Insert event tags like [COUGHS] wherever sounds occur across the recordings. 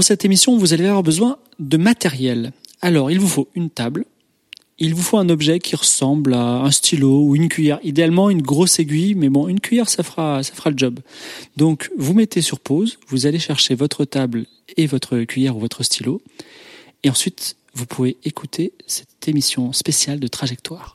pour cette émission, vous allez avoir besoin de matériel. Alors, il vous faut une table, il vous faut un objet qui ressemble à un stylo ou une cuillère. Idéalement, une grosse aiguille, mais bon, une cuillère, ça fera, ça fera le job. Donc, vous mettez sur pause, vous allez chercher votre table et votre cuillère ou votre stylo, et ensuite, vous pouvez écouter cette émission spéciale de Trajectoire.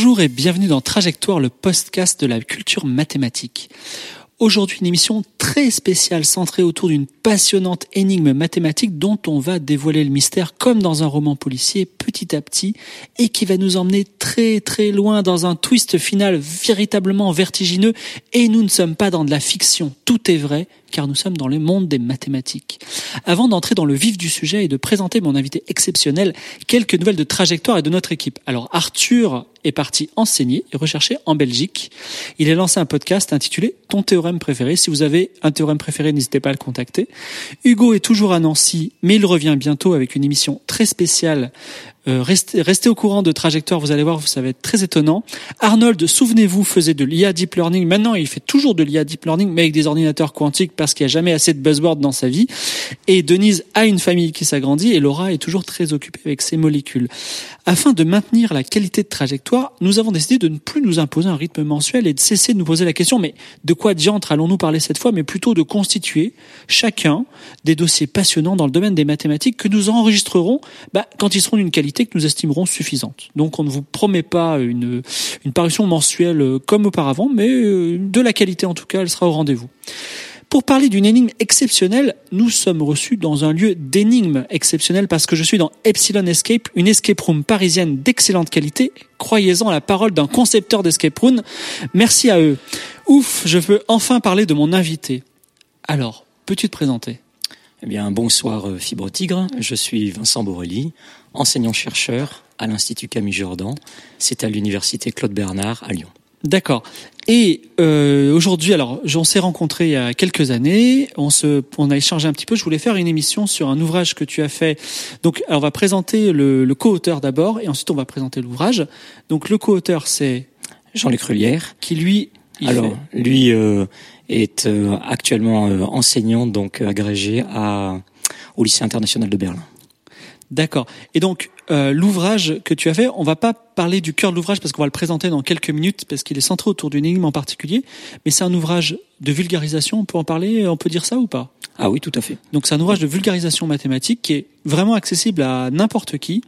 Bonjour et bienvenue dans Trajectoire, le podcast de la culture mathématique. Aujourd'hui, une émission très spéciale centrée autour d'une passionnante énigme mathématique dont on va dévoiler le mystère comme dans un roman policier petit à petit et qui va nous emmener très très loin dans un twist final véritablement vertigineux et nous ne sommes pas dans de la fiction, tout est vrai car nous sommes dans le monde des mathématiques. Avant d'entrer dans le vif du sujet et de présenter mon invité exceptionnel, quelques nouvelles de trajectoire et de notre équipe. Alors Arthur est parti enseigner et rechercher en Belgique. Il a lancé un podcast intitulé Ton théorème préféré. Si vous avez un théorème préféré, n'hésitez pas à le contacter. Hugo est toujours à Nancy, mais il revient bientôt avec une émission très spéciale euh, restez, restez, au courant de trajectoire, vous allez voir, ça va être très étonnant. Arnold, souvenez-vous, faisait de l'IA Deep Learning. Maintenant, il fait toujours de l'IA Deep Learning, mais avec des ordinateurs quantiques parce qu'il n'y a jamais assez de buzzwords dans sa vie. Et Denise a une famille qui s'agrandit et Laura est toujours très occupée avec ses molécules. Afin de maintenir la qualité de trajectoire, nous avons décidé de ne plus nous imposer un rythme mensuel et de cesser de nous poser la question, mais de quoi diantre allons-nous parler cette fois, mais plutôt de constituer chacun des dossiers passionnants dans le domaine des mathématiques que nous enregistrerons bah, quand ils seront d'une qualité que nous estimerons suffisante. Donc on ne vous promet pas une, une parution mensuelle comme auparavant, mais euh, de la qualité en tout cas, elle sera au rendez-vous. Pour parler d'une énigme exceptionnelle, nous sommes reçus dans un lieu d'énigme exceptionnelle parce que je suis dans Epsilon Escape, une escape room parisienne d'excellente qualité. Croyez-en la parole d'un concepteur d'escape room. Merci à eux. Ouf, je peux enfin parler de mon invité. Alors, peux-tu te présenter? Eh bien, bonsoir euh, Fibre Tigre. Je suis Vincent Borelli, enseignant-chercheur à l'Institut Camille Jordan. C'est à l'Université Claude Bernard à Lyon. D'accord. Et euh, aujourd'hui, alors, on s'est rencontrés il y a quelques années. On se, on a échangé un petit peu. Je voulais faire une émission sur un ouvrage que tu as fait. Donc, on va présenter le, le co-auteur d'abord, et ensuite on va présenter l'ouvrage. Donc, le co-auteur, c'est Jean-Luc Rullière, qui lui, alors fait... lui euh, est euh, actuellement euh, enseignant, donc agrégé à au lycée international de Berlin. D'accord. Et donc euh, l'ouvrage que tu as fait, on va pas parler du cœur de l'ouvrage parce qu'on va le présenter dans quelques minutes parce qu'il est centré autour d'une énigme en particulier, mais c'est un ouvrage de vulgarisation. On peut en parler, on peut dire ça ou pas? Ah oui, tout à fait. Donc c'est un ouvrage de vulgarisation mathématique qui est vraiment accessible à n'importe qui.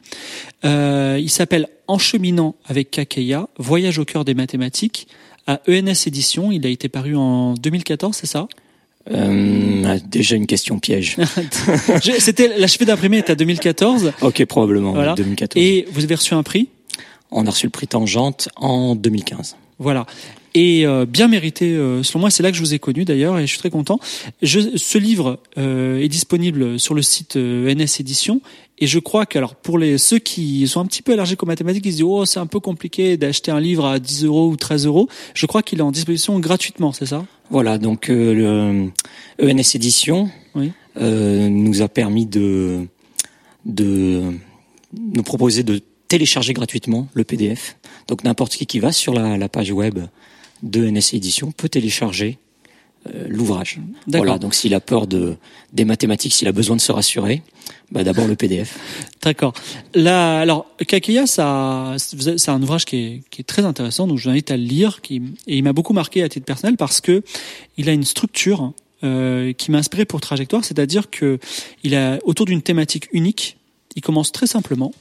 Euh, il s'appelle En cheminant avec Kakeya, Voyage au cœur des mathématiques à ENS Édition. Il a été paru en 2014, c'est ça? Euh, déjà une question piège. [LAUGHS] C'était l'achevé d'imprimer était à 2014. Ok, probablement. Voilà. 2014. Et vous avez reçu un prix? On a reçu le prix Tangente en 2015. Voilà. Et euh, bien mérité, euh, selon moi, c'est là que je vous ai connu d'ailleurs, et je suis très content. Je, ce livre euh, est disponible sur le site euh, NS Édition, et je crois que, alors, pour les ceux qui sont un petit peu allergiques aux mathématiques, ils se disent oh c'est un peu compliqué d'acheter un livre à 10 euros ou 13 euros. Je crois qu'il est en disposition gratuitement, c'est ça? Voilà, donc euh, le ENS Édition Oui. euh, nous a permis de de nous proposer de télécharger gratuitement le PDF. Donc n'importe qui qui va sur la, la page web de NS Édition peut télécharger euh, l'ouvrage. Voilà, donc s'il a peur de des mathématiques, s'il a besoin de se rassurer, bah d'abord le PDF. [LAUGHS] D'accord. Là, alors, Kakeya, ça, c'est un ouvrage qui est, qui est très intéressant, donc je vous invite à le lire. Qui, et il m'a beaucoup marqué à titre personnel parce que il a une structure euh, qui m'a inspiré pour Trajectoire, c'est-à-dire que il a autour d'une thématique unique. Il commence très simplement.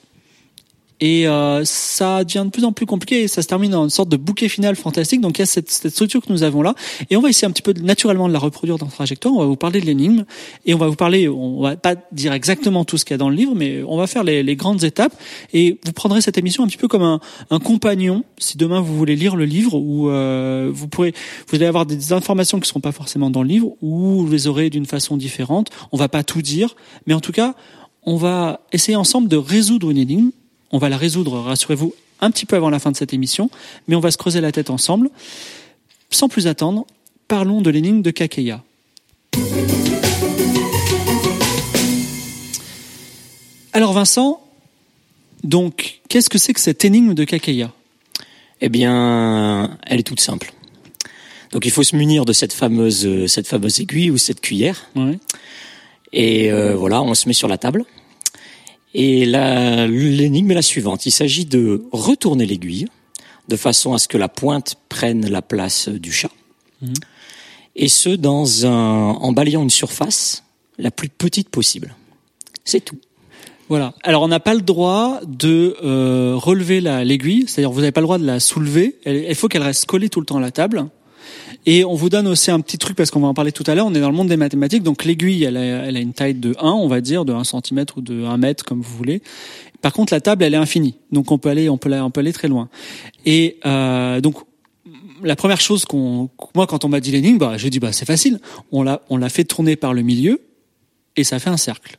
Et euh, ça devient de plus en plus compliqué et ça se termine en une sorte de bouquet final fantastique. Donc il y a cette, cette structure que nous avons là. Et on va essayer un petit peu naturellement de la reproduire dans Trajectoire. On va vous parler de l'énigme et on va vous parler, on va pas dire exactement tout ce qu'il y a dans le livre, mais on va faire les, les, grandes étapes. Et vous prendrez cette émission un petit peu comme un, un compagnon. Si demain vous voulez lire le livre, ou euh, vous pourrez, vous allez avoir des informations qui seront pas forcément dans le livre, ou vous les aurez d'une façon différente. On va pas tout dire, mais en tout cas, on va essayer ensemble de résoudre une énigme on va la résoudre, rassurez-vous, un petit peu avant la fin de cette émission, mais on va se creuser la tête ensemble. Sans plus attendre, parlons de l'énigme de Kakeya. Alors Vincent, donc qu'est-ce que c'est que cette énigme de Kakeya? Eh bien, elle est toute simple. Donc il faut se munir de cette fameuse cette fameuse aiguille ou cette cuillère. Et euh, voilà, on se met sur la table. Et l'énigme est la suivante. Il s'agit de retourner l'aiguille de façon à ce que la pointe prenne la place du chat. Mhm. Et ce, dans un, en balayant une surface la plus petite possible. C'est tout. Voilà. Alors on n'a pas le droit de euh, relever l'aiguille, c'est-à-dire vous n'avez pas le droit de la soulever. Il faut qu'elle reste collée tout le temps à la table. Et on vous donne aussi un petit truc parce qu'on va en parler tout à l'heure. On est dans le monde des mathématiques, donc l'aiguille, elle a, elle a une taille de 1, on va dire, de 1 cm ou de 1 mètre, comme vous voulez. Par contre, la table, elle est infinie, donc on peut aller, on peut, on peut aller très loin. Et euh, donc la première chose qu'on, moi, quand on m'a dit l'énigme, bah, j'ai dit bah c'est facile. On l'a, on l'a fait tourner par le milieu et ça fait un cercle.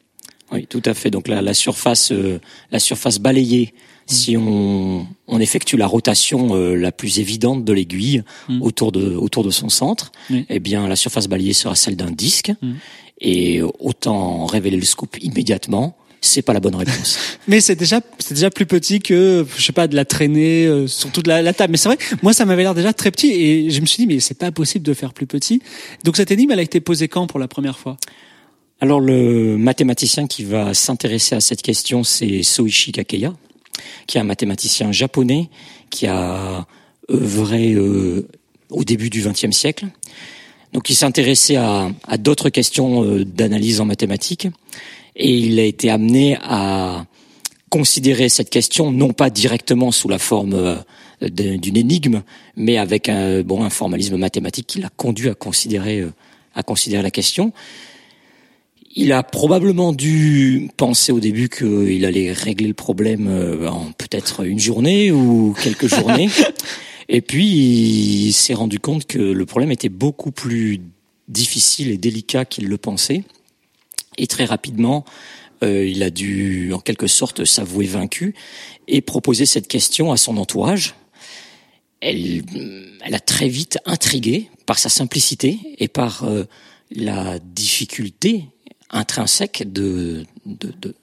Oui, tout à fait. Donc la, la surface, euh, la surface balayée si on, on, effectue la rotation euh, la plus évidente de l'aiguille mm. autour de autour de son centre, eh bien la surface balayée sera celle d'un disque. Mm. Et autant révéler le scoop immédiatement, c'est pas la bonne réponse. [LAUGHS] Mais c'est déjà c'est déjà plus petit que je sais pas de la traîner euh, sur toute la, la table. Mais c'est vrai, moi ça m'avait l'air déjà très petit et je me suis dit mais c'est pas possible de faire plus petit. Donc cette énigme elle a été posée quand pour la première fois? Alors le mathématicien qui va s'intéresser à cette question c'est Soichi Kakeya qui est un mathématicien japonais qui a œuvré euh, au début du XXe siècle. Donc il s'intéressait à, à d'autres questions euh, d'analyse en mathématiques et il a été amené à considérer cette question non pas directement sous la forme euh, d'une énigme, mais avec un bon un formalisme mathématique qui l'a conduit à considérer à considérer la question. Il a probablement dû penser au début qu'il allait régler le problème euh, en peut-être une journée ou quelques [LAUGHS] journées. Et puis, il s'est rendu compte que le problème était beaucoup plus difficile et délicat qu'il le pensait. Et très rapidement, euh, il a dû, en quelque sorte, s'avouer vaincu et proposer cette question à son entourage. Elle, elle a très vite intrigué par sa simplicité et par euh, la difficulté intrinsèque de, de, de,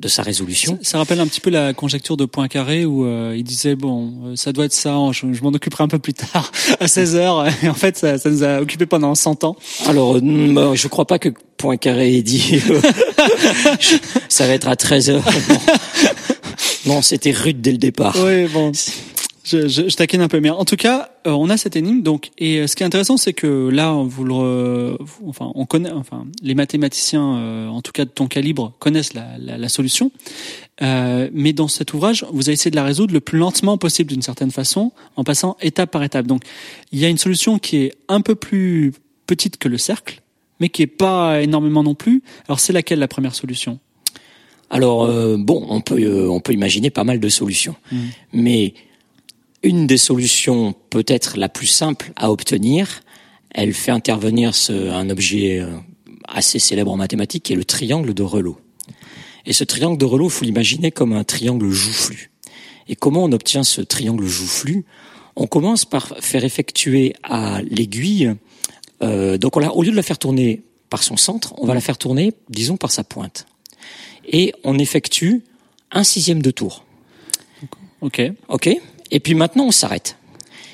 de sa résolution. Ça, rappelle un petit peu la conjecture de Poincaré où euh, il disait bon euh, ça doit être ça, je, m'en occuperai un peu plus tard [LAUGHS] à 16 heures et en fait ça, ça nous a occupé pendant 100 ans. Alors euh, bah, je crois pas que Poincaré ait dit [LAUGHS] ça va être à 13 heures. Non, non c'était rude dès le départ. Oui bon je, je, je, taquine un peu, mais en tout cas, euh, on a cette énigme. Donc, et euh, ce qui est intéressant, c'est que là, vous le, enfin, on connaît, enfin, les mathématiciens, euh, en tout cas de ton calibre, connaissent la, la, la solution. mais dans cet ouvrage, vous avez essayé de la résoudre le plus lentement possible, d'une certaine façon, en passant étape par étape. Donc, il y a une solution qui est un peu plus petite que le cercle, mais qui est pas énormément non plus. Alors, c'est laquelle la première solution? Alors bon, on peut on peut imaginer pas mal de solutions, mmh. mais une des solutions peut-être la plus simple à obtenir, elle fait intervenir ce, un objet euh, assez célèbre en mathématiques qui est le triangle de Relo. Et ce triangle de Relo, faut l'imaginer comme un triangle joufflu. Et comment on obtient ce triangle joufflu? On commence par faire effectuer à l'aiguille, euh, donc on au lieu de la faire tourner par son centre, on va la faire tourner, disons, par sa pointe. Et on effectue un sixième de tour. Ok. Ok? Et puis maintenant, on s'arrête.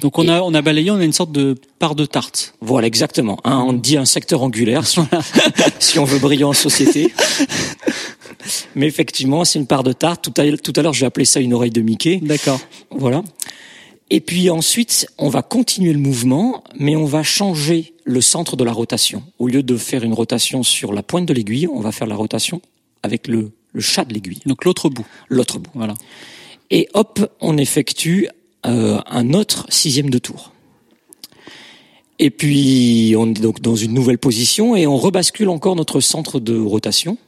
Donc on a on a balayé, on a une sorte de part de tarte. Voilà, exactement. on dit un secteur angulaire si, [LAUGHS] si on veut briller en société. [LAUGHS] Mais effectivement, c'est une part de tarte. Tout à, tout à l'heure, j'ai appelé ça une oreille de Mickey. D'accord. Voilà. Et puis ensuite, on va continuer le mouvement, mais on va changer le centre de la rotation. Au lieu de faire une rotation sur la pointe de l'aiguille, on va faire la rotation avec le, le chat de l'aiguille. Donc l'autre bout. L'autre bout. Voilà. Et hop, on effectue euh, un autre sixième de tour. Et puis on est donc dans une nouvelle position et on rebascule encore notre centre de rotation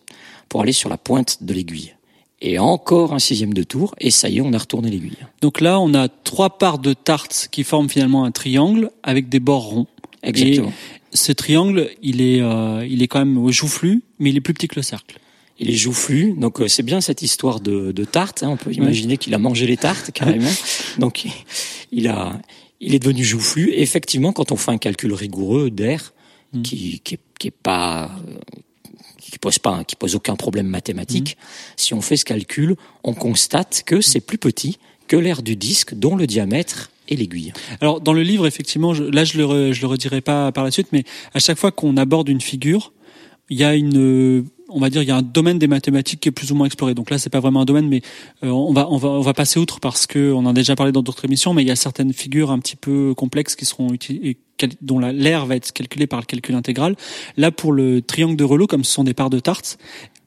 pour aller sur la pointe de l'aiguille. Et encore un sixième de tour, et ça y est, on a retourné l'aiguille. Donc là, on a trois parts de tarte qui forment finalement un triangle avec des bords ronds. Exactement. Et ce triangle, il est, euh, il est quand même joufflu, mais il est plus petit que le cercle. Il est joufflu, donc euh, c'est bien cette histoire de, de tarte. Hein, on peut imaginer qu'il a mangé les tartes carrément. [LAUGHS] donc il a, il est devenu joufflu. effectivement, quand on fait un calcul rigoureux d'air, mm. qui, qui, qui est pas qui pose pas, qui pose aucun problème mathématique. Mmh. Si on fait ce calcul, on constate que c'est plus petit que l'air du disque dont le diamètre est l'aiguille. Alors dans le livre, effectivement, je, là je le, je le redirai pas par la suite, mais à chaque fois qu'on aborde une figure, il y a une on va dire il y a un domaine des mathématiques qui est plus ou moins exploré. Donc là c'est pas vraiment un domaine, mais euh, on va on va on va passer outre parce que on en a déjà parlé dans d'autres émissions, mais il y a certaines figures un petit peu complexes qui seront utilisées dont l'air va être calculé par le calcul intégral. Là pour le triangle de Relo, comme ce sont des parts de tarte,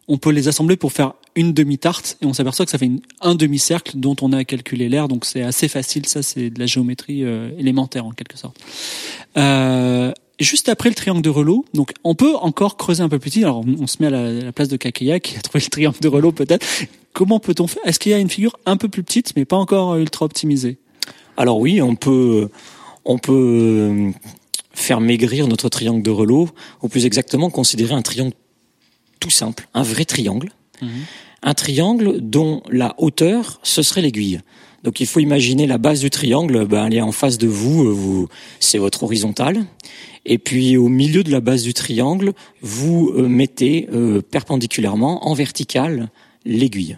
on peut les assembler pour faire une demi-tarte et on s'aperçoit que ça fait un demi-cercle dont on a calculé l'air, donc c'est assez facile. Ça, c'est de la géométrie euh, élémentaire en quelque sorte. Euh, juste après le triangle de Relo, donc on peut encore creuser un peu plus petit. Alors on se met à la, place de Kakeya qui a trouvé le triangle de Relo peut-être. Comment peut-on faire? Est-ce qu'il y a une figure un peu plus petite mais pas encore ultra optimisée? Alors oui, on peut on peut euh, faire maigrir notre triangle de Relo, ou plus exactement considérer un triangle tout simple, un vrai triangle. Mhm. Un triangle dont la hauteur, ce serait l'aiguille. Donc il faut imaginer la base du triangle, ben, elle est en face de vous, euh, vous c'est votre horizontale. Et puis au milieu de la base du triangle, vous euh, mettez euh, perpendiculairement en verticale l'aiguille.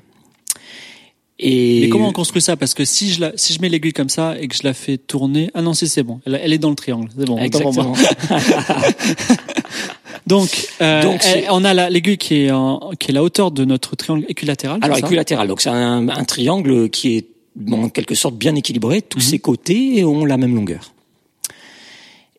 Et Mais comment on construit ça? Parce que si je la, si je mets l'aiguille comme ça et que je la fais tourner, ah non, si c'est bon, elle, est dans le triangle, c'est bon. Exactement. [LAUGHS] Donc, euh, donc on a l'aiguille qui est en, qui est la hauteur de notre triangle équilatéral. Alors équilatéral, donc c'est un, un, triangle qui est en quelque sorte bien équilibré, tous mhm. ses côtés ont la même longueur.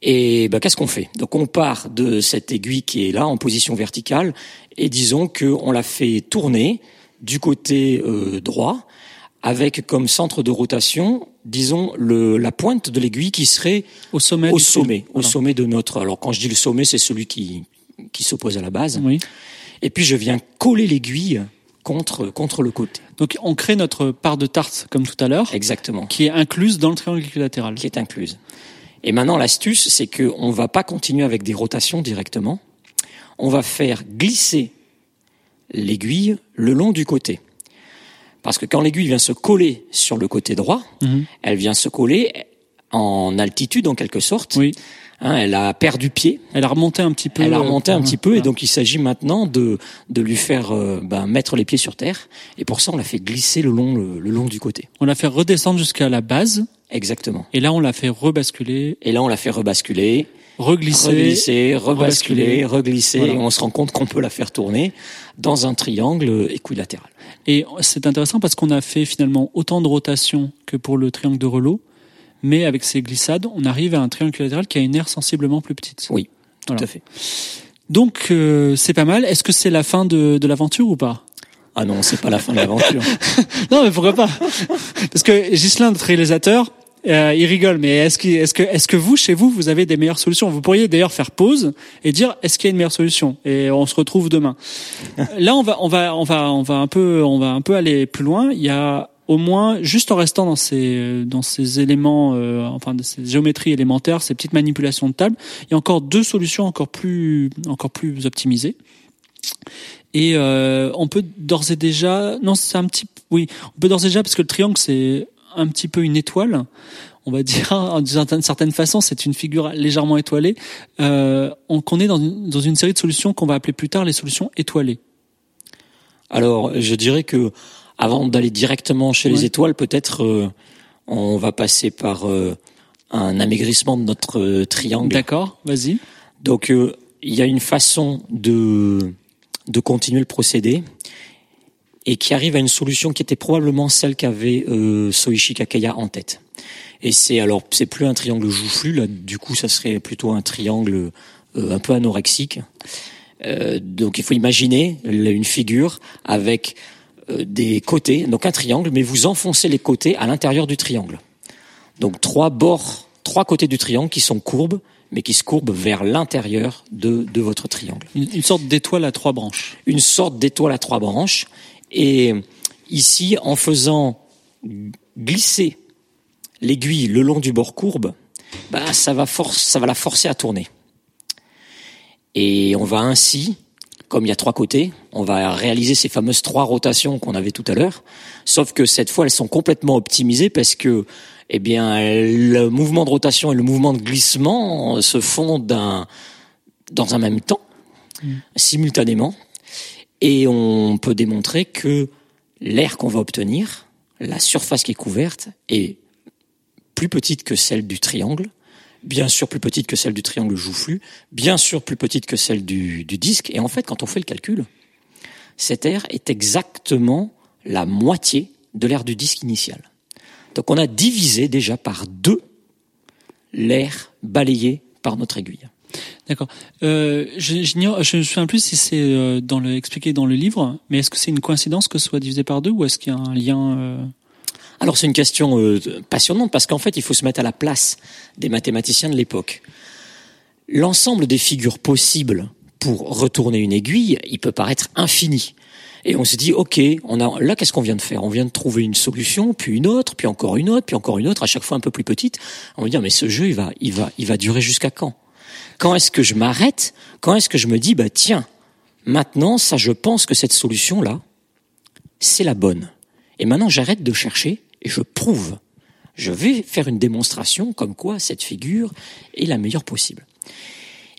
Et bah, qu'est-ce qu'on fait? Donc on part de cette aiguille qui est là en position verticale et disons qu'on la fait tourner du côté euh, droit avec comme centre de rotation, disons le, la pointe de l'aiguille qui serait au sommet, au sommet, au sommet de notre. Alors quand je dis le sommet, c'est celui qui qui s'oppose à la base. Oui. Et puis je viens coller l'aiguille contre contre le côté. Donc on crée notre part de tarte comme tout à l'heure. Exactement. Qui est incluse dans le triangle équilatéral. Qui est incluse. Et maintenant, l'astuce, c'est qu'on ne va pas continuer avec des rotations directement. On va faire glisser l'aiguille le long du côté. Parce que quand l'aiguille vient se coller sur le côté droit, mhm. elle vient se coller en altitude en quelque sorte. Oui. Hein, elle a perdu pied. Elle a remonté un petit peu. Elle a remonté un petit peu et donc il s'agit maintenant de de lui faire euh, ben, mettre les pieds sur terre. Et pour ça, on l'a fait glisser le long le, long du côté. On l'a fait redescendre jusqu'à la base. Exactement. Et là, on l'a fait rebasculer. Et là, on l'a fait rebasculer. Reglisser, reglisser, rebasculer, reglisser, et on se rend compte qu'on peut la faire tourner dans un triangle équilatéral. Et c'est intéressant parce qu'on a fait finalement autant de rotation que pour le triangle de Relo, mais avec ces glissades, on arrive à un triangle latéral qui a une aire sensiblement plus petite. Oui, tout à fait. Donc euh, c'est pas mal. Est-ce que c'est la fin de, de l'aventure ou pas? Ah non, c'est pas la fin de l'aventure. [LAUGHS] non, mais pourquoi pas? Parce que Gislain, notre réalisateur, euh, il rigole, mais est-ce que, est-ce que, est-ce que vous, chez vous, vous avez des meilleures solutions? Vous pourriez d'ailleurs faire pause et dire est-ce qu'il y a une meilleure solution? Et on se retrouve demain. [LAUGHS] Là, on va, on va, on va, on va un peu, on va un peu aller plus loin. Il y a au moins, juste en restant dans ces dans ces éléments, euh, enfin de ces géométries élémentaires, ces petites manipulations de table, il y a encore deux solutions encore plus encore plus optimisées. Et euh, on peut d'ores et déjà, non, c'est un petit, oui, on peut d'ores et déjà parce que le triangle c'est un petit peu une étoile. On va dire, [LAUGHS] d'une certaine façon, c'est une figure légèrement étoilée. Euh, on, qu'on est dans une, dans une série de solutions qu'on va appeler plus tard les solutions étoilées. Alors, je dirais que avant d'aller directement chez les étoiles, peut-être euh, on va passer par euh, un amaigrissement de notre euh, triangle. D'accord, vas-y. Donc il y a une façon de de continuer le procédé et qui arrive à une solution qui était probablement celle qu'avait Soichi Kakaya en tête. Et c'est alors c'est plus un triangle joufflu là, du coup ça serait plutôt un triangle un peu anorexique. donc il faut imaginer une figure avec euh, des côtés, donc un triangle, mais vous enfoncez les côtés à l'intérieur du triangle. Donc trois bords, trois côtés du triangle qui sont courbes, mais qui se courbent vers l'intérieur de, de votre triangle. Une, une sorte d'étoile à trois branches. Une sorte d'étoile à trois branches. Et ici, en faisant glisser l'aiguille le long du bord courbe, bah, ça va force, ça va la forcer à tourner. Et on va ainsi, comme il y a trois côtés, on va réaliser ces fameuses trois rotations qu'on avait tout à l'heure. Sauf que cette fois, elles sont complètement optimisées parce que, eh bien, le mouvement de rotation et le mouvement de glissement se font d'un, dans un même temps, simultanément. Et on peut démontrer que l'air qu'on va obtenir, la surface qui est couverte, est plus petite que celle du triangle, bien sûr plus petite que celle du triangle joufflu, bien sûr plus petite que celle du, disque. Et en fait, quand on fait le calcul, cet air est exactement la moitié de l'air du disque initial. Donc on a divisé déjà par deux l'air balayé par notre aiguille. D'accord. Euh, je, je me souviens plus si c'est euh, dans le expliqué dans le livre, mais est-ce que c'est une coïncidence que ce soit divisé par deux ou est-ce qu'il y a un lien euh, Alors c'est une question euh, passionnante parce qu'en fait il faut se mettre à la place des mathématiciens de l'époque. L'ensemble des figures possibles pour retourner une aiguille, il peut paraître infini. Et on se dit, ok, on a là, qu'est-ce qu'on vient de faire? On vient de trouver une solution, puis une autre, puis encore une autre, puis encore une autre, à chaque fois un peu plus petite. On va dire, mais ce jeu, il va, il va, il va durer jusqu'à quand? Quand est-ce que je m'arrête? Quand est-ce que je me dis, bah tiens, maintenant, ça, je pense que cette solution-là, c'est la bonne. Et maintenant, j'arrête de chercher et je prouve. Je vais faire une démonstration comme quoi cette figure est la meilleure possible.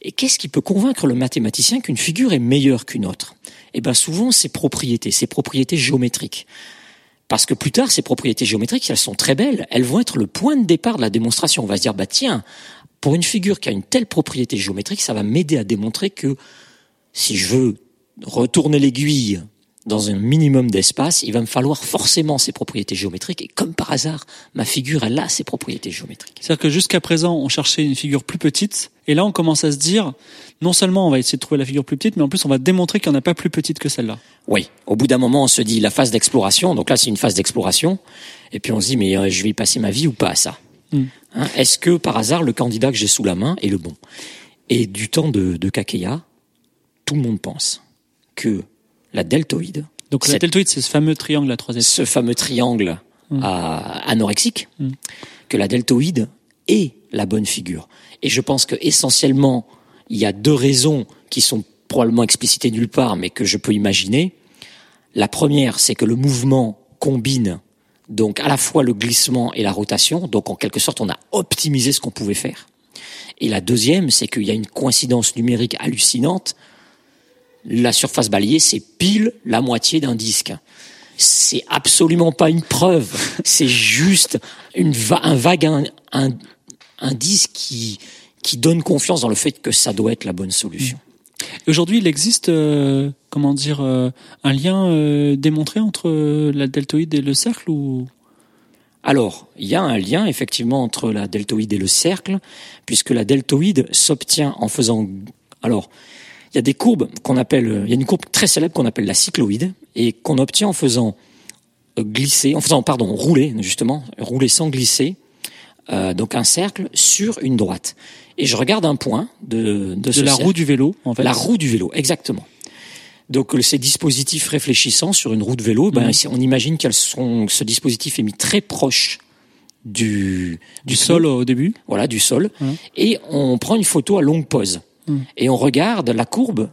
Et qu'est-ce qui peut convaincre le mathématicien qu'une figure est meilleure qu'une autre? Eh bien, souvent, ses propriétés, ses propriétés géométriques. Parce que plus tard, ces propriétés géométriques, elles sont très belles. Elles vont être le point de départ de la démonstration. On va se dire, bah tiens, pour une figure qui a une telle propriété géométrique, ça va m'aider à démontrer que si je veux retourner l'aiguille dans un minimum d'espace, il va me falloir forcément ces propriétés géométriques. Et comme par hasard, ma figure, elle a ces propriétés géométriques. C'est-à-dire que jusqu'à présent, on cherchait une figure plus petite, et là, on commence à se dire, non seulement on va essayer de trouver la figure plus petite, mais en plus, on va démontrer qu'il n'y en a pas plus petite que celle-là. Oui, au bout d'un moment, on se dit la phase d'exploration. Donc là, c'est une phase d'exploration. Et puis on se dit, mais euh, je vais y passer ma vie ou pas à ça? Mm. Hein, Est-ce que par hasard, le candidat que j'ai sous la main est le bon? Et du temps de, de Kakeya, tout le monde pense que la deltoïde, Donc la deltoïde, c'est ce fameux triangle à trois étoiles. ce fameux triangle Mm. à- anorexique, Mm. que la deltoïde est la bonne figure. Et je pense que essentiellement, il y a deux raisons qui sont probablement explicitées nulle part, mais que je peux imaginer. La première, c'est que le mouvement combine donc à la fois le glissement et la rotation, donc en quelque sorte, on a optimisé ce qu'on pouvait faire. Et la deuxième, c'est qu'il y a une coïncidence numérique hallucinante. La surface balayée, c'est pile la moitié d'un disque. C'est absolument pas une preuve. [LAUGHS] C'est juste une va- un vague un, un, indice qui, qui donne confiance dans le fait que ça doit être la bonne solution. Et Aujourd'hui, il existe, euh, comment dire, euh, un lien euh, démontré entre euh, la deltoïde et le cercle ou? Alors, il y a un lien effectivement entre la deltoïde et le cercle, puisque la deltoïde s'obtient en faisant. Alors, il y a des courbes qu'on appelle. Il y a une courbe très célèbre qu'on appelle la cycloïde et qu'on obtient en faisant euh, glisser, en faisant pardon rouler justement, rouler sans glisser, euh, donc un cercle sur une droite. Et je regarde un point de de, de ce la cercle. roue du vélo, en fait La roue du vélo, exactement. Donc euh, ces dispositifs réfléchissants sur une roue de vélo, ben, Mhm. on imagine que ce dispositif est mis très proche du, sol au début. voilà, du sol, Mhm. et on prend une photo à longue pause Mhm. et on regarde la courbe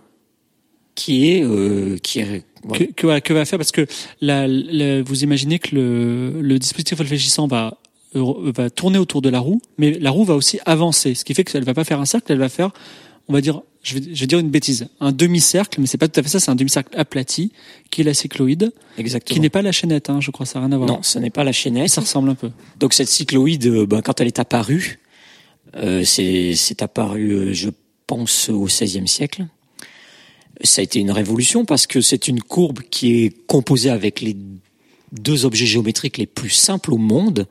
qui est euh, qui est voilà. Que, que, va- que va faire parce que la, la- vous imaginez que le, le dispositif réfléchissant va va tourner autour de la roue, mais la roue va aussi avancer, ce qui fait qu'elle va pas faire un cercle, elle va faire, on va dire, je vais, je vais dire une bêtise, un demi-cercle, mais c'est pas tout à fait ça, c'est un demi-cercle aplati qui est la cycloïde, exactement. qui n'est pas la chaînette, hein, je crois, ça n'a rien à voir. non, ce n'est pas la chaînette. ça ressemble un peu. Donc cette cycloïde, euh, ben, quand elle est apparue, euh, c'est c'est apparu, euh, je pense, au XVIe siècle. Ça a été une révolution parce que c'est une courbe qui est composée avec les deux objets géométriques les plus simples au monde,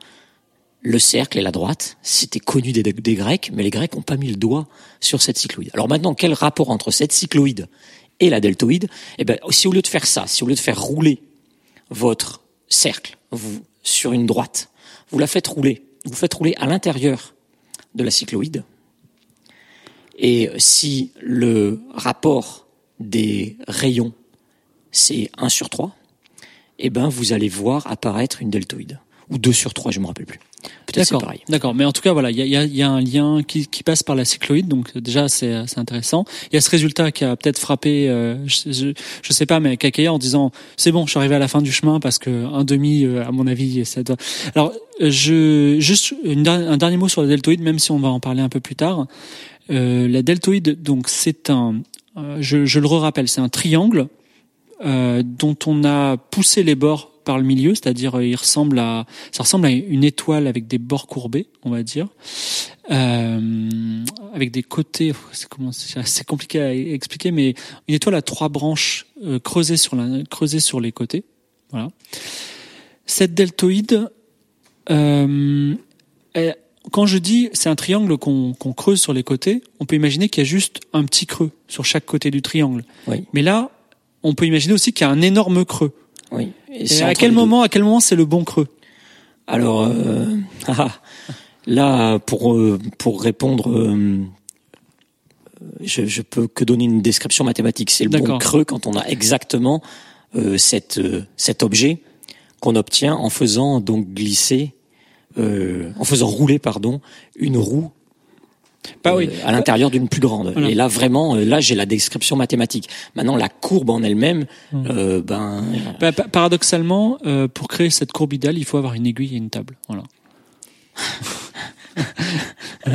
le cercle et la droite. C'était connu des, Grecs, mais les Grecs n'ont pas mis le doigt sur cette cycloïde. Alors maintenant, quel rapport entre cette cycloïde et la deltoïde? Eh ben, si au lieu de faire ça, si au lieu de faire rouler votre cercle sur une droite. Vous la faites rouler. Vous faites rouler à l'intérieur de la cycloïde. Et si le rapport des rayons, c'est 1 sur 3, eh ben, vous allez voir apparaître une deltoïde. Ou 2 sur 3, je ne me rappelle plus. Peut-être c'est pareil. D'accord. Mais en tout cas, voilà, il y a, y a- il y a un lien qui, qui passe par la cycloïde, donc déjà c'est c'est intéressant. Il y a ce résultat qui a peut-être frappé, euh, je, je sais pas, mais Kakea en disant c'est bon, je suis arrivé à la fin du chemin parce que un demi, euh, à mon avis, ça doit. Alors, je juste une un dernier mot sur la deltoïde, même si on va en parler un peu plus tard. Euh, la deltoïde, donc c'est un, euh, je, je le rappelle, c'est un triangle euh, dont on a poussé les bords par le milieu, c'est-à-dire euh, il ressemble à, ça ressemble à une étoile avec des bords courbés, on va dire, avec des côtés. C'est comment, c'est compliqué à expliquer, mais une étoile à trois branches creusées sur la, creusées sur les côtés. Voilà. Cette deltoïde, elle- quand je dis c'est un triangle qu'on qu'on creuse sur les côtés, on peut imaginer qu'il y a juste un petit creux sur chaque côté du triangle. Oui, Mais là, on peut imaginer aussi qu'il y a un énorme creux. oui. Et à quel moment, à quel moment c'est le bon creux? Alors euh, [LAUGHS] ah, là, pour euh, pour répondre, euh, je, je peux que donner une description mathématique. C'est le bon creux quand on a exactement euh, cette, euh, cet objet qu'on obtient en faisant donc glisser, euh, en faisant rouler pardon une roue Bah euh, oui. à l'intérieur d'une plus grande. Voilà. Et là vraiment, euh, là j'ai la description mathématique. Maintenant la courbe en elle-même, Hum. euh, ben Bah, pa- paradoxalement, euh, pour créer cette courbe idéale, il faut avoir une aiguille et une table. Voilà. [LAUGHS]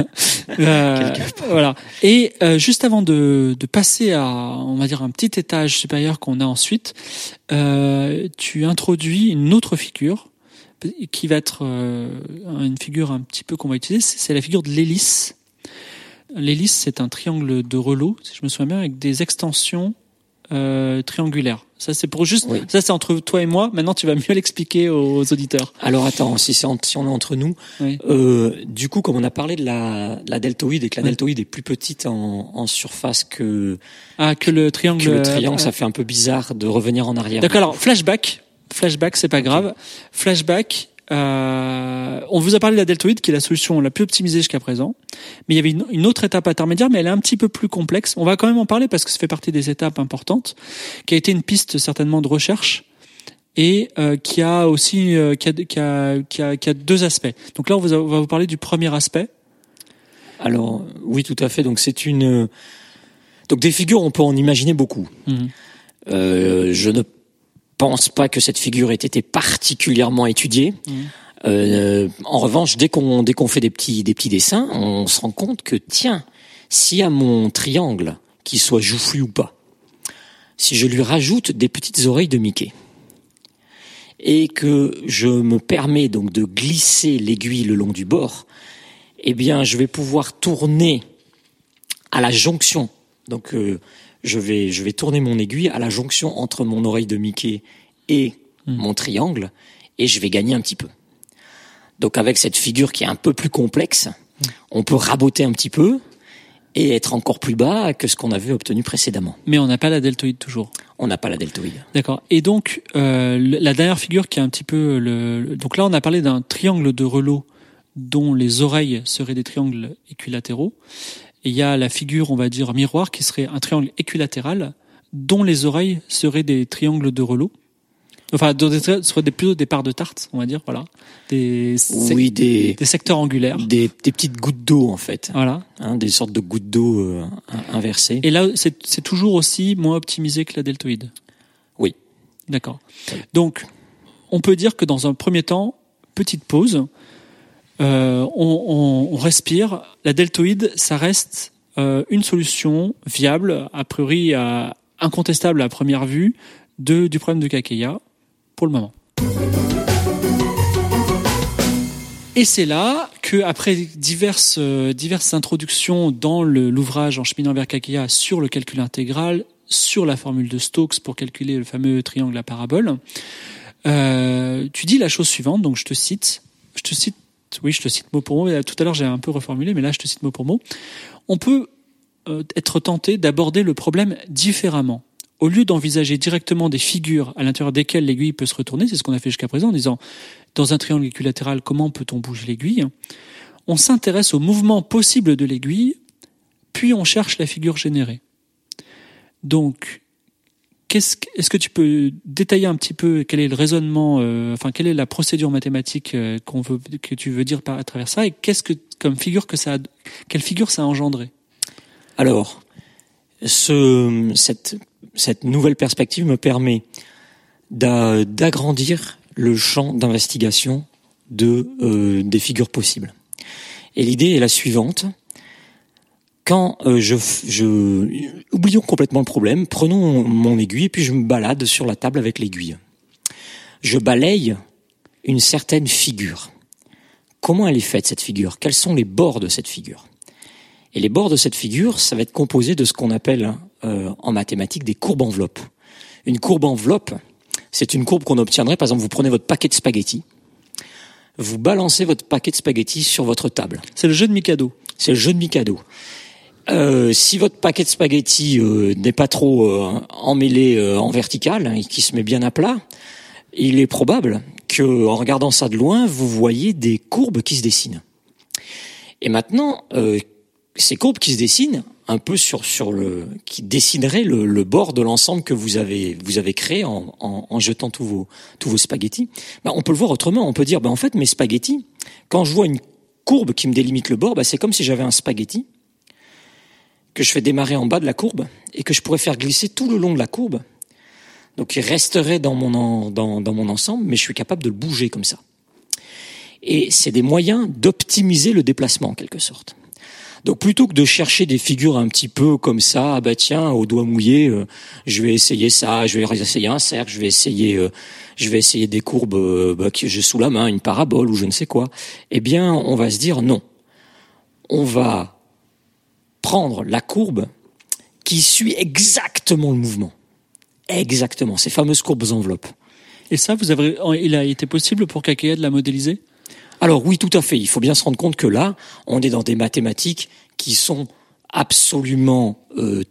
Euh, voilà. Et euh, juste avant de, de passer à, on va dire, un petit étage supérieur qu'on a ensuite, euh, tu introduis une autre figure qui va être euh, une figure un petit peu qu'on va utiliser. C'est la figure de l'hélice. L'hélice, c'est un triangle de relot, si je me souviens bien, avec des extensions euh, triangulaires. Ça, c'est pour juste. Oui. Ça, c'est entre toi et moi. Maintenant, tu vas mieux [LAUGHS] l'expliquer aux auditeurs. Alors attends, si, c'est si on est entre nous, Oui. euh, du coup, comme on a parlé de la, de la deltoïde et que la deltoïde est plus petite en, en surface que, Ah, que le triangle. que le triangle, euh, ça fait un peu bizarre de revenir en arrière. D'accord. Alors, flashback. Flashback, c'est pas grave. Flashback. Euh, on vous a parlé de la deltoïde, qui est la solution la plus optimisée jusqu'à présent. Mais il y avait une, une autre étape intermédiaire, mais elle est un petit peu plus complexe. On va quand même en parler parce que ça fait partie des étapes importantes, qui a été une piste certainement de recherche et euh, qui a aussi euh, qui, a, qui, a, qui, a, qui a deux aspects. Donc là, on, vous a- on va vous parler du premier aspect. Alors oui, tout à fait. Donc c'est une, donc des figures, on peut en imaginer beaucoup. Euh, je ne pense pas que cette figure ait été particulièrement étudiée. Mhm. Euh, en revanche, dès qu'on dès qu'on fait des petits des petits dessins, on se rend compte que tiens, si à mon triangle, qu'il soit joufflu ou pas, si je lui rajoute des petites oreilles de Mickey et que je me permets donc de glisser l'aiguille le long du bord, eh bien, je vais pouvoir tourner à la jonction. Donc, euh, je vais je vais tourner mon aiguille à la jonction entre mon oreille de Mickey et mon triangle, et je vais gagner un petit peu. Donc, avec cette figure qui est un peu plus complexe, on peut raboter un petit peu et être encore plus bas que ce qu'on avait obtenu précédemment. Mais on n'a pas la deltoïde toujours. On n'a pas la deltoïde. D'accord. Et donc euh, la dernière figure qui est un petit peu le- donc là on a parlé d'un triangle de relot dont les oreilles seraient des triangles équilatéraux. Et il y a la figure, on va dire miroir, qui serait un triangle équilatéral dont les oreilles seraient des triangles de relot. Enfin, dont des seraient des, plutôt des parts de tarte, on va dire, voilà, des, sec- Oui, des, des secteurs angulaires. des, des petites gouttes d'eau en fait, Voilà. hein, des sortes de gouttes d'eau euh, in- inversées. Et là, c'est toujours aussi moins optimisé que la deltoïde. Oui. D'accord. Donc, on peut dire que dans un premier temps, petite pause, on, on- on respire. La deltoïde, ça reste euh, une solution viable, a priori euh, incontestable à première vue, de, du problème de Kakeya pour le moment. Et c'est là que, après diverses, euh, diverses introductions dans l'ouvrage En cheminant vers Kakeya sur le calcul intégral, sur la formule de Stokes pour calculer le fameux triangle à parabole, euh, tu dis la chose suivante, donc je te cite, je te cite, oui, je te cite mot pour mot, mais tout à l'heure j'ai un peu reformulé, mais là je te cite mot pour mot. On peut euh, être tenté d'aborder le problème différemment. au lieu d'envisager directement des figures à l'intérieur desquelles l'aiguille peut se retourner, c'est ce qu'on a fait jusqu'à présent en disant dans un triangle équilatéral comment peut-on bouger l'aiguille, on s'intéresse au mouvement possible de l'aiguille, puis on cherche la figure générée. Donc, est-ce que tu peux détailler un petit peu quel est le raisonnement, euh, enfin quelle est la procédure mathématique euh, que tu veux dire par, à travers ça, et qu'est-ce que comme figure que ça, quelle figure ça a engendré? Alors, ce, cette cette nouvelle perspective me permet d'agrandir le champ d'investigation de euh, des figures possibles. Et l'idée est la suivante quand euh, je, je oublions complètement le problème, prenons mon aiguille et puis je me balade sur la table avec l'aiguille. Je balaye une certaine figure. Comment elle est faite cette figure? Quels sont les bords de cette figure? Et les bords de cette figure, ça va être composé de ce qu'on appelle euh, en mathématiques des courbes enveloppes. Une courbe enveloppe, c'est une courbe qu'on obtiendrait, par exemple, vous prenez votre paquet de spaghettis, vous balancez votre paquet de spaghettis sur votre table. C'est le jeu de Mikado. C'est le jeu de Mikado. Euh, si votre paquet de spaghettis euh, n'est pas trop euh, emmêlé en vertical hein, et qui se met bien à plat, il est probable que, en regardant ça de loin, vous voyez des courbes qui se dessinent. Et maintenant, ces courbes qui se dessinent, un peu sur sur le, qui dessineraient le, bord de l'ensemble que vous avez vous avez créé en, en, jetant tous vos tous vos spaghettis. Ben, on peut le voir autrement. On peut dire, ben en fait, mes spaghettis, quand je vois une courbe qui me délimite le bord, ben, c'est comme si j'avais un spaghetti que je fais démarrer en bas de la courbe et que je pourrais faire glisser tout le long de la courbe. Donc il resterait dans mon, dans, dans mon ensemble, mais je suis capable de le bouger comme ça. Et c'est des moyens d'optimiser le déplacement en quelque sorte. Donc plutôt que de chercher des figures un petit peu comme ça, ah bah tiens, au doigt mouillé, euh, je vais essayer ça, je vais essayer un cercle, je vais essayer, euh, je vais essayer des courbes euh, bah, que j'ai sous la main, une parabole ou je ne sais quoi. Eh bien, on va se dire non. On va prendre la courbe qui suit exactement le mouvement. Exactement, ces fameuses courbes enveloppes. Et ça, vous avez, il a été possible pour Kakeya de la modéliser? Alors oui, tout à fait. Il faut bien se rendre compte que là, on est dans des mathématiques qui sont absolument euh,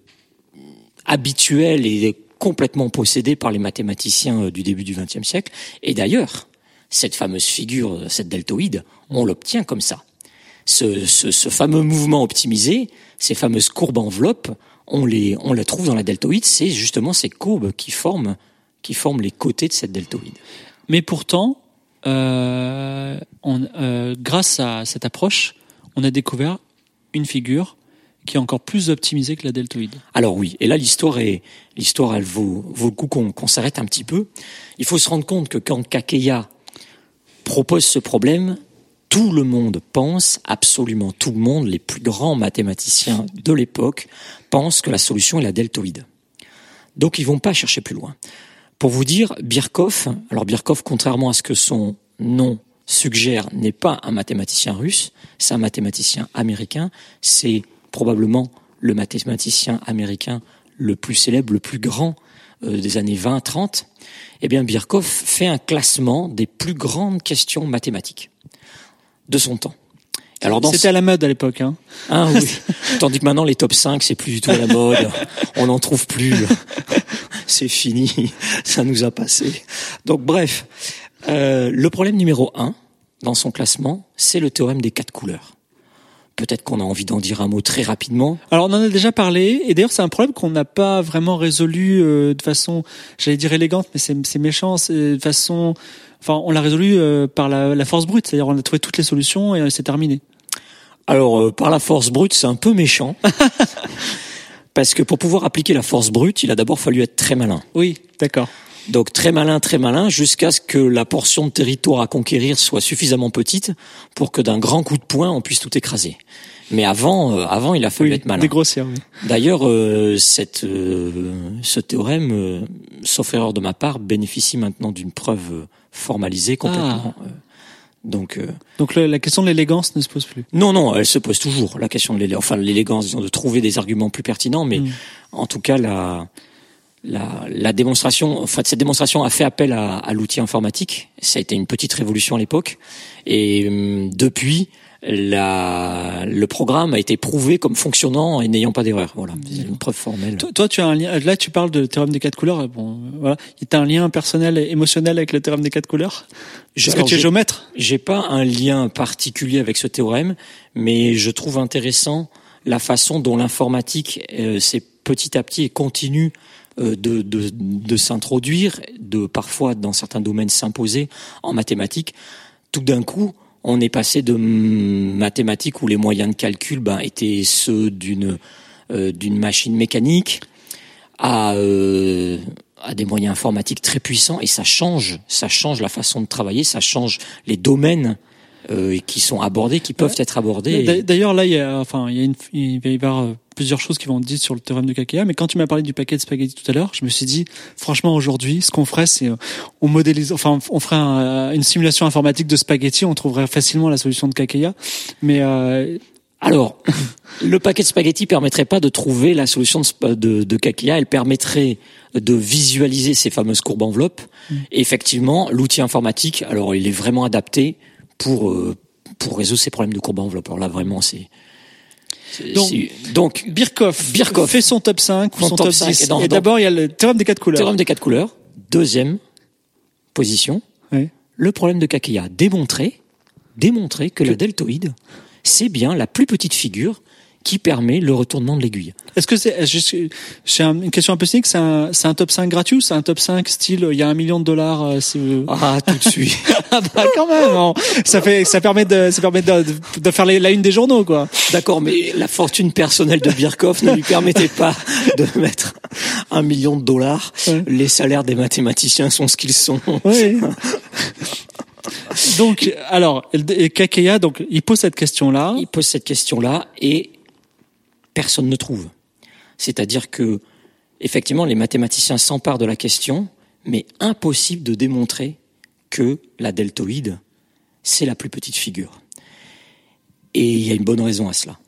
habituelles et complètement possédées par les mathématiciens euh, du début du XXe siècle. Et d'ailleurs, cette fameuse figure, cette deltoïde, on l'obtient comme ça. Ce, ce, ce fameux mouvement optimisé, ces fameuses courbes enveloppes, on les, on les trouve dans la deltoïde, c'est justement ces courbes qui forment, qui forment les côtés de cette deltoïde. Mais pourtant, euh, on, euh, grâce à cette approche, on a découvert une figure qui est encore plus optimisée que la deltoïde. Alors oui, et là l'histoire est l'histoire elle vaut, vaut le coup qu'on qu'on s'arrête un petit peu. Il faut se rendre compte que quand Kakeya propose ce problème, tout le monde pense, absolument tout le monde, les plus grands mathématiciens de l'époque, pensent que la solution est la deltoïde. Donc ils vont pas chercher plus loin. Pour vous dire, Birkhoff, alors Birkhoff, contrairement à ce que son nom suggère, n'est pas un mathématicien russe, c'est un mathématicien américain, c'est probablement le mathématicien américain le plus célèbre, le plus grand euh, des années 20-30. Eh bien, Birkhoff fait un classement des plus grandes questions mathématiques de son temps. Alors C'était à la mode à l'époque. Hein. Ah oui. [LAUGHS] Tandis que maintenant les top 5 c'est plus du tout à la mode. On n'en trouve plus. [LAUGHS] c'est fini. Ça nous a passé. Donc bref, euh, le problème numéro 1 dans son classement, c'est le théorème des quatre couleurs. Peut-être qu'on a envie d'en dire un mot très rapidement. Alors on en a déjà parlé, et d'ailleurs c'est un problème qu'on n'a pas vraiment résolu euh, de façon, j'allais dire élégante, mais c'est méchant, de façon Enfin, on l'a résolu euh, par la, force brute, c'est-à-dire on a trouvé toutes les solutions et c'est terminé. Alors, euh, par la force brute, c'est un peu méchant. [LAUGHS] parce que pour pouvoir appliquer la force brute, il a d'abord fallu être très malin. Oui, d'accord. Donc très malin, très malin, jusqu'à ce que la portion de territoire à conquérir soit suffisamment petite pour que d'un grand coup de poing, on puisse tout écraser. Mais avant, euh, avant, il a fallu être malin. Dégrossir, oui. D'ailleurs, cette, ce théorème, sauf erreur de ma part, bénéficie maintenant d'une preuve formalisée complètement. Ah. Euh, donc, euh, donc la question de l'élégance ne se pose plus. Non, non, elle se pose toujours. La question de l'élégance, enfin l'élégance, disons, de trouver des arguments plus pertinents, mais mm. en tout cas la, la, la démonstration, enfin cette démonstration a fait appel à, à l'outil informatique. Ça a été une petite révolution à l'époque, et hum, depuis, la, le programme a été prouvé comme fonctionnant et n'ayant pas d'erreur. Voilà, c'est une preuve formelle. Toi, toi, tu as un lien. Là, tu parles de théorème des quatre couleurs. Bon, voilà. Tu as un lien personnel et émotionnel avec le théorème des quatre couleurs? Parce que tu es géomètre? J'ai pas un lien particulier avec ce théorème, mais je trouve intéressant la façon dont l'informatique euh, s'est petit à petit et continue euh, de, de, de s'introduire, de parfois dans certains domaines s'imposer en mathématiques. Tout d'un coup, on est passé de mathématiques où les moyens de calcul ben, étaient ceux d'une euh, d'une machine mécanique à euh, à des moyens informatiques très puissants. Et ça change, ça change la façon de travailler, ça change les domaines euh, qui sont abordés, qui peuvent être abordés. D'a- D'ailleurs, là, il y a, enfin, il y a une, il va y avoir euh, plusieurs choses qui vont être dites sur le théorème de Kakea. Mais quand tu m'as parlé du paquet de spaghettis tout à l'heure, je me suis dit, franchement, aujourd'hui, ce qu'on ferait, c'est, euh, on modélise, enfin, on ferait un- une simulation informatique de spaghettis, on trouverait facilement la solution de Kakea. Mais euh, Alors, [COUGHS] le paquet de spaghettis permettrait pas de trouver la solution de, de, de Kakeya, elle permettrait de visualiser ces fameuses courbes enveloppes. Et effectivement, l'outil informatique, alors il est vraiment adapté pour euh, pour résoudre ces problèmes de courbes enveloppes. Alors là, vraiment, c'est Donc- donc Birkhoff, Birkhoff. fait son top 5 ou Son top top 5, 10. et d'abord, il y a le théorème des quatre couleurs. théorème des quatre couleurs. Deuxième position, Oui. le problème de Kakeya. Démontrer, démontrer que, la deltoïde, c'est bien la plus petite figure qui permet le retournement de l'aiguille. Est-ce que c'est, un- une question un peu cynique, c'est un, c'est un top 5 gratuit ou c'est un top 5 style, il y a un million de dollars, euh, c'est, Ah, tout de suite. [LAUGHS] Ah bah quand même, hein. ça fait, ça permet de, ça permet de, de, de faire les- la une des journaux quoi. D'accord, mais la fortune personnelle de Birkhoff ne lui permettait pas de mettre un million de dollars. Ouais. Les salaires des mathématiciens sont ce qu'ils sont. Oui. [LAUGHS] donc, alors, Kakeya, donc, il pose cette question-là. Il pose cette question-là et personne ne trouve. C'est-à-dire que, effectivement, les mathématiciens s'emparent de la question, mais impossible de démontrer que la deltoïde, c'est la plus petite figure. Et il y a une bonne raison à cela.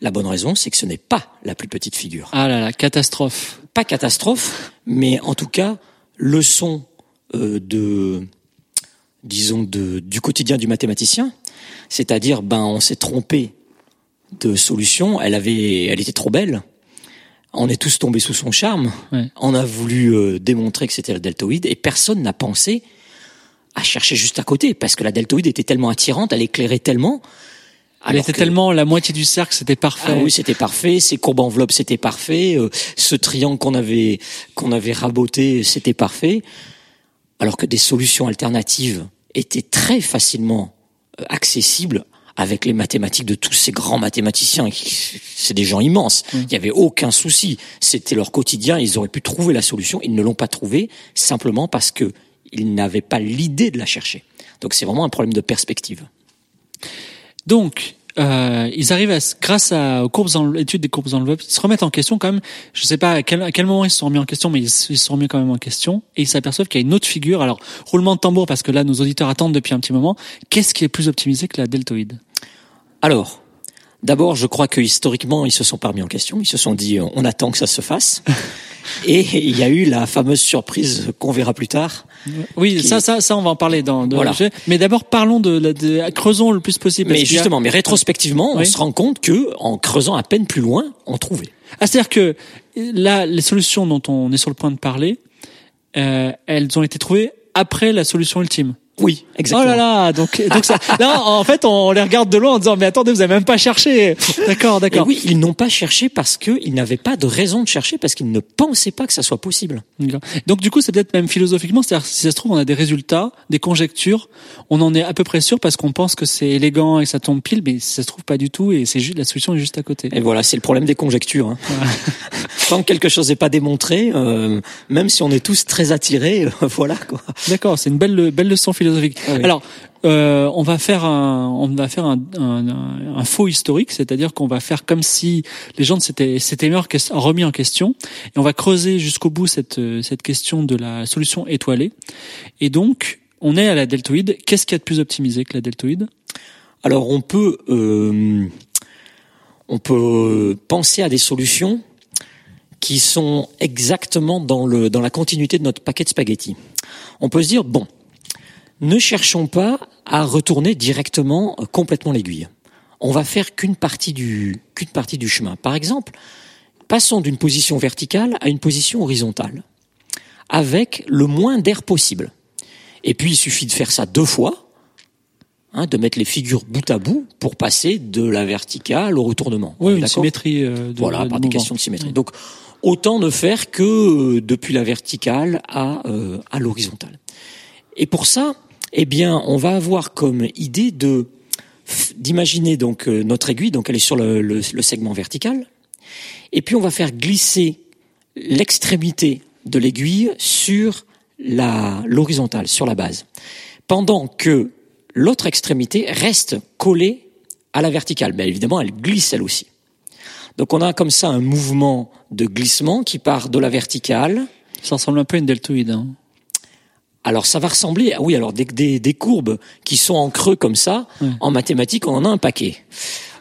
La bonne raison, c'est que ce n'est pas la plus petite figure. Ah là là, catastrophe. pas catastrophe, mais en tout cas leçon euh, de, disons de, du quotidien du mathématicien, c'est-à-dire ben on s'est trompé de solution, elle avait, elle était trop belle, on est tous tombés sous son charme, Ouais. on a voulu euh, démontrer que c'était la deltoïde et personne n'a pensé à chercher juste à côté parce que la deltoïde était tellement attirante, elle éclairait tellement. Elle était que- tellement la moitié du cercle, c'était parfait. ah oui, c'était parfait. Ces courbes enveloppes, c'était parfait. Euh, ce triangle qu'on avait qu'on avait raboté, c'était parfait. Alors que des solutions alternatives étaient très facilement euh, accessibles avec les mathématiques de tous ces grands mathématiciens. C'est des gens immenses. Il n'y avait aucun souci. C'était leur quotidien. Ils auraient pu trouver la solution. Ils ne l'ont pas trouvée simplement parce que ils n'avaient pas l'idée de la chercher. Donc c'est vraiment un problème de perspective. Donc, euh, ils arrivent à, grâce à, aux courbes l'étude des courbes enveloppes, ils se remettent en question quand même. Je sais pas à quel, à quel moment ils se sont remis en question, mais ils se sont remis quand même en question et ils s'aperçoivent qu'il y a une autre figure. Alors, roulement de tambour parce que là, nos auditeurs attendent depuis un petit moment. Qu'est-ce qui est plus optimisé que la deltoïde? Alors, d'abord, je crois que historiquement, ils se sont pas remis en question. Ils se sont dit, on attend que ça se fasse. [LAUGHS] Et il y a eu la fameuse surprise qu'on verra plus tard. Oui, Qui- ça, ça, ça, on va en parler dans. dans Voilà. le sujet. Mais d'abord, parlons de, la- de, creusons le plus possible. Mais a- justement, mais rétrospectivement, on se rend compte que, en creusant à peine plus loin, on trouvait. Ah, c'est-à-dire que là, les solutions dont on est sur le point de parler, euh, elles ont été trouvées après la solution ultime. Oui, exactement. Oh là là, donc donc ça, là en fait on les regarde de loin en disant mais attendez vous avez même pas cherché. D'accord, d'accord. oui, ils n'ont pas cherché parce qu'ils n'avaient pas de raison de chercher, parce qu'ils ne pensaient pas que ça soit possible. Donc du coup c'est peut-être même philosophiquement, c'est-à-dire si ça se trouve on a des résultats, des conjectures, on en est à peu près sûr parce qu'on pense que c'est élégant et que ça tombe pile, mais ça se trouve pas du tout et c'est juste la solution est juste à côté. Et voilà, c'est le problème des conjectures. Hein. [LAUGHS] Tant que quelque chose n'est pas démontré, euh, même si on est tous très attirés, euh, [LAUGHS] voilà quoi. D'accord, c'est une belle belle leçon philosophique. Ah oui. Alors, euh, on va faire un on va faire un, un, un- un faux historique, c'est-à-dire qu'on va faire comme si les gens s'étaient s'étaient remis en question, et on va creuser jusqu'au bout cette cette question de la solution étoilée. Et donc, on est à la deltoïde. Qu'est-ce qu'il y a de plus optimisé que la deltoïde? Alors on peut euh, on peut penser à des solutions qui sont exactement dans le dans la continuité de notre paquet de spaghettis. On peut se dire bon, ne cherchons pas à retourner directement euh, complètement l'aiguille. on va faire qu'une partie du qu'une partie du chemin. Par exemple, passons d'une position verticale à une position horizontale, avec le moins d'air possible. Et puis il suffit de faire ça deux fois, hein, de mettre les figures bout à bout pour passer de la verticale au retournement. Oui, une symétrie. euh, de, voilà, de par des questions de symétrie. Donc, autant ne faire que euh, depuis la verticale à, euh, à l'horizontale. Et pour ça, eh bien, on va avoir comme idée de d'imaginer donc euh, notre aiguille, donc elle est sur le, le, le segment vertical, et puis on va faire glisser l'extrémité de l'aiguille sur la l'horizontale, sur la base, pendant que l'autre extrémité reste collée à la verticale. Mais évidemment, elle glisse elle aussi. Donc on a comme ça un mouvement de glissement qui part de la verticale. Ça ressemble un peu à une deltoïde. Hein. Alors ça va ressembler, ah oui, alors des, des, des courbes qui sont en creux comme ça, Ouais. en mathématiques, on en a un paquet.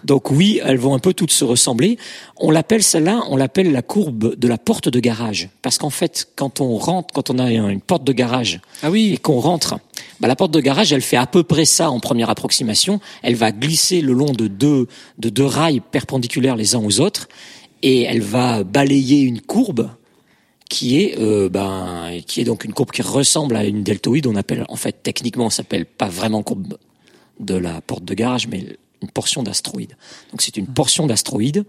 Donc oui, elles vont un peu toutes se ressembler. On l'appelle celle-là, on l'appelle la courbe de la porte de garage, parce qu'en fait, quand on rentre, quand on a une porte de garage Ah et oui. qu'on rentre, bah, la porte de garage, elle fait à peu près ça en première approximation. Elle va glisser le long de deux, de deux rails perpendiculaires les uns aux autres, et elle va balayer une courbe qui est, euh, ben, qui est donc une courbe qui ressemble à une deltoïde. On appelle, en fait, techniquement, on s'appelle pas vraiment courbe de la porte de garage, mais une portion d'astéroïde. Donc c'est une portion d'astéroïde.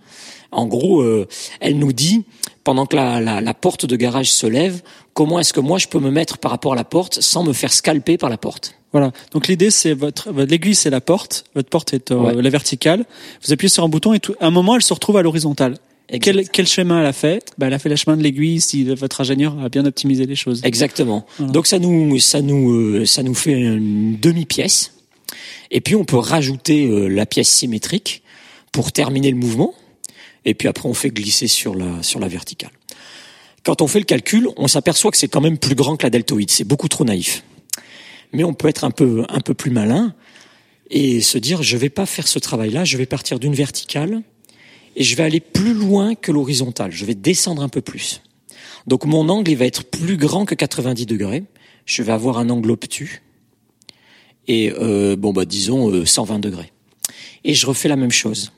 En gros, euh, elle nous dit, pendant que la, la, la porte de garage se lève, comment est-ce que moi je peux me mettre par rapport à la porte sans me faire scalper par la porte? Voilà. Donc l'idée, c'est votre, votre l'aiguille, c'est la porte. Votre porte est euh, Ouais. la verticale. Vous appuyez sur un bouton et tout, à un moment, elle se retrouve à l'horizontale. Quel, quel chemin elle a fait? Bah, Elle a fait le chemin de l'aiguille si votre ingénieur a bien optimisé les choses. Exactement. Voilà. Donc ça nous, ça nous, euh, ça nous fait une demi-pièce. Et puis on peut rajouter euh, la pièce symétrique pour terminer le mouvement. Et puis après on fait glisser sur la, sur la verticale. Quand on fait le calcul, on s'aperçoit que c'est quand même plus grand que la deltoïde. C'est beaucoup trop naïf. Mais on peut être un peu, un peu plus malin et se dire je vais pas faire ce travail-là. Je vais partir d'une verticale et je vais aller plus loin que l'horizontale. Je vais descendre un peu plus. Donc mon angle il va être plus grand que 90 degrés. Je vais avoir un angle obtus et euh, bon bah disons euh, 120 degrés. Et je refais la même chose.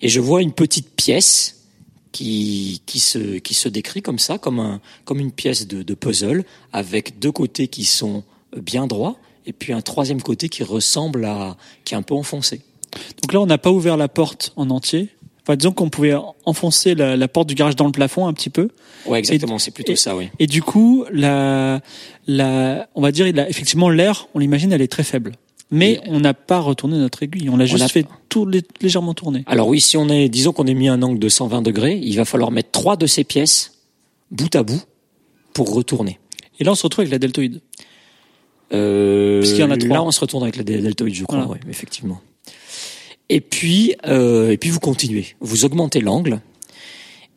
Et je vois une petite pièce qui qui se qui se décrit comme ça, comme un comme une pièce de, de puzzle avec deux côtés qui sont bien droits et puis un troisième côté qui ressemble à qui est un peu enfoncé. Donc là, on n'a pas ouvert la porte en entier. Enfin, disons qu'on pouvait enfoncer la, la porte du garage dans le plafond un petit peu. Ouais exactement, c'est plutôt et- ça, oui. Et du coup, la, la, on va dire, il a- effectivement, l'air, on l'imagine, elle est très faible. Mais on n'a pas retourné notre aiguille. On l'a juste a- fait tout lé- légèrement tourner. Alors oui, si on est, disons qu'on ait mis un angle de 120 degrés, il va falloir mettre trois de ces pièces bout à bout pour retourner. Et là, on se retrouve avec la deltoïde. Euh, Puisqu'il y en a trois. Là, on se retourne avec la deltoïde, je crois, Voilà. ouais, effectivement. Et puis, euh, et puis vous continuez. Vous augmentez l'angle.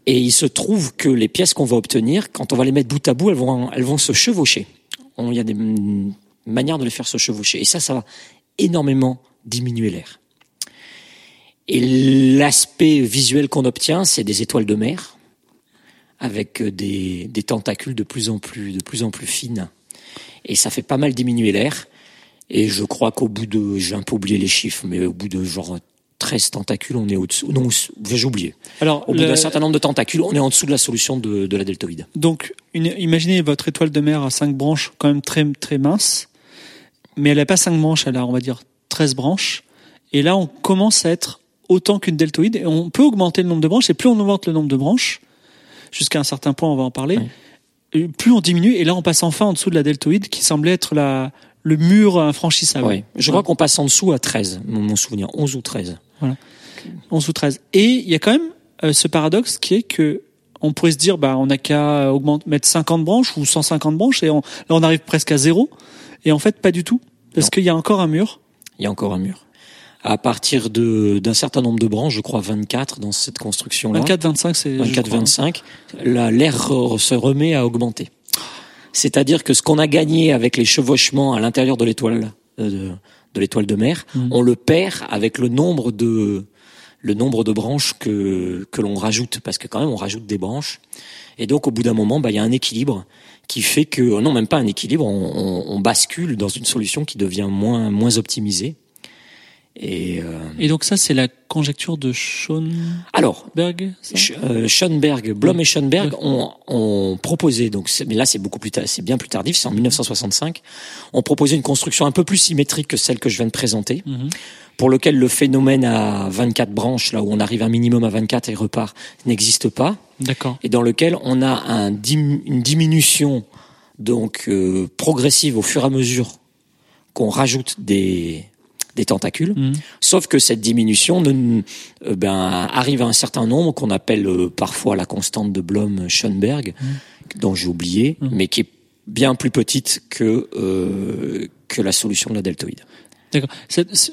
Et il se trouve que les pièces qu'on va obtenir, quand on va les mettre bout à bout, elles vont, elles vont se chevaucher. Il y a des manières de les faire se chevaucher. Et ça, ça va énormément diminuer l'air. Et l'aspect visuel qu'on obtient, c'est des étoiles de mer avec des, des tentacules de plus en plus, de plus en plus fines. Et ça fait pas mal diminuer l'air. Et je crois qu'au bout de, j'ai un peu oublié les chiffres, mais au bout de genre 13 tentacules, on est au-dessous. Non, j'ai oublié. Alors, Au bout le- d'un certain nombre de tentacules, on est en dessous de la solution de, de la deltoïde. donc, une, imaginez votre étoile de mer à cinq branches, quand même très, très mince. Mais elle n'a pas cinq branches, elle a, on va dire, 13 branches. Et là, on commence à être autant qu'une deltoïde. Et on peut augmenter le nombre de branches. Et plus on augmente le nombre de branches, jusqu'à un certain point, on va en parler, plus on diminue. Et là, on passe enfin en dessous de la deltoïde, qui semblait être la, le mur infranchissable. Ouais. Je crois qu'on passe en dessous à 13, mon, souvenir, 11 ou 13. 11 ou 13. Et il y a quand même euh, ce paradoxe qui est que on pourrait se dire, bah, on n'a qu'à augmenter, mettre 50 branches ou 150 branches et on, là, on arrive presque à zéro. Et en fait, pas du tout. Parce qu'il y a encore un mur. Il y a encore un mur. À partir de, d'un certain nombre de branches, je crois 24 dans cette construction-là. 24, 25, c'est. je 24, crois, hein. 25, la- l'air se remet à augmenter. C'est-à-dire que ce qu'on a gagné avec les chevauchements à l'intérieur de l'étoile euh, de, l'étoile de mer, Mhm. on le perd avec le nombre de le nombre de branches que que l'on rajoute parce que quand même on rajoute des branches et donc au bout d'un moment bah il y a un équilibre qui fait que non même pas un équilibre on, on- on bascule dans une solution qui devient moins moins optimisée Et, euh, Et donc ça, c'est la conjecture de Schoenberg alors, ça Sch- euh, Schoenberg, Blom et Schoenberg ont, ont proposé, donc mais là c'est beaucoup plus tard, c'est bien plus tardif, c'est en 1965, ont proposé une construction un peu plus symétrique que celle que je viens de présenter, Mhm. pour lequel le phénomène à 24 branches, là où on arrive un minimum à 24 et repart, n'existe pas, D'accord. et dans lequel on a un dim- une diminution donc euh, progressive au fur et à mesure qu'on rajoute des des tentacules. Mhm. Sauf que cette diminution ne, euh, ben, arrive à un certain nombre qu'on appelle euh, parfois la constante de Blom-Schoenberg, dont j'ai oublié, Mhm. mais qui est bien plus petite que euh, que la solution de la deltoïde. D'accord.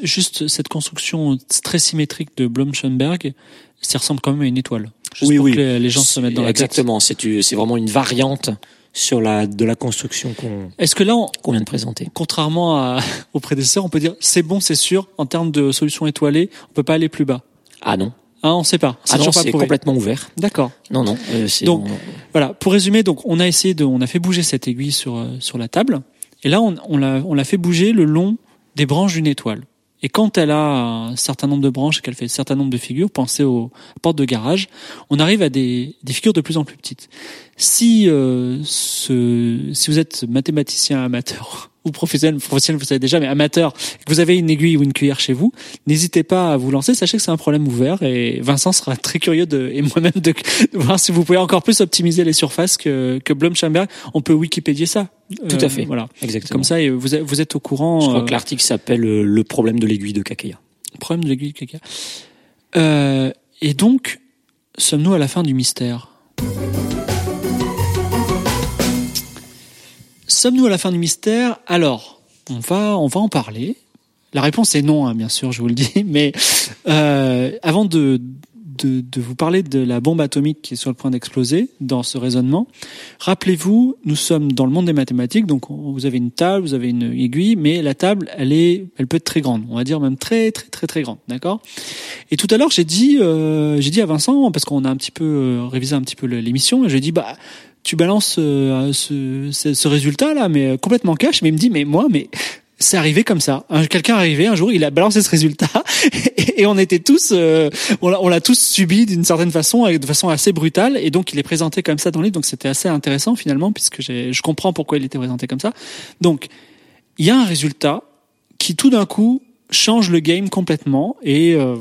Juste cette construction très symétrique de Blom-Schoenberg, ça ressemble quand même à une étoile. Juste Oui, pour oui. que les, gens se mettent dans la. Exactement. C'est vraiment une variante sur la de la construction qu'on Est-ce que là, on- qu'on vient de présenter. contrairement à, aux prédécesseurs, on peut dire c'est bon, c'est sûr, en termes de solution étoilée, on peut pas aller plus bas. Ah non. Ah, on sait pas. C'est Ah non, toujours pas c'est prouvé. complètement ouvert. D'accord. Non, non. euh, c'est- Donc, on- Voilà. Pour résumer, donc on a essayé de, on a fait bouger cette aiguille sur euh, sur la table, et là on, on l'a on l'a fait bouger le long des branches d'une étoile. Et quand elle a un certain nombre de branches et qu'elle fait un certain nombre de figures, pensez aux portes de garage, on arrive à des, des figures de plus en plus petites. Si euh, ce, si vous êtes mathématicien amateur [LAUGHS] ou professionnel, professionnel vous savez déjà, mais amateur, que vous avez une aiguille ou une cuillère chez vous, n'hésitez pas à vous lancer. Sachez que c'est un problème ouvert et Vincent sera [LAUGHS] très curieux de, et moi-même de, de voir si vous pouvez encore plus optimiser les surfaces que, que Blom-Schoenberg. On peut Wikipédier ça. Tout à fait. Voilà. Exactement. Comme ça, et vous êtes, vous êtes au courant. Je crois euh, que l'article s'appelle euh, le problème de l'aiguille de Kakea. Problème de l'aiguille de. Euh, et donc, sommes-nous à la fin du mystère? Sommes-nous à la fin du mystère? Alors, on va, on va en parler. La réponse est non, hein, bien sûr, je vous le dis. [LAUGHS] Mais euh, avant de, de, de vous parler de la bombe atomique qui est sur le point d'exploser dans ce raisonnement, rappelez-vous, nous sommes dans le monde des mathématiques, donc on- vous avez une table, vous avez une aiguille, mais la table, elle est, elle peut être très grande, on va dire même très très très très grande, d'accord? Et tout à l'heure, j'ai dit, euh, j'ai dit à Vincent, parce qu'on a un petit peu euh, révisé un petit peu l'émission, et j'ai dit bah tu balances euh, ce, ce, ce résultat là, mais euh, complètement cash. Mais il me dit mais moi mais c'est arrivé comme ça. Un- Quelqu'un arrivé un jour, il a balancé ce résultat [LAUGHS] et, on était tous, euh, on l'a tous subi d'une certaine façon, de façon assez brutale. Et donc il est présenté comme ça dans le livre, donc c'était assez intéressant finalement puisque je comprends pourquoi il était présenté comme ça. Donc il y a un résultat qui tout d'un coup change le game complètement et euh,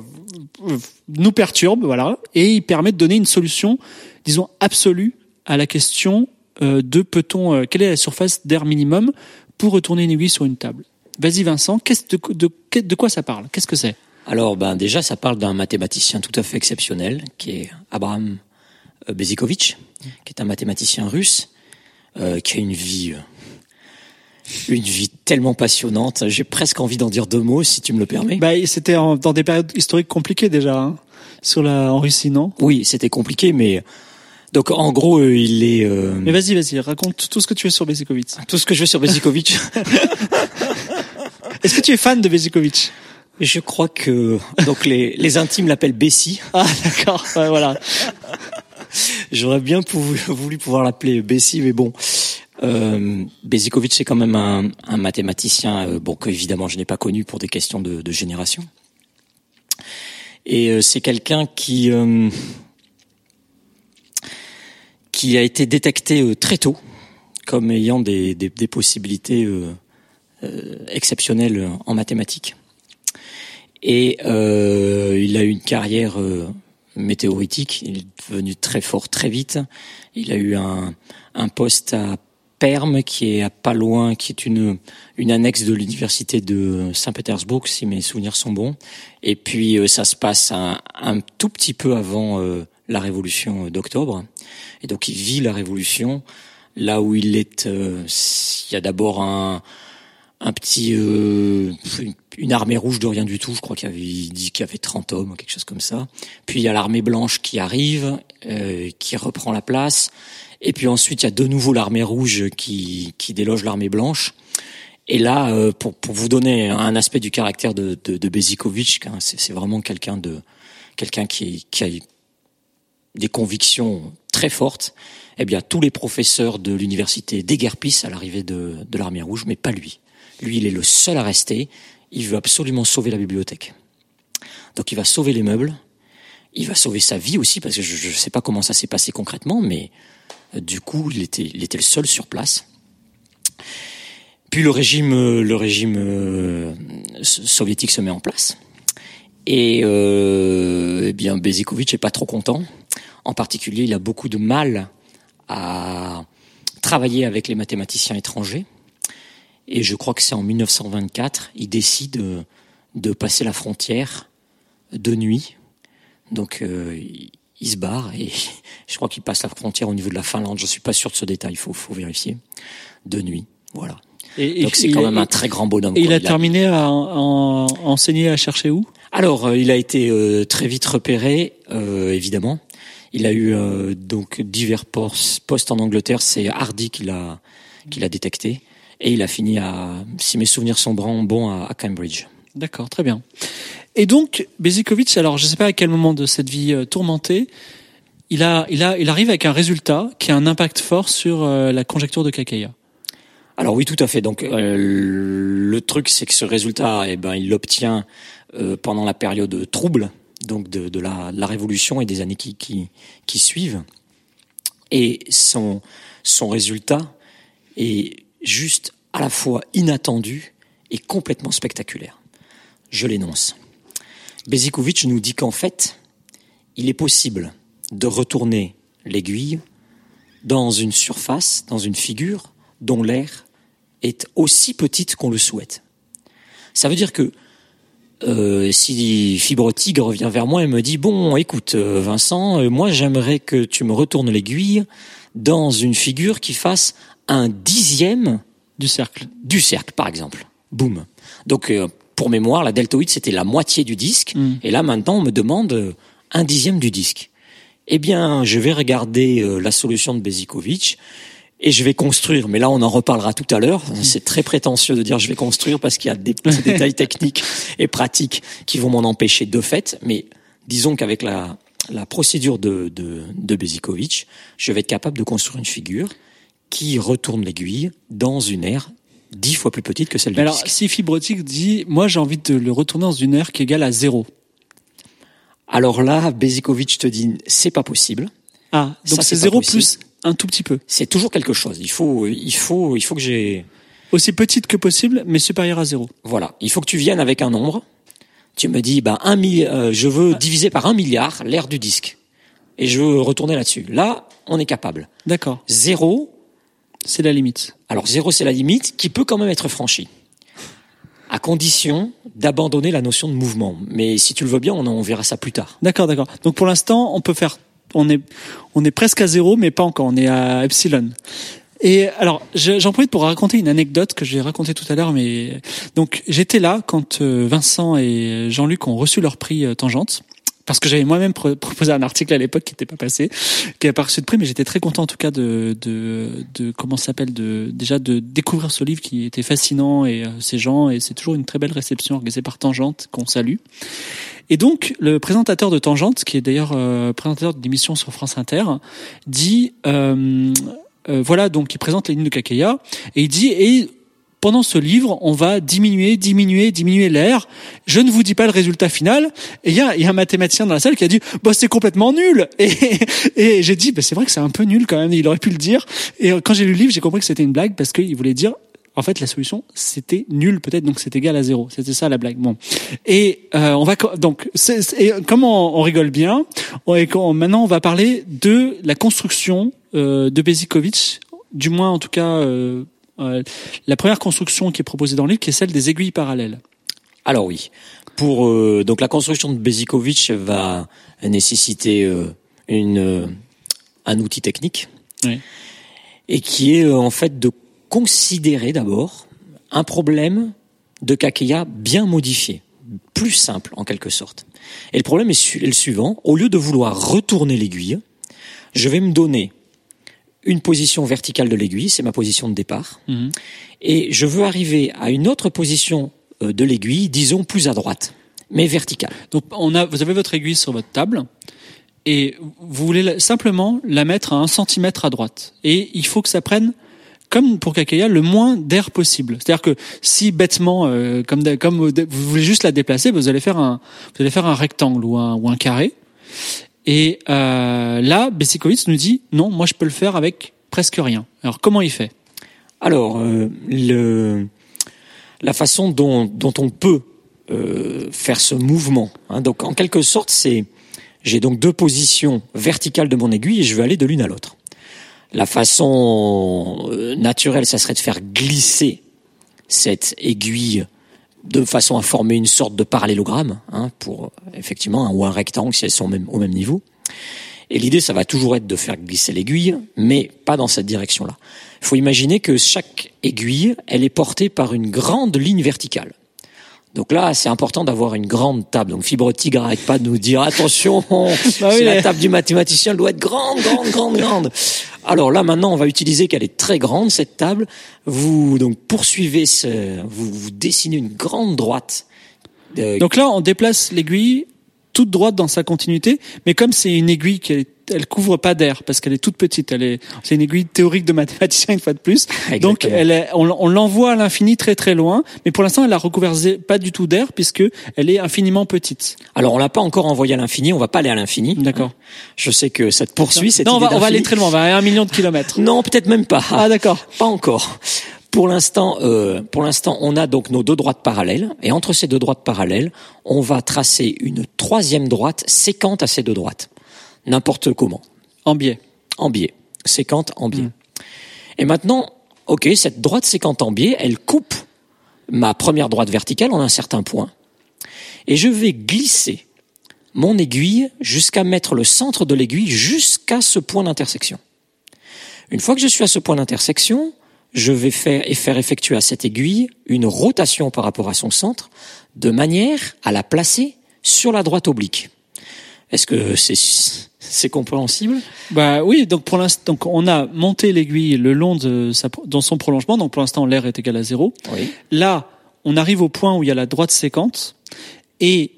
nous perturbe, voilà, et il permet de donner une solution, disons absolue à la question euh, de peut-on, euh, quelle est la surface d'air minimum pour retourner une aiguille sur une table. Vas-y Vincent, qu'est-ce de, de, de quoi ça parle? Qu'est-ce que c'est? Alors, ben déjà, ça parle d'un mathématicien tout à fait exceptionnel, qui est Abraham euh, Bezikovitch, qui est un mathématicien russe, euh, qui a une vie, euh, une vie tellement passionnante. J'ai presque envie d'en dire deux mots, si tu me le permets. Bah, c'était dans des périodes historiques compliquées déjà, hein, sur la en Russie, non? Oui, c'était compliqué, mais donc en gros, euh, il est euh, Mais vas-y, vas-y, raconte tout ce que tu veux sur Bezikovitch. tout ce que je veux sur Bezikovitch. [LAUGHS] Est-ce que tu es fan de Bezikovitch? Je crois que donc les, les intimes l'appellent Bessie. Ah d'accord, ouais, voilà. J'aurais bien voulu pouvoir l'appeler Bessie, mais bon. Euh, Bezikovic, c'est quand même un, un mathématicien, euh, bon que évidemment je n'ai pas connu pour des questions de, de génération. Et euh, c'est quelqu'un qui euh, qui a été détecté euh, très tôt comme ayant des, des, des possibilités euh, euh, exceptionnelles en mathématiques. Et euh, il a eu une carrière euh, météoritique. Il est devenu très fort très vite. Il a eu un, un poste à Perm, qui est à pas loin, qui est une, une annexe de l'université de Saint-Pétersbourg, si mes souvenirs sont bons. Et puis euh, ça se passe un, un tout petit peu avant la révolution d'octobre. Et donc il vit la révolution là où il est. euh, il y a d'abord un un petit euh, une, armée rouge de rien du tout. Je crois qu'il avait dit qu'il y avait 30 hommes, quelque chose comme ça. Puis il y a l'armée blanche qui arrive, euh, qui reprend la place. Et puis ensuite il y a de nouveau l'armée rouge qui qui déloge l'armée blanche. Et là, euh, pour pour vous donner un aspect du caractère de de, de hein, c'est c'est vraiment quelqu'un de quelqu'un qui qui a des convictions très fortes. Eh bien, tous les professeurs de l'université déguerpissent à l'arrivée de, l'armée rouge, mais pas lui. Lui, il est le seul à rester. il veut absolument sauver la bibliothèque. Donc il va sauver les meubles, il va sauver sa vie aussi, parce que je ne sais pas comment ça s'est passé concrètement, mais euh, du coup, il était, le seul sur place. Puis le régime, euh, euh, soviétique se met en place. Et euh, eh bien, Bezikovic est pas trop content. En particulier, il a beaucoup de mal à travailler avec les mathématiciens étrangers. Et je crois que c'est en 1924, il décide de passer la frontière de nuit. Donc, euh, il se barre et [LAUGHS] je crois qu'il passe la frontière au niveau de la Finlande. Je suis pas sûr de ce détail, il faut, faut vérifier. De nuit, voilà. Et, Donc c'est quand même un très grand bonhomme. Et il a terminé à, enseigner à chercher où? Alors, euh, il a été euh, très vite repéré, euh, évidemment. Il a eu donc divers postes en Angleterre. C'est Hardy qui l'a qui l'a détecté et il a fini à, si mes souvenirs sont bons, à, à Cambridge. D'accord, très bien. Et donc, Bezikovic, alors je ne sais pas à quel moment de cette vie tourmentée, il, a, il, a, il arrive avec un résultat qui a un impact fort sur la conjecture de Kakaya. Alors oui, tout à fait. Donc euh, le truc, c'est que ce résultat, eh ben, il l'obtient euh, pendant la période trouble, donc de, de, la, la, révolution et des années qui, qui, qui suivent. Et son, son résultat est juste à la fois inattendu et complètement spectaculaire. Je l'énonce. Bezikovic nous dit qu'en fait, il est possible de retourner l'aiguille dans une surface, dans une figure dont l'air est aussi petite qu'on le souhaite. Ça veut dire que euh, si Fibre Tigre revient vers moi et me dit bon, écoute, euh, Vincent, euh, moi j'aimerais que tu me retournes l'aiguille dans une figure qui fasse un dixième du cercle, du cercle par exemple. Boum. Donc pour mémoire, la deltoïde c'était la moitié du disque, hmm. et là maintenant on me demande un dixième du disque. Eh bien, je vais regarder la solution de Bezikovic et je vais construire. Mais là, on en reparlera tout à l'heure. C'est très prétentieux de dire je vais construire parce qu'il y a des [LAUGHS] détails techniques et pratiques qui vont m'en empêcher de fait. Mais disons qu'avec la, la procédure de, de, de Bezikovic, je vais être capable de construire une figure qui retourne l'aiguille dans une aire dix fois plus petite que celle du alors, si Fibrotique dit, moi j'ai envie de le retourner dans une aire qui est égale à zéro. Alors là, Bezikovic te dit, c'est pas possible. Ah, donc c'est zéro plus un tout petit peu. C'est toujours quelque chose. Il faut, il faut, il faut que j'ai aussi petite que possible, mais supérieure à zéro. Voilà. Il faut que tu viennes avec un nombre. Tu me dis, bah un euh, je veux diviser par un milliard l'air du disque, et je veux retourner là-dessus. Là, on est capable. D'accord. Zéro, c'est la limite. Alors zéro, c'est la limite, qui peut quand même être franchie, à condition d'abandonner la notion de mouvement. Mais si tu le veux bien, on, on verra ça plus tard. D'accord, d'accord. Donc pour l'instant, on peut faire on est, on est presque à zéro, mais pas encore. On est à epsilon. Et alors, j'en profite pour raconter une anecdote que j'ai racontée tout à l'heure. Mais donc, j'étais là quand euh, Vincent et Jean-Luc ont reçu leur prix euh, Tangente parce que j'avais moi-même proposé un article à l'époque qui n'était pas passé, qui n'a pas reçu de prix, mais j'étais très content en tout cas de, de, de comment s'appelle, de déjà de découvrir ce livre qui était fascinant et euh, ces gens et c'est toujours une très belle réception organisée par Tangente qu'on salue. Et donc le présentateur de Tangente, qui est d'ailleurs euh, présentateur d'émission sur France Inter, dit euh, euh, voilà donc il présente les lignes de Kakeya et il dit et pendant ce livre, on va diminuer, diminuer, diminuer l'air. Je ne vous dis pas le résultat final. Et il y a, y a, un mathématicien dans la salle qui a dit, bah, c'est complètement nul. [LAUGHS] Et, et j'ai dit, bah, c'est vrai que c'est un peu nul quand même. Il aurait pu le dire. Et quand j'ai lu le livre, j'ai compris que c'était une blague parce qu'il voulait dire, en fait, la solution, c'était nul peut-être, donc c'est égal à zéro. C'était ça la blague. Bon, et euh, on va donc, et comment on, rigole bien, on, maintenant on va parler de la construction euh, de Bezikovic, du moins en tout cas euh, euh, la première construction qui est proposée dans le livre, qui est celle des aiguilles parallèles. Alors oui, pour euh, donc la construction de Bezikovic va nécessiter euh, une un outil technique oui. et qui est en fait de considérer d'abord un problème de Kakeya bien modifié, plus simple en quelque sorte. Et le problème est le suivant au lieu de vouloir retourner l'aiguille, je vais me donner une position verticale de l'aiguille, c'est ma position de départ, mhm. et je veux arriver à une autre position euh, de l'aiguille, disons plus à droite, mais verticale. Donc on a, vous avez votre aiguille sur votre table, et vous voulez simplement la mettre à un centimètre à droite, et il faut que ça prenne comme pour Kakaya, le moins d'air possible. C'est-à-dire que si bêtement, euh, comme comme vous voulez juste la déplacer, vous allez faire un vous allez faire un rectangle ou un ou un carré. Et euh, là, Besikovic nous dit non, moi je peux le faire avec presque rien. Alors comment il fait? Alors euh, le la façon dont dont on peut euh, faire ce mouvement. Hein, donc en quelque sorte, c'est j'ai donc deux positions verticales de mon aiguille et je veux aller de l'une à l'autre. La façon euh, naturelle, ça serait de faire glisser cette aiguille de façon à former une sorte de parallélogramme, hein, pour effectivement un ou un rectangle si elles sont au même niveau. Et l'idée, ça va toujours être de faire glisser l'aiguille, mais pas dans cette direction-là. Il faut imaginer que chaque aiguille, elle est portée par une grande ligne verticale. Donc là, c'est important d'avoir une grande table. Donc Fibre Tigre arrête pas de nous dire attention, [LAUGHS] bah la table du mathématicien doit être grande, grande, grande, grande. Alors là, maintenant, on va utiliser qu'elle est très grande cette table. Vous donc poursuivez ce, vous, vous dessinez une grande droite. Donc là, on déplace l'aiguille toute droite dans sa continuité, mais comme c'est une aiguille qui est elle couvre pas d'air parce qu'elle est toute petite. Elle est, c'est une aiguille théorique de mathématicien une fois de plus. [LAUGHS] Donc elle est, on, on l'envoie à l'infini très très loin, mais pour l'instant elle a recouvert pas du tout d'air puisque elle est infiniment petite. Alors on l'a pas encore envoyé à l'infini, on va pas aller à l'infini. D'accord. Je sais que ça te poursuit cette non, idée on va, aller très loin, on va aller à un million de kilomètres. non, peut-être même pas. Ah d'accord. Pas encore. Pour l'instant, euh, pour l'instant, on a donc nos deux droites parallèles, et entre ces deux droites parallèles, on va tracer une troisième droite séquente à ces deux droites n'importe comment. En biais. En biais. Séquente en biais. Hmm. Et maintenant, ok, cette droite séquente en biais, elle coupe ma première droite verticale en un certain point. Et je vais glisser mon aiguille jusqu'à mettre le centre de l'aiguille jusqu'à ce point d'intersection. Une fois que je suis à ce point d'intersection, je vais faire, et faire effectuer à cette aiguille une rotation par rapport à son centre, de manière à la placer sur la droite oblique. Est-ce que c'est c'est compréhensible? Bah oui, donc pour l'instant, donc on a monté l'aiguille le long de sa, dans son prolongement. Donc pour l'instant, l'air est égal à zéro. Oui. Là, on arrive au point où il y a la droite séquente et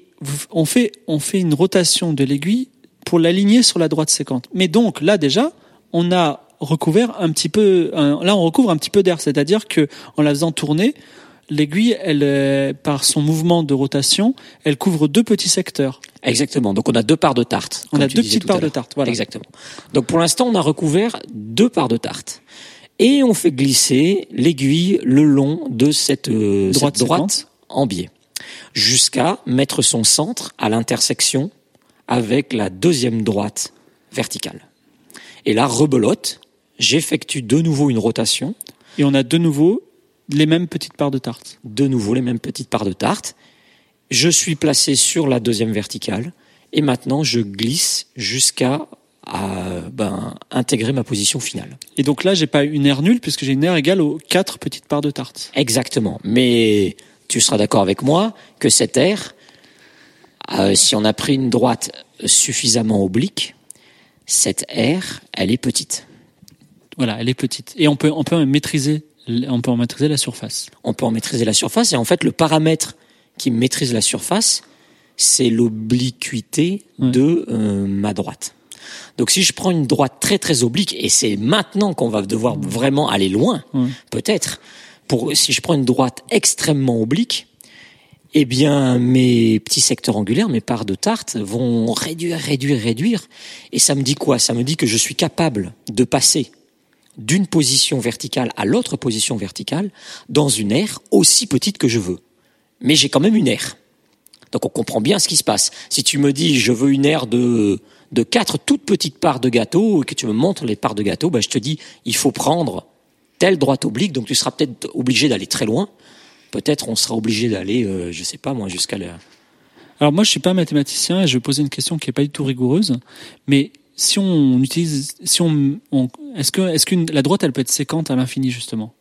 on fait on fait une rotation de l'aiguille pour l'aligner sur la droite séquente. Mais donc là déjà, on a recouvert un petit peu. là, on recouvre un petit peu d'air, c'est-à-dire que en la faisant tourner, l'aiguille, elle, par son mouvement de rotation, elle couvre deux petits secteurs. Exactement. Donc on a deux parts de tarte. On a deux petites parts de tarte. Voilà. Exactement. Donc pour l'instant, on a recouvert deux parts de tarte. Et on fait glisser l'aiguille le long de cette euh, droite, droite en biais, jusqu'à mettre son centre à l'intersection avec la deuxième droite verticale. Et là, rebelote, j'effectue de nouveau une rotation. Et on a de nouveau les mêmes petites parts de tarte. De nouveau les mêmes petites parts de tarte. Je suis placé sur la deuxième verticale et maintenant je glisse jusqu'à ben, intégrer ma position finale. Et donc là, j'ai pas une aire nulle puisque j'ai une aire égale aux quatre petites parts de tarte. Exactement. Mais tu seras d'accord avec moi que cette aire, euh, si on a pris une droite suffisamment oblique, cette aire, elle est petite. Voilà, elle est petite. Et on peut, on peut maîtriser, on peut en maîtriser la surface. On peut en maîtriser la surface. Et en fait, le paramètre qui maîtrise la surface, c'est l'obliquité de euh, ma droite. Donc si je prends une droite très très oblique, et c'est maintenant qu'on va devoir vraiment aller loin, peut-être, pour si je prends une droite extrêmement oblique, eh bien mes petits secteurs angulaires, mes parts de tarte vont réduire, réduire, réduire. Et ça me dit quoi? Ça me dit que je suis capable de passer d'une position verticale à l'autre position verticale dans une aire aussi petite que je veux mais j'ai quand même une aire. Donc on comprend bien ce qui se passe. Si tu me dis je veux une aire de de quatre toutes petites parts de gâteau et que tu me montres les parts de gâteau, ben je te dis il faut prendre telle droite oblique. Donc tu seras peut-être obligé d'aller très loin. Peut-être on sera obligé d'aller, euh, je sais pas moi, jusqu'à la. Alors moi je suis pas mathématicien et je vais poser une question qui est pas du tout rigoureuse, mais si on utilise, si on, on est-ce que est-ce que la droite elle peut être séquente à l'infini justement?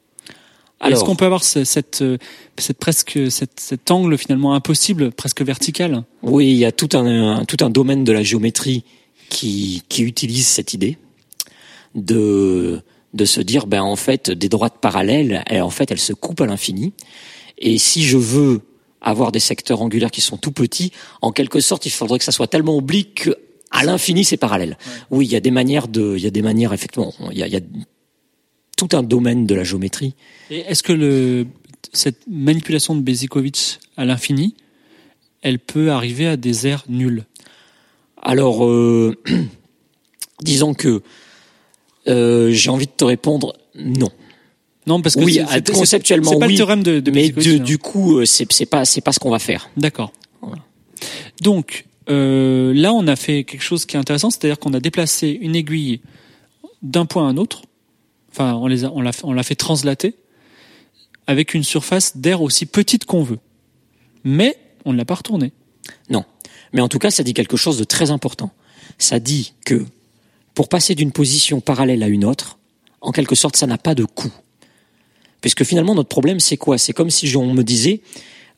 Est-ce qu'on peut avoir cette, euh, cette presque cette, cet angle finalement impossible, presque vertical? Oui, il y a tout un, tout un domaine de la géométrie qui, qui utilise cette idée de de se dire ben en fait des droites parallèles, elles, en fait elles se coupent à l'infini. Et si je veux avoir des secteurs angulaires qui sont tout petits, en quelque sorte, il faudrait que ça soit tellement oblique qu'à l'infini c'est parallèle. Oui, il y a des manières de, il y a des manières effectivement, il y a, il y a tout un domaine de la géométrie. Et est-ce que le, cette manipulation de Bezikovitch à l'infini, elle peut arriver à des aires nulles? Alors, euh, [CLEARS THROAT] disons que euh, j'ai envie de te répondre non. Non, parce que Oui, à- conceptuellement, c'est pas oui, le théorème de, de Mais du, hein. du coup, euh, c'est c'est pas c'est pas ce qu'on va faire. D'accord. Voilà. Donc euh, là, on a fait quelque chose qui est intéressant, c'est-à-dire qu'on a déplacé une aiguille d'un point à un autre. Enfin, on les on l'a, on l'a fait translater avec une surface d'air aussi petite qu'on veut. Mais on ne l'a pas retournée. Non. Mais en tout cas, ça dit quelque chose de très important. Ça dit que pour passer d'une position parallèle à une autre, en quelque sorte, ça n'a pas de coût. Puisque finalement, notre problème, c'est quoi? C'est comme si on me disait,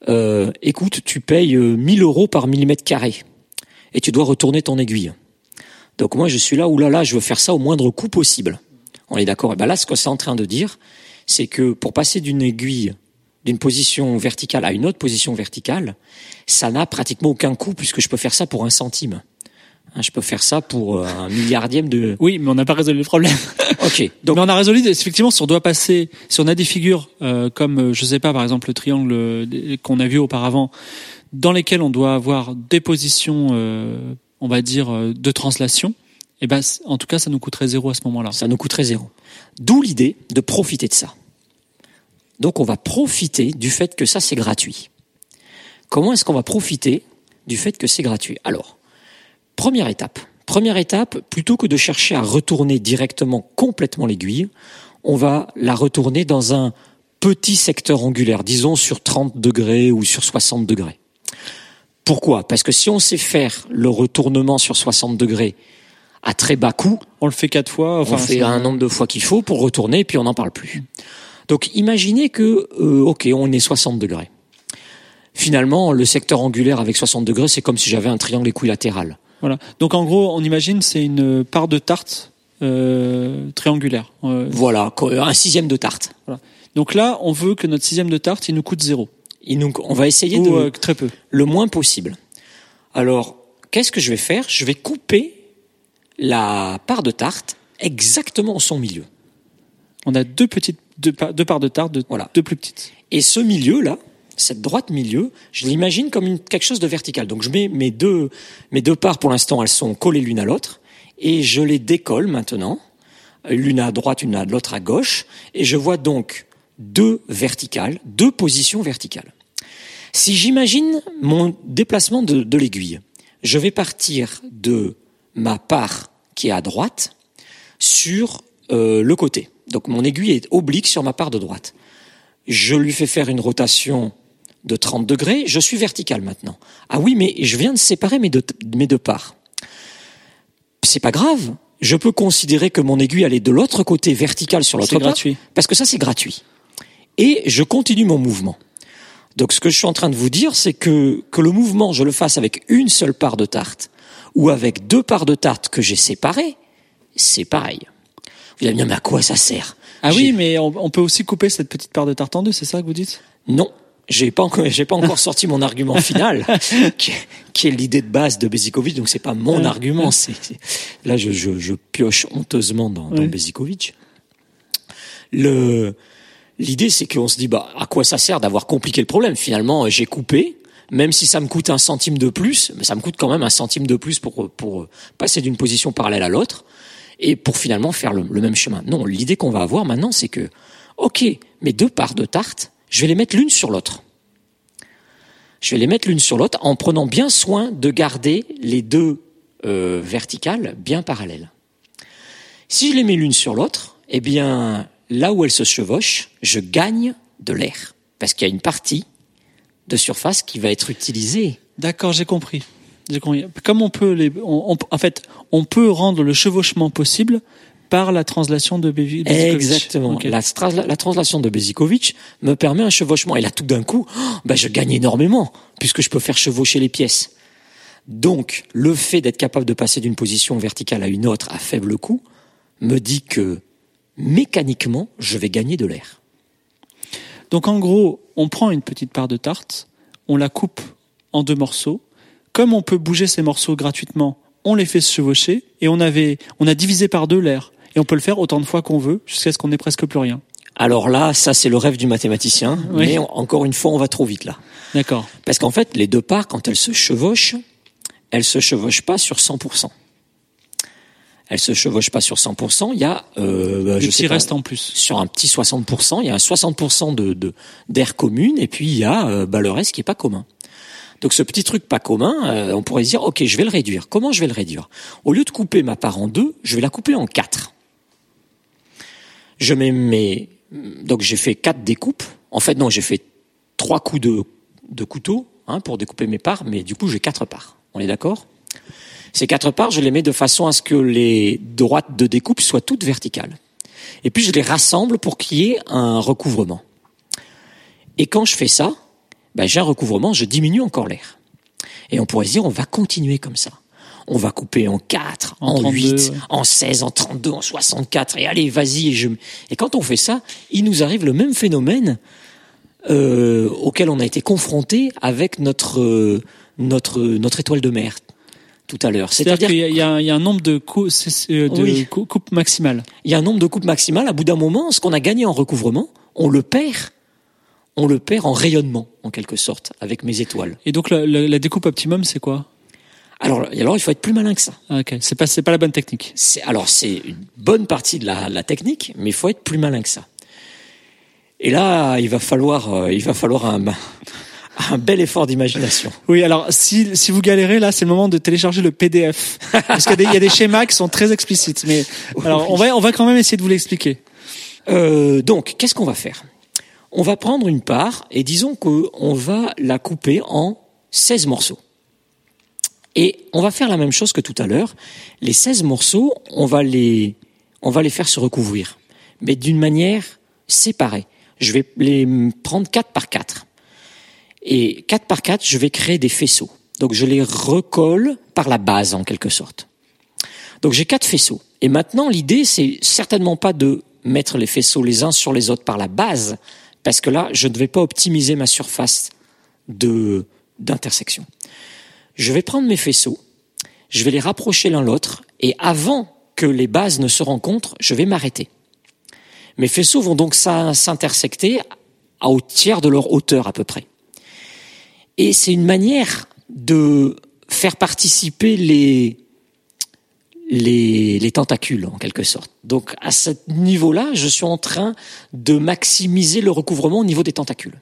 euh, écoute, tu payes euh, 1000 euros par millimètre carré et tu dois retourner ton aiguille. Donc moi, je suis là, oulala, là là, je veux faire ça au moindre coût possible. On est d'accord Et ben là, ce que c'est en train de dire, c'est que pour passer d'une aiguille, d'une position verticale à une autre position verticale, ça n'a pratiquement aucun coût puisque je peux faire ça pour un centime. Hein, Je peux faire ça pour euh, un milliardième de. [LAUGHS] Oui, mais on n'a pas résolu le problème. [LAUGHS] Ok. Donc mais on a résolu effectivement si on doit passer, si on a des figures euh, comme euh, je sais pas par exemple le triangle euh, qu'on a vu auparavant, dans lesquelles on doit avoir des positions, euh, on va dire euh, de translation. Et ben en tout cas ça nous coûterait zéro à ce moment-là. ça nous coûterait zéro. D'où l'idée de profiter de ça. Donc on va profiter du fait que ça c'est gratuit. Comment est-ce qu'on va profiter du fait que c'est gratuit? Alors, première étape. Première étape, plutôt que de chercher à retourner directement complètement l'aiguille, on va la retourner dans un petit secteur angulaire, disons sur 30 degrés ou sur 60 degrés. Pourquoi? Parce que si on sait faire le retournement sur 60 degrés à très bas coût, On le fait quatre fois. Enfin, on fait un nombre de fois qu'il faut pour retourner, puis on n'en parle plus. Donc imaginez que, euh, ok, on est 60 degrés. Finalement, le secteur angulaire avec 60 degrés, c'est comme si j'avais un triangle équilatéral. Voilà. Donc en gros, on imagine c'est une part de tarte euh, triangulaire. Euh, Voilà, un sixième de tarte. donc là, on veut que notre sixième de tarte, il nous coûte zéro Et donc, on va essayer ou de euh, très peu. le moins possible. Alors, qu'est-ce que je vais faire? Je vais couper la part de tarte exactement au son milieu. On a deux petites, deux, pa- deux parts de tarte, Voilà. deux plus petites. Et ce milieu-là, cette droite milieu, je l'imagine comme une, quelque chose de vertical. Donc je mets mes deux, mes deux parts, pour l'instant, elles sont collées l'une à l'autre, et je les décolle maintenant, l'une à droite, une à l'autre à gauche, et je vois donc deux verticales, deux positions verticales. Si j'imagine mon déplacement de, de l'aiguille, je vais partir de ma part qui est à droite sur euh, le côté. Donc mon aiguille est oblique sur ma part de droite. Je lui fais faire une rotation de 30 degrés, je suis vertical maintenant. Ah oui, mais je viens de séparer mes deux, mes deux parts. C'est pas grave. Je peux considérer que mon aiguille est de l'autre côté verticale sur l'autre C'est part, gratuit. parce que ça c'est gratuit. Et je continue mon mouvement. Donc ce que je suis en train de vous dire, c'est que que le mouvement, je le fasse avec une seule part de tarte ou avec deux parts de tarte que j'ai séparées, c'est pareil. Vous allez me dire, mais à quoi ça sert? Ah oui, mais on, on peut aussi couper cette petite part de tarte en deux, c'est ça que vous dites? Non, j'ai pas encore, j'ai pas encore sorti mon argument final, [LAUGHS] qui, est- qui est l'idée de base de Bezikovic. Donc c'est pas mon Ouais. argument. C'est, là, je, je, je pioche honteusement dans, dans Ouais. Bezikovic. Le, l'idée, c'est qu'on se dit, bah, à quoi ça sert d'avoir compliqué le problème? Finalement, j'ai coupé. Même si ça me coûte un centime de plus, mais ça me coûte quand même un centime de plus pour, passer d'une position parallèle à l'autre et pour finalement faire le, le même chemin. Non, l'idée qu'on va avoir maintenant, c'est que, ok, mes deux parts de tarte, je vais les mettre l'une sur l'autre. Je vais les mettre l'une sur l'autre en prenant bien soin de garder les deux euh, verticales bien parallèles. Si je les mets l'une sur l'autre, eh bien, là où elles se chevauchent, je gagne de l'air. Parce qu'il y a une partie de surface qui va être utilisée. D'accord, j'ai compris. J'ai compris. Comme on peut les, on- on- en fait, on peut rendre le chevauchement possible par la translation de Bezikovic. Exactement. La, tra- la translation de Bezikovic me permet un chevauchement. Et là, tout d'un coup, oh, bah, je gagne énormément, puisque je peux faire chevaucher les pièces. Donc, le fait d'être capable de passer d'une position verticale à une autre à faible coût me dit que mécaniquement, je vais gagner de l'air. Donc en gros, on prend une petite part de tarte, on la coupe en deux morceaux. Comme on peut bouger ces morceaux gratuitement, on les fait se chevaucher et on avait, on a divisé par deux l'air. Et on peut le faire autant de fois qu'on veut, jusqu'à ce qu'on n'ait presque plus rien. Alors là, ça c'est le rêve du mathématicien, Oui. mais en- encore une fois, on va trop vite là. D'accord. Parce qu'en fait, les deux parts, quand elles se chevauchent, elles se chevauchent pas sur 100%. Elles se chevauchent pas sur 100%. Il y a, euh, bah, je sais pas, en plus. sur un petit 60%, il y a un 60% de de- d'air commune, et puis il y a euh, bah, le reste qui est pas commun. Donc ce petit truc pas commun, euh, on pourrait se dire, ok, je vais le réduire. Comment je vais le réduire? Au lieu de couper ma part en deux, je vais la couper en quatre. Je mets mes, donc j'ai fait quatre découpes. En fait, non, j'ai fait trois coups de, de couteau hein, pour découper mes parts, mais du coup j'ai quatre parts. On est d'accord? Ces quatre parts, je les mets de façon à ce que les droites de découpe soient toutes verticales. Et puis je les rassemble pour qu'il y ait un recouvrement. Et quand je fais ça, ben, j'ai un recouvrement, je diminue encore l'air. Et on pourrait se dire, on va continuer comme ça. On va couper en 4, En en, 32, 8, ouais. en 16, en 32, en 64. Et allez, vas-y. Et, je... et quand on fait ça, il nous arrive le même phénomène euh, auquel on a été confronté avec notre, euh, notre, notre étoile de mer tout à l'heure. C'est-à-dire qu'il y, a- il y a un- nombre de, cou- euh, de Oui. cou- coupes maximales. il y a un nombre de coupes maximales. À bout d'un moment, ce qu'on a gagné en recouvrement, on le perd. On le perd en rayonnement, en quelque sorte, avec mes étoiles. Et donc la, la- la découpe optimum, c'est quoi? Alors, alors, il faut être plus malin que ça. Ah, Ok, c'est pas pas la bonne technique. C'est, alors, c'est une bonne partie de la, la technique, mais il faut être plus malin que ça. Et là, il va falloir, euh, il va falloir un, un bel effort d'imagination. [LAUGHS] Oui, alors si si vous galérez là, c'est le moment de télécharger le PDF parce qu'il y a des, il y a des schémas qui sont très explicites. Mais alors on va on va quand même essayer de vous l'expliquer. Euh, donc, qu'est-ce qu'on va faire? On va prendre une part et disons qu'on va la couper en 16 morceaux. Et on va faire la même chose que tout à l'heure. Les 16 morceaux, on va les, on va les faire se recouvrir, mais d'une manière séparée. Je vais les prendre 4 par 4. Et 4 par 4, je vais créer des faisceaux. Donc je les recolle par la base en quelque sorte. Donc j'ai quatre faisceaux. Et maintenant, l'idée, c'est certainement pas de mettre les faisceaux les uns sur les autres par la base, parce que là, je ne vais pas optimiser ma surface de d'intersection. Je vais prendre mes faisceaux, je vais les rapprocher l'un l'autre, et avant que les bases ne se rencontrent, je vais m'arrêter. Mes faisceaux vont donc s'in- s'intersecter au tiers de leur hauteur à peu près. Et c'est une manière de faire participer les, les, les tentacules en quelque sorte. Donc à ce niveau-là, je suis en train de maximiser le recouvrement au niveau des tentacules.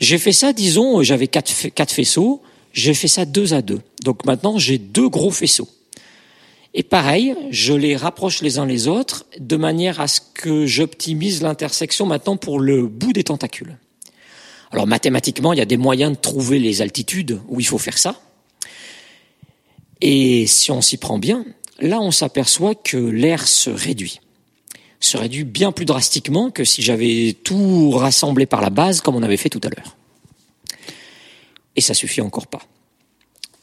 J'ai fait ça, disons, j'avais quatre, quatre faisceaux, j'ai fait ça deux à deux. Donc maintenant, j'ai deux gros faisceaux. Et pareil, je les rapproche les uns les autres de manière à ce que j'optimise l'intersection maintenant pour le bout des tentacules. Alors mathématiquement, il y a des moyens de trouver les altitudes où il faut faire ça. Et si on s'y prend bien, là on s'aperçoit que l'air se réduit. Se réduit bien plus drastiquement que si j'avais tout rassemblé par la base comme on avait fait tout à l'heure. Et ça suffit encore pas.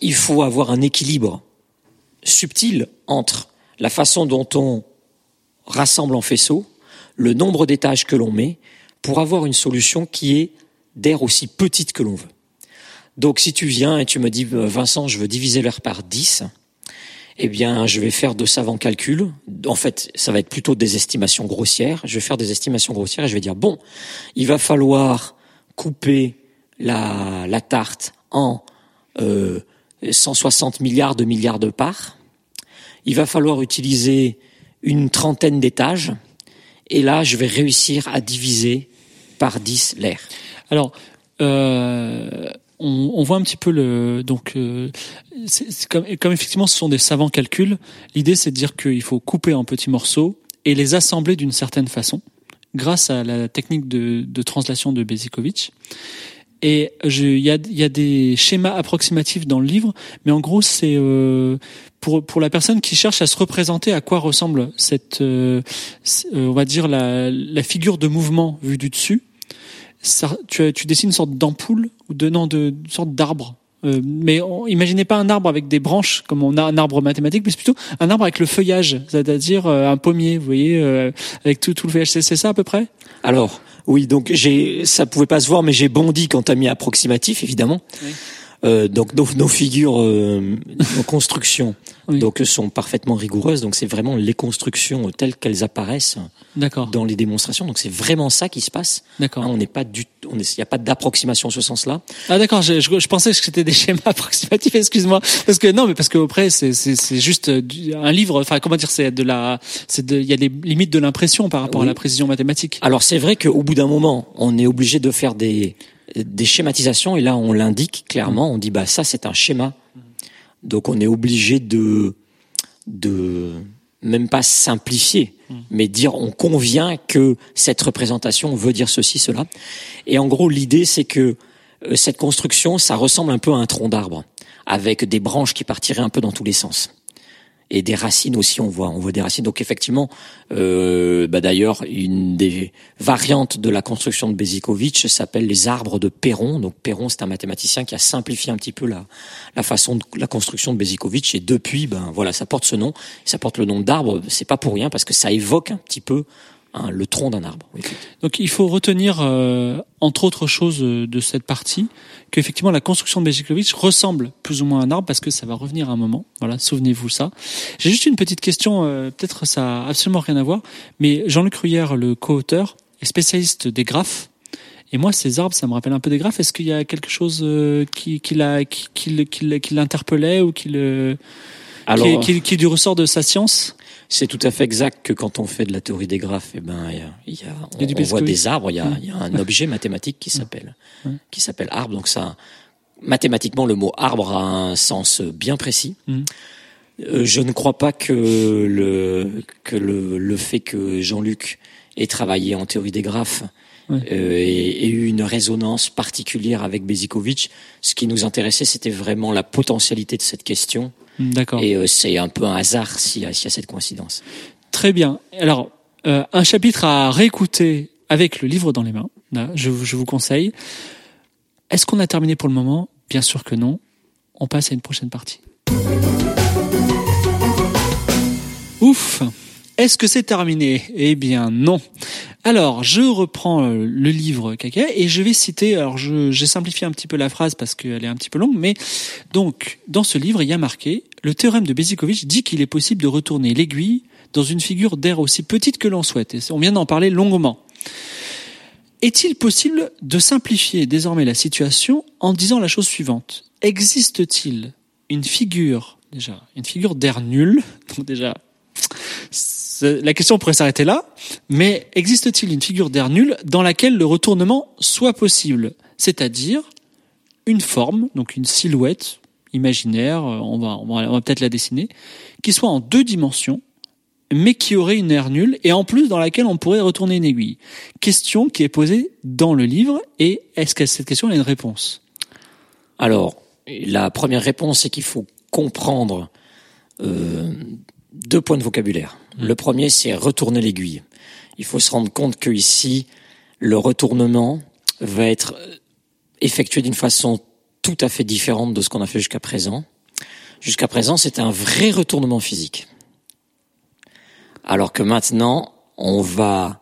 Il faut avoir un équilibre subtil entre la façon dont on rassemble en faisceaux, le nombre d'étages que l'on met, pour avoir une solution qui est d'air aussi petite que l'on veut. Donc si tu viens et tu me dis, euh, Vincent, je veux diviser l'air par 10, eh bien, je vais faire de savants calculs. En fait, ça va être plutôt des estimations grossières. Je vais faire des estimations grossières et je vais dire, bon, il va falloir couper la, la tarte en euh, 160 milliards de milliards de parts. Il va falloir utiliser une trentaine d'étages. Et là, je vais réussir à diviser par 10 l'air. Alors, euh, on, voit un petit peu le donc euh, comme, effectivement ce sont des savants calculs. L'idée c'est de dire qu'il faut couper en petits morceaux et les assembler d'une certaine façon grâce à la technique de, translation de Bezikovic. Et il y a, des schémas approximatifs dans le livre, mais en gros c'est euh, pour pour la personne qui cherche à se représenter à quoi ressemble cette euh, on va dire la, la figure de mouvement vue du dessus ça, tu, tu dessines une sorte d'ampoule ou de non de une sorte d'arbre. Euh, mais on, imaginez pas un arbre avec des branches comme on a un arbre mathématique, mais c'est plutôt un arbre avec le feuillage, c'est-à-dire euh, un pommier, vous voyez, euh, avec tout, tout le feuillage. C'est, ça à peu près? Alors, oui, donc j'ai, ça pouvait pas se voir, mais j'ai bondi quand t'as mis approximatif, évidemment. Oui. Euh, donc nos, nos figures, euh, nos constructions Oui. donc sont parfaitement rigoureuses. Donc c'est vraiment les constructions telles qu'elles apparaissent dans les démonstrations. Donc c'est vraiment ça qui se passe. D'accord. Hein, on n'est pas du, on il n'y a pas d'approximation en ce sens-là. Ah d'accord, je, je, je pensais que c'était des [LAUGHS] schémas approximatifs, excuse-moi. Parce que non, mais parce que après c'est c'est c'est juste euh, un livre. Enfin comment dire, c'est de la, c'est de, il y a des limites de l'impression par rapport Oui. à la précision mathématique. Alors c'est vrai qu'au bout d'un moment, on est obligé de faire des, des schématisations et là on l'indique clairement, on dit bah ça c'est un schéma. Donc on est obligé de de même pas simplifier, mais dire on convient que cette représentation veut dire ceci cela. Et en gros l'idée c'est que euh, cette construction ça ressemble un peu à un tronc d'arbre avec des branches qui partiraient un peu dans tous les sens et des racines aussi on voit on voit des racines. Donc effectivement euh, bah d'ailleurs une des variantes de la construction de Bezikovitch s'appelle les arbres de Perron. Donc Perron c'est un mathématicien qui a simplifié un petit peu la la façon de la construction de Bezikovitch. Et depuis ben voilà ça porte ce nom. Ça porte le nom d'arbre. C'est pas pour rien parce que ça évoque un petit peu le tronc d'un arbre oui. Donc il faut retenir, euh, entre autres choses euh, de cette partie, qu'effectivement la construction de Bezikovitch ressemble plus ou moins à un arbre parce que ça va revenir à un moment. Voilà, souvenez-vous ça. J'ai juste une petite question, euh, peut-être ça a absolument rien à voir, mais Jean-Luc Ruyère, le co-auteur, est spécialiste des graphes. Et moi, ces arbres, ça me rappelle un peu des graphes. Est-ce qu'il y a quelque chose euh, qui, qui, l'a- qui, qui, l'interpellait ou qui, le, alors qui, qui, qui est du ressort de sa science? C'est tout à fait exact que quand on fait de la théorie des graphes, eh ben, il y a, y a- y on, voit des arbres, il y a, y a un [LAUGHS] objet mathématique qui s'appelle, qui s'appelle arbre. Donc ça, mathématiquement, le mot arbre a un sens bien précis. Mhm. Euh, je ne crois pas que le que le, le fait que Jean-Luc ait travaillé en théorie des graphes Ouais. euh, eu une résonance particulière avec Bezikovitch. Ce qui nous intéressait, c'était vraiment la potentialité de cette question. D'accord. Et euh, c'est un peu un hasard s'il y, a- s'il y a cette coïncidence. Très bien. Alors, euh, un chapitre à réécouter avec le livre dans les mains. Là, je, vous- je vous conseille. Est-ce qu'on a terminé pour le moment? Bien sûr que non. On passe à une prochaine partie. Ouf Est-ce que c'est terminé? Eh bien non. Alors, je reprends euh, le livre Kaka et je vais citer, alors j'ai simplifié un petit peu la phrase parce qu'elle est un petit peu longue, mais donc, dans ce livre, il y a marqué, le théorème de Bezikovitch dit qu'il est possible de retourner l'aiguille dans une figure d'air aussi petite que l'on souhaite. Et on vient d'en parler longuement. Est-il possible de simplifier désormais la situation en disant la chose suivante Existe-t-il une figure, déjà, une figure d'air nul? Donc déjà, la question pourrait s'arrêter là, mais existe-t-il une figure d'air nul dans laquelle le retournement soit possible? C'est-à-dire une forme, donc une silhouette imaginaire, euh, on va, on peut-être la dessiner, qui soit en deux dimensions, mais qui aurait une air nulle, et en plus dans laquelle on pourrait retourner une aiguille. Question qui est posée dans le livre, et est-ce que cette question a une réponse? Alors, la première réponse, c'est qu'il faut comprendre euh, deux points de vocabulaire. Le premier, c'est retourner l'aiguille. Il faut se rendre compte que ici, le retournement va être euh, effectué d'une façon tout à fait différente de ce qu'on a fait jusqu'à présent. Jusqu'à présent, c'était un vrai retournement physique. Alors que maintenant, on va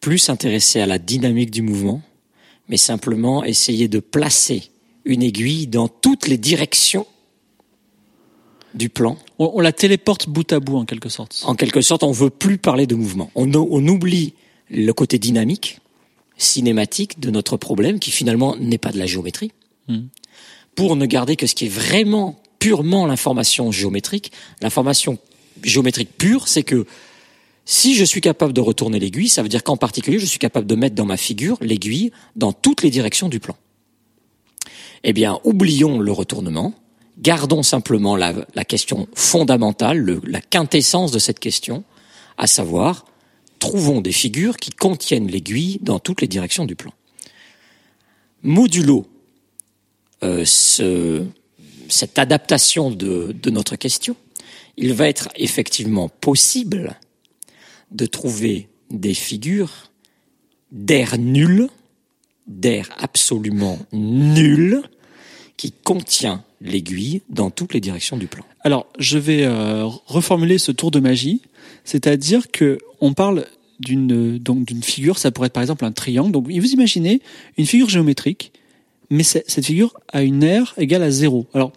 plus s'intéresser à la dynamique du mouvement, mais simplement essayer de placer une aiguille dans toutes les directions du plan. on, on la téléporte bout à bout en quelque sorte. En quelque sorte, on veut plus parler de mouvement. On, oublie le côté dynamique, cinématique de notre problème, qui finalement n'est pas de la géométrie, Mhm. pour ne garder que ce qui est vraiment purement l'information géométrique. L'information géométrique pure, c'est que si je suis capable de retourner l'aiguille, ça veut dire qu'en particulier, je suis capable de mettre dans ma figure l'aiguille dans toutes les directions du plan. Eh bien, oublions le retournement, gardons simplement la, question fondamentale, le- la quintessence de cette question, à savoir, trouvons des figures qui contiennent l'aiguille dans toutes les directions du plan. Modulo euh, ce- cette adaptation de notre question, il va être effectivement possible de trouver des figures d'air nul, d'air absolument nul, qui contient l'aiguille dans toutes les directions du plan. Alors, je vais euh, reformuler ce tour de magie, c'est-à-dire que on parle d'une donc d'une figure, ça pourrait être par exemple un triangle. Donc, vous imaginez une figure géométrique, mais cette figure a une aire égale à zéro. Alors,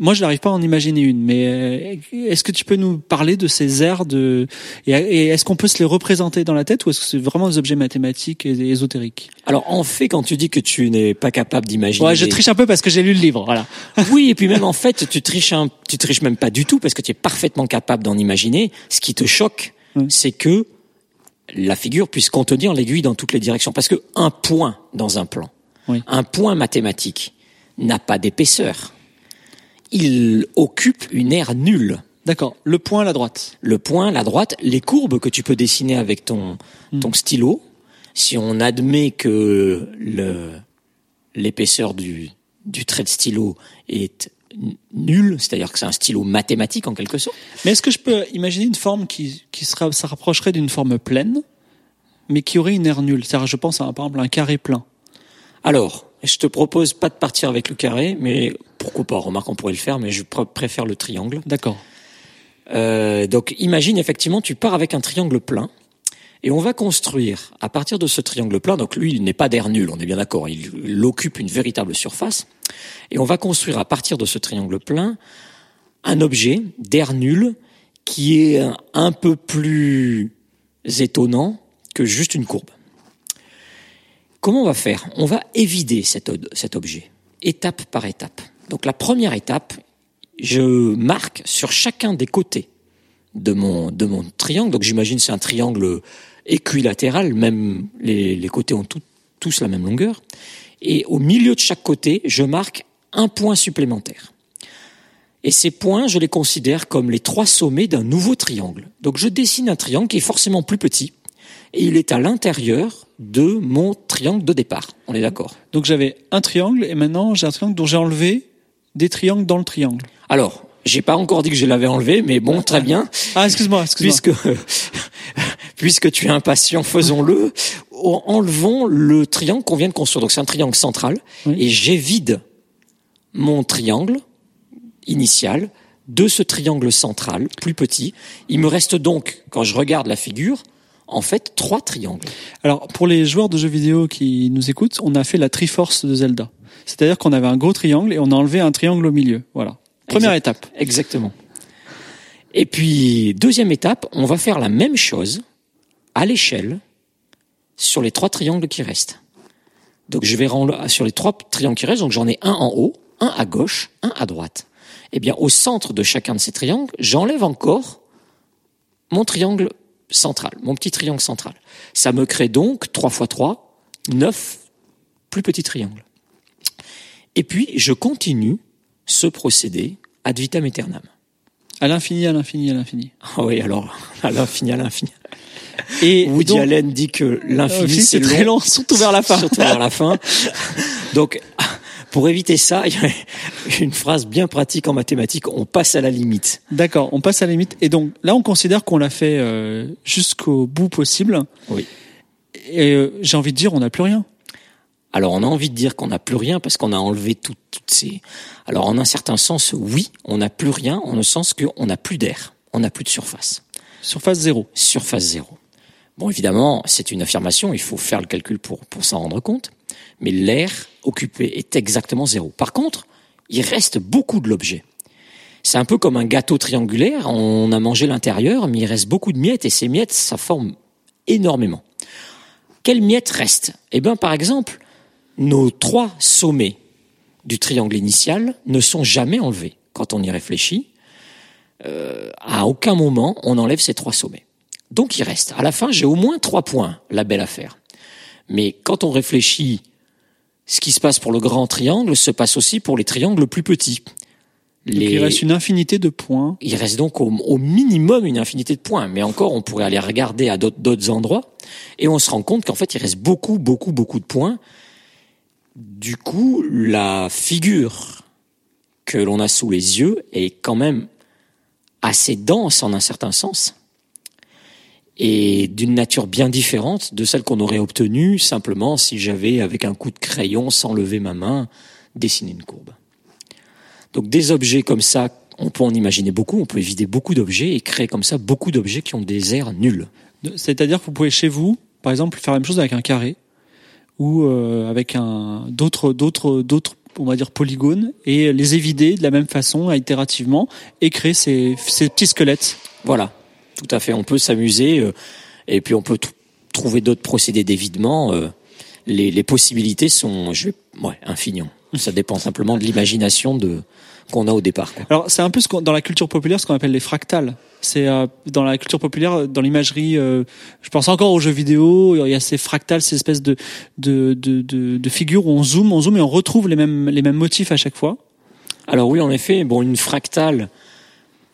moi, je n'arrive pas à en imaginer une, mais euh, est-ce que tu peux nous parler de ces aires de et, est-ce qu'on peut se les représenter dans la tête ou est-ce que c'est vraiment des objets mathématiques et ésotériques? Alors en fait, quand tu dis que tu n'es pas capable d'imaginer, Ouais, je triche un peu parce que j'ai lu le livre, voilà. [LAUGHS] oui, et puis même en fait, tu triches, un, tu triches même pas du tout parce que tu es parfaitement capable d'en imaginer. Ce qui te choque, c'est que la figure puisse contenir l'aiguille dans toutes les directions. Parce que un point dans un plan, Oui. un point mathématique, n'a pas d'épaisseur. Il occupe une aire nulle. D'accord. Le point à la droite. Le point, la droite, les courbes que tu peux dessiner avec ton, ton stylo, si on admet que le, l'épaisseur du, du trait de stylo est nulle, c'est-à-dire que c'est un stylo mathématique en quelque sorte, Mais est-ce que je peux imaginer une forme qui qui sera ça rapprocherait d'une forme pleine, mais qui aurait une aire nulle? C'est-à-dire, je pense à par exemple un carré plein. Alors, je te propose pas de partir avec le carré, mais pourquoi pas Remarque, on pourrait le faire, mais je pr- préfère le triangle. D'accord. Euh, donc, imagine effectivement, tu pars avec un triangle plein, et on va construire à partir de ce triangle plein. Donc, lui, il n'est pas d'air nul, on est bien d'accord. Il, il occupe une véritable surface, et on va construire à partir de ce triangle plein un objet d'air nul qui est un, un peu plus étonnant que juste une courbe. Comment on va faire? On va évider cet, objet, étape par étape. Donc la première étape, je marque sur chacun des côtés de mon, triangle. Donc j'imagine c'est un triangle équilatéral, même les, côtés ont tous la même longueur. Et au milieu de chaque côté, je marque un point supplémentaire. Et ces points, je les considère comme les trois sommets d'un nouveau triangle. Donc je dessine un triangle qui est forcément plus petit, et il est à l'intérieur de mon triangle de départ. On est d'accord Donc j'avais un triangle et maintenant j'ai un triangle dont j'ai enlevé des triangles dans le triangle. Alors, j'ai pas encore dit que je l'avais enlevé, mais bon, très bien. Ah, excuse-moi, excuse-moi. Puisque, [LAUGHS] puisque tu es impatient, faisons-le. En- Enlevons le triangle qu'on vient de construire. Donc c'est un triangle central. Oui. Et j'évide mon triangle initial de ce triangle central, plus petit. Il me reste donc, quand je regarde la figure, en fait, trois triangles. Alors, pour les joueurs de jeux vidéo qui nous écoutent, on a fait la Triforce de Zelda. C'est-à-dire qu'on avait un gros triangle et on a enlevé un triangle au milieu. Voilà. Première Exact. étape. Exactement. Et puis, deuxième étape, on va faire la même chose à l'échelle sur les trois triangles qui restent. Donc, je vais rendre sur les trois triangles qui restent, donc j'en ai un en haut, un à gauche, un à droite. Eh bien, au centre de chacun de ces triangles, j'enlève encore mon triangle central, mon petit triangle central. Ça me crée donc 3 fois 3, 9 plus petits triangles. Et puis, je continue ce procédé ad vitam aeternam. À l'infini, à l'infini, à l'infini. Ah oui, alors, à l'infini, à l'infini. Et [LAUGHS] Woody donc, Allen dit que l'infini, c'est c'est très long, surtout vers la fin. Surtout vers la fin. [LAUGHS] Donc, pour éviter ça, il y a une phrase bien pratique en mathématiques, on passe à la limite. D'accord, on passe à la limite. Et donc là, on considère qu'on l'a fait euh, jusqu'au bout possible. Oui. Et euh, j'ai envie de dire, on n'a plus rien. Alors, on a envie de dire qu'on n'a plus rien parce qu'on a enlevé tout- toutes ces... Alors, en un certain sens, oui, on n'a plus rien, en le sens qu'on n'a plus d'air, on n'a plus de surface. Surface zéro. surface zéro. Bon, évidemment, c'est une affirmation, il faut faire le calcul pour, pour s'en rendre compte, mais l'air occupé est exactement zéro. Par contre, il reste beaucoup de l'objet. C'est un peu comme un gâteau triangulaire, on a mangé l'intérieur, mais il reste beaucoup de miettes, et ces miettes, ça forme énormément. Quelles miettes restent? Eh bien, par exemple, nos trois sommets du triangle initial ne sont jamais enlevés. Quand on y réfléchit, euh, à aucun moment on enlève ces trois sommets. Donc il reste. À la fin, j'ai au moins trois points, la belle affaire. Mais quand on réfléchit, ce qui se passe pour le grand triangle se passe aussi pour les triangles plus petits. Donc, il reste une infinité de points. Il reste donc au, au minimum une infinité de points. Mais encore, on pourrait aller regarder à d'autres endroits et on se rend compte qu'en fait, il reste beaucoup, beaucoup, beaucoup de points. Du coup, la figure que l'on a sous les yeux est quand même assez dense en un certain sens et d'une nature bien différente de celle qu'on aurait obtenue simplement si j'avais, avec un coup de crayon, sans lever ma main, dessiné une courbe. Donc des objets comme ça, on peut en imaginer beaucoup, on peut éviter beaucoup d'objets et créer comme ça beaucoup d'objets qui ont des airs nuls. C'est-à-dire que vous pouvez chez vous, par exemple, faire la même chose avec un carré ou euh, avec un d'autres d'autres d'autres on va dire polygones et les évider de la même façon, itérativement, et créer ces, ces petits squelettes. Voilà, tout à fait. On peut s'amuser euh, et puis on peut trouver d'autres procédés d'évidement. Euh, les, les, possibilités sont, je vais, ouais, infinies. Ça dépend [LAUGHS] simplement de l'imagination de qu'on a au départ. Quoi. Alors c'est un peu ce dans la culture populaire ce qu'on appelle les fractales. C'est euh, dans la culture populaire, dans l'imagerie. Euh, je pense encore aux jeux vidéo. Il y a ces fractales, ces espèces de de, de, de, de figures où on zoome, on zoome et on retrouve les mêmes les mêmes motifs à chaque fois. Alors oui, en effet, bon, une fractale.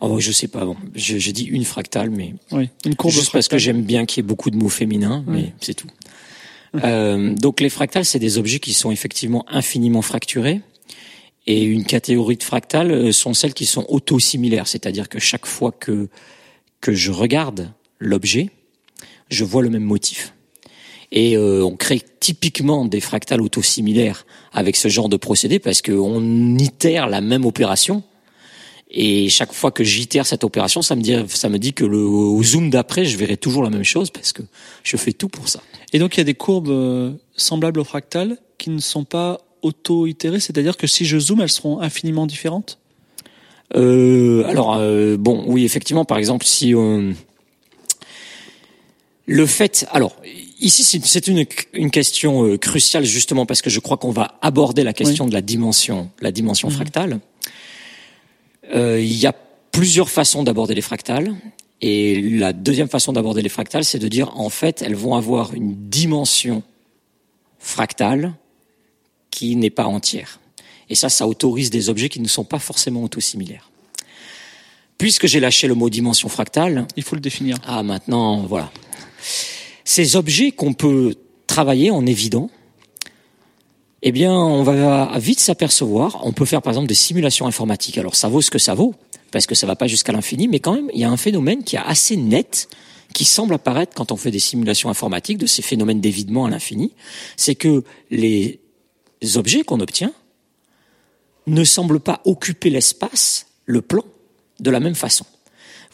Oh, je sais pas. Bon, je dis une fractale, mais oui, une courbe juste fractale. parce que j'aime bien qu'il y ait beaucoup de mots féminins, Oui. mais c'est tout. Euh, donc les fractales, c'est des objets qui sont effectivement infiniment fracturés. Et une catégorie de fractales euh, sont celles qui sont auto-similaires, c'est-à-dire que chaque fois que que je regarde l'objet, je vois le même motif. Et euh, on crée typiquement des fractales auto-similaires avec ce genre de procédé parce qu'on itère la même opération. Et chaque fois que j'itère cette opération, ça me dit, ça me dit que le au zoom d'après, je verrai toujours la même chose parce que je fais tout pour ça. Et donc il y a des courbes euh, semblables aux fractales qui ne sont pas auto-itérées, c'est-à-dire que si je zoome, elles seront infiniment différentes? Euh, alors euh, bon, oui, effectivement, par exemple, si on... le fait, alors ici c'est- une une question euh, cruciale justement parce que je crois qu'on va aborder la question de la dimension, la dimension fractale. Euh, il y a plusieurs façons d'aborder les fractales. Et la deuxième façon d'aborder les fractales, c'est de dire en fait, elles vont avoir une dimension fractale qui n'est pas entière. Et ça, ça autorise des objets qui ne sont pas forcément autosimilaires. Puisque j'ai lâché le mot dimension fractale, Il faut le définir. ah maintenant, voilà. Ces objets qu'on peut travailler en évident, eh bien, on va vite s'apercevoir, on peut faire par exemple des simulations informatiques. Alors ça vaut ce que ça vaut, parce que ça va pas jusqu'à l'infini, mais quand même, il y a un phénomène qui est assez net, qui semble apparaître quand on fait des simulations informatiques de ces phénomènes d'évidement à l'infini, c'est que les objets qu'on obtient ne semblent pas occuper l'espace, le plan, de la même façon.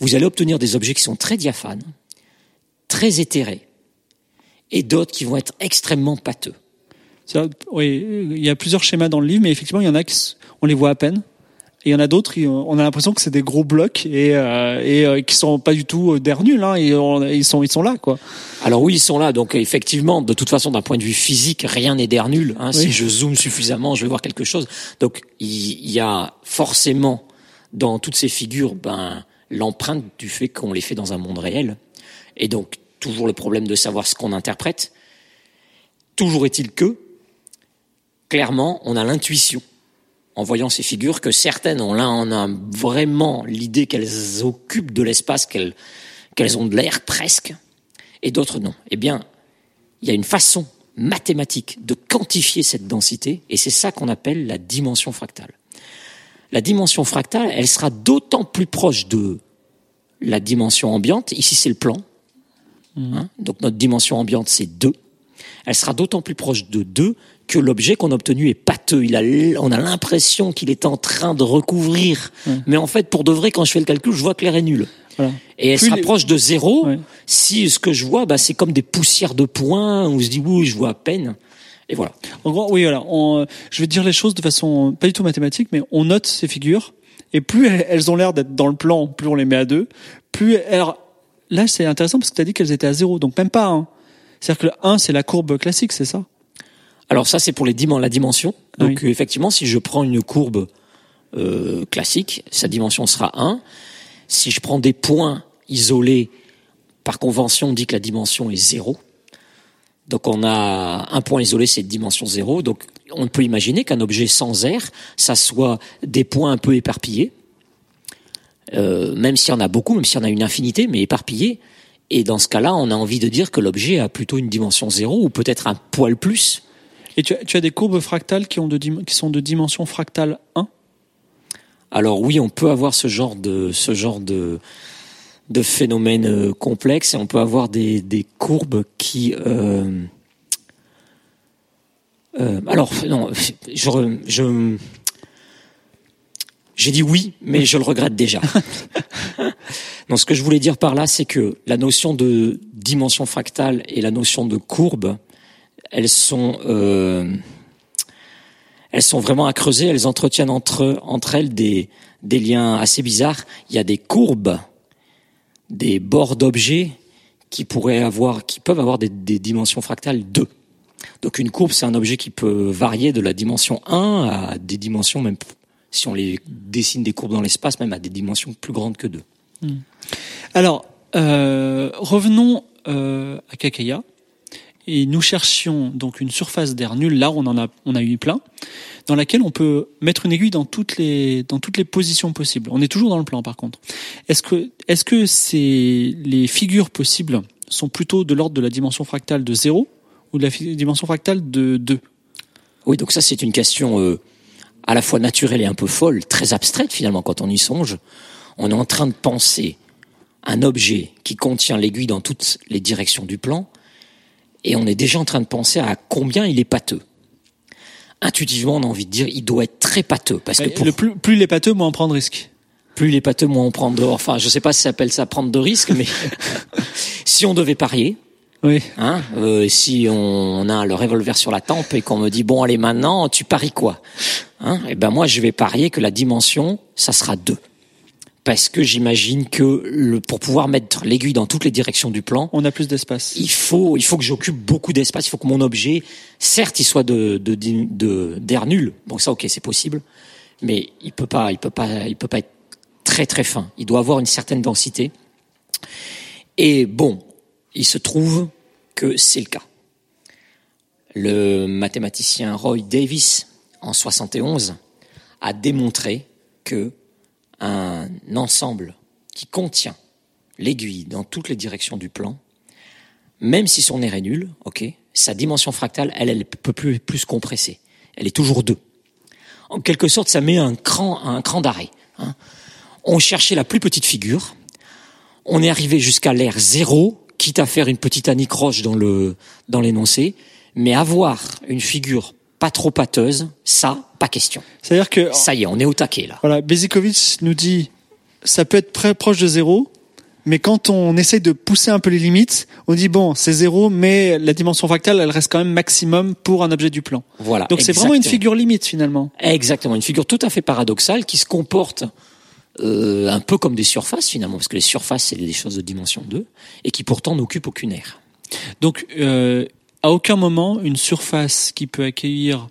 Vous allez obtenir des objets qui sont très diaphanes, très éthérés, et d'autres qui vont être extrêmement pâteux. Oui, il y a plusieurs schémas dans le livre, mais effectivement, il y en a qui on les voit à peine. Et il y en a d'autres, on a l'impression que c'est des gros blocs et, euh, et euh, qui sont pas du tout euh, d'air nul. Hein, et on- ils sont ils sont là quoi. Alors oui, ils sont là, donc effectivement, de toute façon, d'un point de vue physique, rien n'est d'air nul. Hein. Oui. Si je zoome suffisamment, je vais voir quelque chose. Donc il il y a forcément dans toutes ces figures, ben l'empreinte du fait qu'on les fait dans un monde réel, et donc toujours le problème de savoir ce qu'on interprète. Toujours est-il que, clairement, on a l'intuition en voyant ces figures que certaines ont là on a vraiment l'idée qu'elles occupent de l'espace, qu'elles qu'elles ont de l'air presque, et d'autres non. Eh bien, il y a une façon mathématique de quantifier cette densité, et c'est ça qu'on appelle la dimension fractale. La dimension fractale, elle sera d'autant plus proche de la dimension ambiante. Ici, c'est le plan. Hein, donc notre dimension ambiante, c'est 2. Elle sera d'autant plus proche de 2 que l'objet qu'on a obtenu est pâteux. Il a, on a l'impression qu'il est en train de recouvrir. Mais en fait, pour de vrai, quand je fais le calcul, je vois que l'air est nul. Voilà. Et elle Plus se rapproche de zéro Ouais. si ce que je vois, bah, c'est comme des poussières de points, on se dit, oui, je vois à peine. Et voilà. En gros, oui, voilà. On, je vais dire les choses de façon pas du tout mathématique, mais on note ces figures et plus elles, ont l'air d'être dans le plan, plus on les met à deux, plus elles. Là, c'est intéressant parce que tu as dit qu'elles étaient à zéro, donc même pas un. C'est-à-dire que le 1, c'est la courbe classique, c'est ça? Alors ça, c'est pour les dimen- la dimension. Donc Oui. effectivement, si je prends une courbe euh, classique, sa dimension sera 1. Si je prends des points isolés, par convention, on dit que la dimension est 0. Donc on a un point isolé, c'est dimension 0. Donc on peut imaginer qu'un objet sans air, ça soit des points un peu éparpillés. Euh, même s'il y en a beaucoup, même s'il y en a une infinité, mais éparpillés. Et dans ce cas-là, on a envie de dire que l'objet a plutôt une dimension 0 ou peut-être un poil plus. Et tu as, tu as des courbes fractales qui, ont de, qui sont de dimension fractale 1 Alors oui, on peut avoir ce genre de ce genre de de phénomène euh, complexe et on peut avoir des, des courbes qui euh, euh, alors non je je j'ai dit oui mais je le regrette déjà. [LAUGHS] non, ce que je voulais dire par là c'est que la notion de dimension fractale et la notion de courbe elles sont euh, elles elles sont vraiment à creuser. Elles entretiennent entre entre elles des des liens assez bizarres. Il y a des courbes, des bords d'objets qui pourraient avoir, qui peuvent avoir des, des dimensions fractales 2. Donc une courbe, c'est un objet qui peut varier de la dimension 1 à des dimensions même si on les dessine des courbes dans l'espace, même à des dimensions plus grandes que 2. Alors, euh, revenons euh, à Kakaya. Et nous cherchions donc une surface d'air nul. Là, on en a, on a eu plein, dans laquelle on peut mettre une aiguille dans toutes les, dans toutes les positions possibles. On est toujours dans le plan, par contre. Est-ce que, est-ce que c'est les figures possibles sont plutôt de l'ordre de la dimension fractale de 0 ou de la dimension fractale de 2 Oui, donc ça c'est une question euh, à la fois naturelle et un peu folle, très abstraite finalement quand on y songe. On est en train de penser un objet qui contient l'aiguille dans toutes les directions du plan, et on est déjà en train de penser à combien il est pâteux. Intuitivement, on a envie de dire, il doit être très pâteux, parce que pour Le plus, plus il est pâteux, moins on prend de risques. plus il est pâteux, moins on prend de, enfin, je sais pas si ça s'appelle ça prendre de risques, mais [LAUGHS] [LAUGHS] si on devait parier, Oui. Hein, euh, si on a le revolver sur la tempe et qu'on me dit bon allez maintenant tu paries quoi? Hein, Eh ben moi je vais parier que la dimension ça sera 2 parce que j'imagine que le, pour pouvoir mettre l'aiguille dans toutes les directions du plan, On a plus d'espace. il faut il faut que j'occupe beaucoup d'espace. Il faut que mon objet, certes, il soit de de de d'air nul. Bon ça ok c'est possible, mais il peut pas il peut pas il peut pas être très très fin. Il doit avoir une certaine densité. Et bon, il se trouve que c'est le cas. Le mathématicien Roy Davis en 71 a démontré que un ensemble qui contient l'aiguille dans toutes les directions du plan, même si son air est nul, ok, sa dimension fractale, elle, elle peut plus, plus se compresser. Elle est toujours 2. En quelque sorte, ça met un cran, un cran d'arrêt. hein. On cherchait la plus petite figure. On est arrivé jusqu'à l'air zéro, quitte à faire une petite anicroche dans le dans l'énoncé, mais avoir une figure pas trop pâteuse, ça, pas question. C'est-à-dire que Ça y est, on est au taquet là. Voilà, Bezikovic nous dit ça peut être très proche de zéro, mais quand on essaye de pousser un peu les limites, on dit bon, c'est zéro, mais la dimension fractale, elle reste quand même maximum pour un objet du plan. Voilà. Donc c'est vraiment une figure limite finalement. Exactement, une figure tout à fait paradoxale qui se comporte euh, un peu comme des surfaces finalement, parce que les surfaces c'est des choses de dimension 2, et qui pourtant n'occupent aucune aire. Donc euh, à aucun moment une surface qui peut accueillir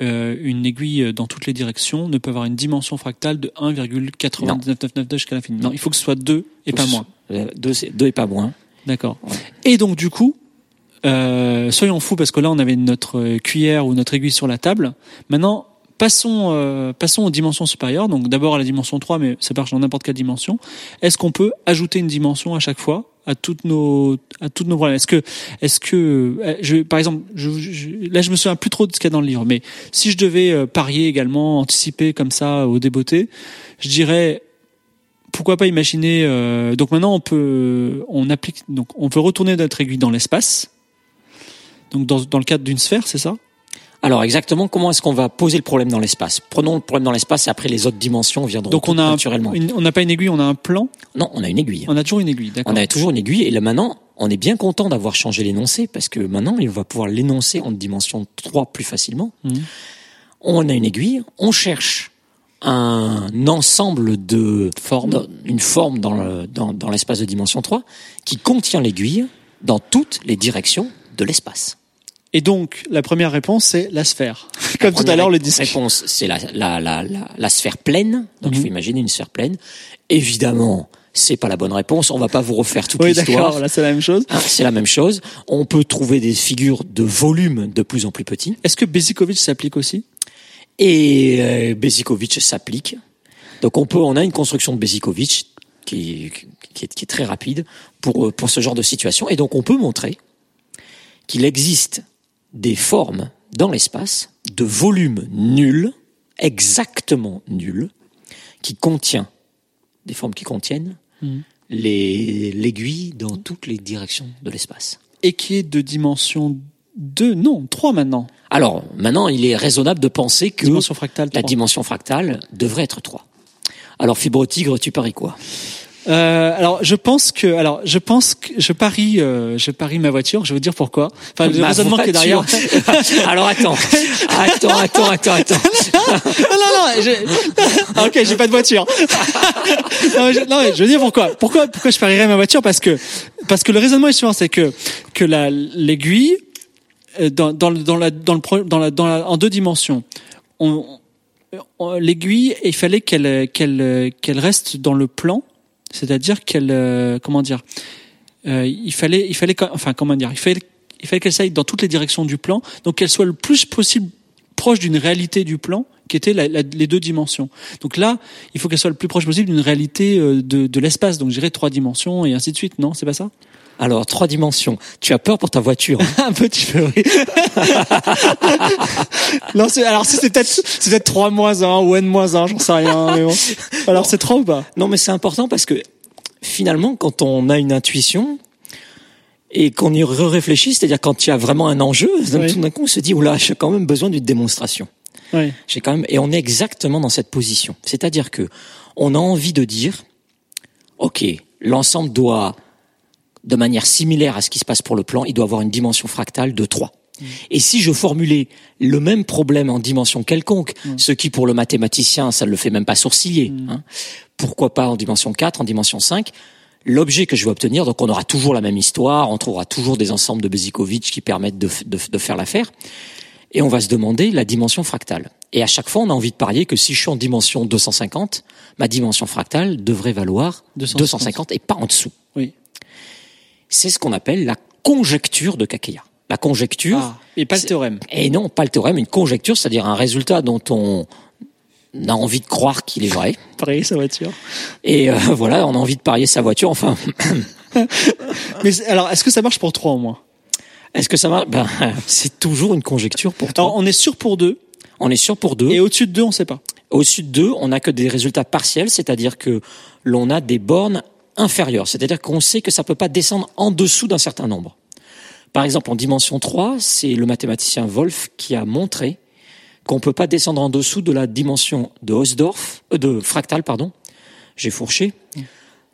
euh, une aiguille dans toutes les directions ne peut avoir une dimension fractale de 1,99992 jusqu'à l'infini. Non, il faut que ce soit 2 et pas moins. Euh, Deux, c'est- deux et pas moins. D'accord. Et donc du coup, euh, soyons fous parce que là on avait notre euh, cuillère ou notre aiguille sur la table. Maintenant, passons euh, passons aux dimensions supérieures. Donc d'abord à la dimension 3, mais ça marche dans n'importe quelle dimension. Est-ce qu'on peut ajouter une dimension à chaque fois à toutes nos à toutes nos problèmes? Est-ce que est-ce que euh, par exemple je, je- là je me souviens plus trop de ce qu'il y a dans le livre, mais si je devais euh, parier également, anticiper comme ça au débeauté, je dirais pourquoi pas imaginer donc maintenant on peut on applique donc on veut retourner notre aiguille dans l'espace donc dans, dans le cadre d'une sphère c'est ça? Alors exactement, comment est-ce qu'on va poser le problème dans l'espace? Prenons le problème dans l'espace et après les autres dimensions viendront donc on a naturellement. une- on n'a pas une aiguille on a un plan? Non, on a une aiguille. on a toujours une aiguille d'accord On a toujours une aiguille et là maintenant, on est bien content d'avoir changé l'énoncé parce que maintenant, il va pouvoir l'énoncer en dimension 3 plus facilement. Mhm. On a une aiguille, on cherche un ensemble de Formes. une forme dans le- dans, dans l'espace de dimension 3 qui contient l'aiguille dans toutes les directions de l'espace. Et donc la première réponse c'est la sphère [LAUGHS] comme tout à l'heure le disque Réponse, c'est la, la, la, la, sphère pleine. Donc, il Mhm. faut imaginer une sphère pleine. Évidemment, c'est pas la bonne réponse. On va pas vous refaire toute oui l'histoire. d'accord là c'est la même chose Hein, c'est la même chose. On peut trouver des figures de volume de plus en plus petits. est-ce que Bezikovic s'applique aussi? Et euh, Bezikovic s'applique. Donc on peut, on a une construction de Bezikovic qui, qui, est, qui est très rapide pour, pour ce genre de situation. Et donc on peut montrer qu'il existe des formes dans l'espace de volume nul, exactement nul, qui contient des formes qui contiennent Mhm. les l'aiguille dans toutes les directions de l'espace. et qui est de dimension 2 non 3 maintenant Alors, maintenant, il est raisonnable de penser que dimension fractale la 3. dimension fractale devrait être 3. Alors, fibre tigre, tu paries quoi? Euh, alors, je pense que, alors, je pense que je parie, euh, je parie ma voiture. Je vais vous dire pourquoi. Enfin, le Ma raisonnement qui est derrière. Alors attends, attends, attends, attends, attends. non, non, non. Ah, [LAUGHS] ok, j'ai pas de voiture. [LAUGHS] non, je, non, je veux dire pourquoi. Pourquoi, pourquoi je parierais ma voiture? Parce que, parce que le raisonnement est suivant, c'est que que la l'aiguille euh, dans dans dans la dans le dans la dans la en deux dimensions. On, on- l'aiguille, il fallait qu'elle qu'elle qu'elle reste dans le plan, c'est-à-dire qu'elle comment dire, il fallait il fallait enfin comment dire, il fallait qu'elle s'aille dans toutes les directions du plan, donc qu'elle soit le plus possible proche d'une réalité du plan qui était les deux dimensions. Donc là, il faut qu'elle soit le plus proche possible d'une réalité euh, de, de l'espace, donc je dirais trois dimensions et ainsi de suite. Non, c'est pas ça? Alors trois dimensions. Tu as peur pour ta voiture [LAUGHS] Un petit peu, oui. [LAUGHS] non, alors c'est peut-être c'est peut-être 3 moins 1 ou n moins 1, j'en sais rien. Mais bon. [LAUGHS] Alors c'est trop ou pas? Non, mais c'est important parce que finalement, quand on a une intuition et qu'on y réfléchit, c'est-à-dire quand il y a vraiment un enjeu, Oui. tout d'un coup, on se dit oula, j'ai quand même besoin d'une démonstration. Oui. J'ai quand même et on est exactement dans cette position. C'est-à-dire que on a envie de dire OK, l'ensemble doit de manière similaire à ce qui se passe pour le plan, il doit avoir une dimension fractale de 3. Et si je formulais le même problème en dimension quelconque, ce qui pour le mathématicien, ça ne le fait même pas sourciller, hein, pourquoi pas en dimension 4, en dimension 5 L'objet que je vais obtenir, donc on aura toujours la même histoire, on trouvera toujours des ensembles de Bezikovitch qui permettent de faire l'affaire, et on va se demander la dimension fractale. Et à chaque fois, on a envie de parier que si je suis en dimension 250, ma dimension fractale devrait valoir 250. 250 et pas en dessous. Oui. C'est ce qu'on appelle la conjecture de Kakeya. La conjecture, Ah, et pas le théorème. et non, pas le théorème, une conjecture, c'est-à-dire un résultat dont on a envie de croire qu'il est vrai. [LAUGHS] Pareil, sa voiture. Et euh, [LAUGHS] voilà, on a envie de parier sa voiture. Enfin, [LAUGHS] Mais alors, est-ce que ça marche pour 3 au moins? Est-ce que ça marche? Ben, C'est toujours une conjecture pour. Alors, on est sûr pour 2 On est sûr pour deux. et au-dessus de 2, on sait pas. Au-dessus de 2, on n'a que des résultats partiels, c'est-à-dire que l'on a des bornes inférieures, c'est-à-dire qu'on sait que ça peut pas descendre en dessous d'un certain nombre. Par exemple, en dimension 3, c'est le mathématicien Wolf qui a montré qu'on peut pas descendre en dessous de la dimension de Hausdorff, euh, de fractal, pardon. J'ai fourché.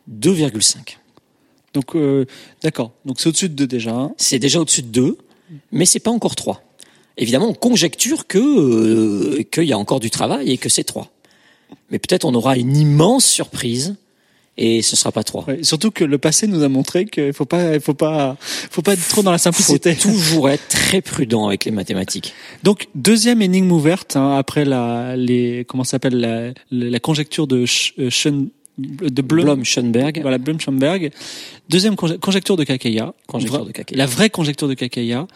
2,5. Donc, euh, d'accord. Donc, c'est au-dessus de 2 déjà. hein. C'est déjà au-dessus de 2, mais c'est pas encore 3. Évidemment, on conjecture que euh, qu'il y a encore du travail et que c'est 3. Mais peut-être on aura une immense surprise et ce sera pas 3. Ouais, surtout que le passé nous a montré qu'il faut pas, il faut pas, faut pas être trop dans la faut simplicité. toujours être très prudent avec les mathématiques. Donc deuxième énigme ouverte hein, après la, les, comment s'appelle la, la conjecture de Sch- euh, Schoen- de Blum, Blom, Schoenberg, voilà Blum-Schoenberg. Deuxième conje- conjecture de Kakeya. Conjecture de Kakeya. La vraie conjecture de Kakeya.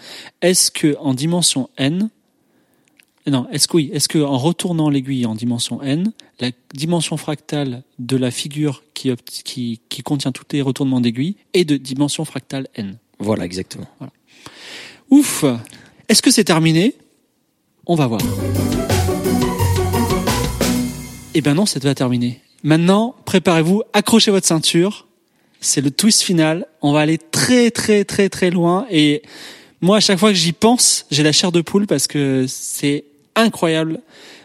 Est-ce que en dimension n, non, est-ce que oui, est-ce que en retournant l'aiguille en dimension n, la dimension fractale de la figure qui, qui, qui contient tous les retournements d'aiguille est de dimension fractale n. voilà exactement. Ouf Est-ce que c'est terminé? On va voir. Eh ben non, c'est pas terminé. Maintenant, préparez-vous, accrochez votre ceinture. C'est le twist final. On va aller très très très très loin. Et moi, à chaque fois que j'y pense, j'ai la chair de poule parce que c'est incroyable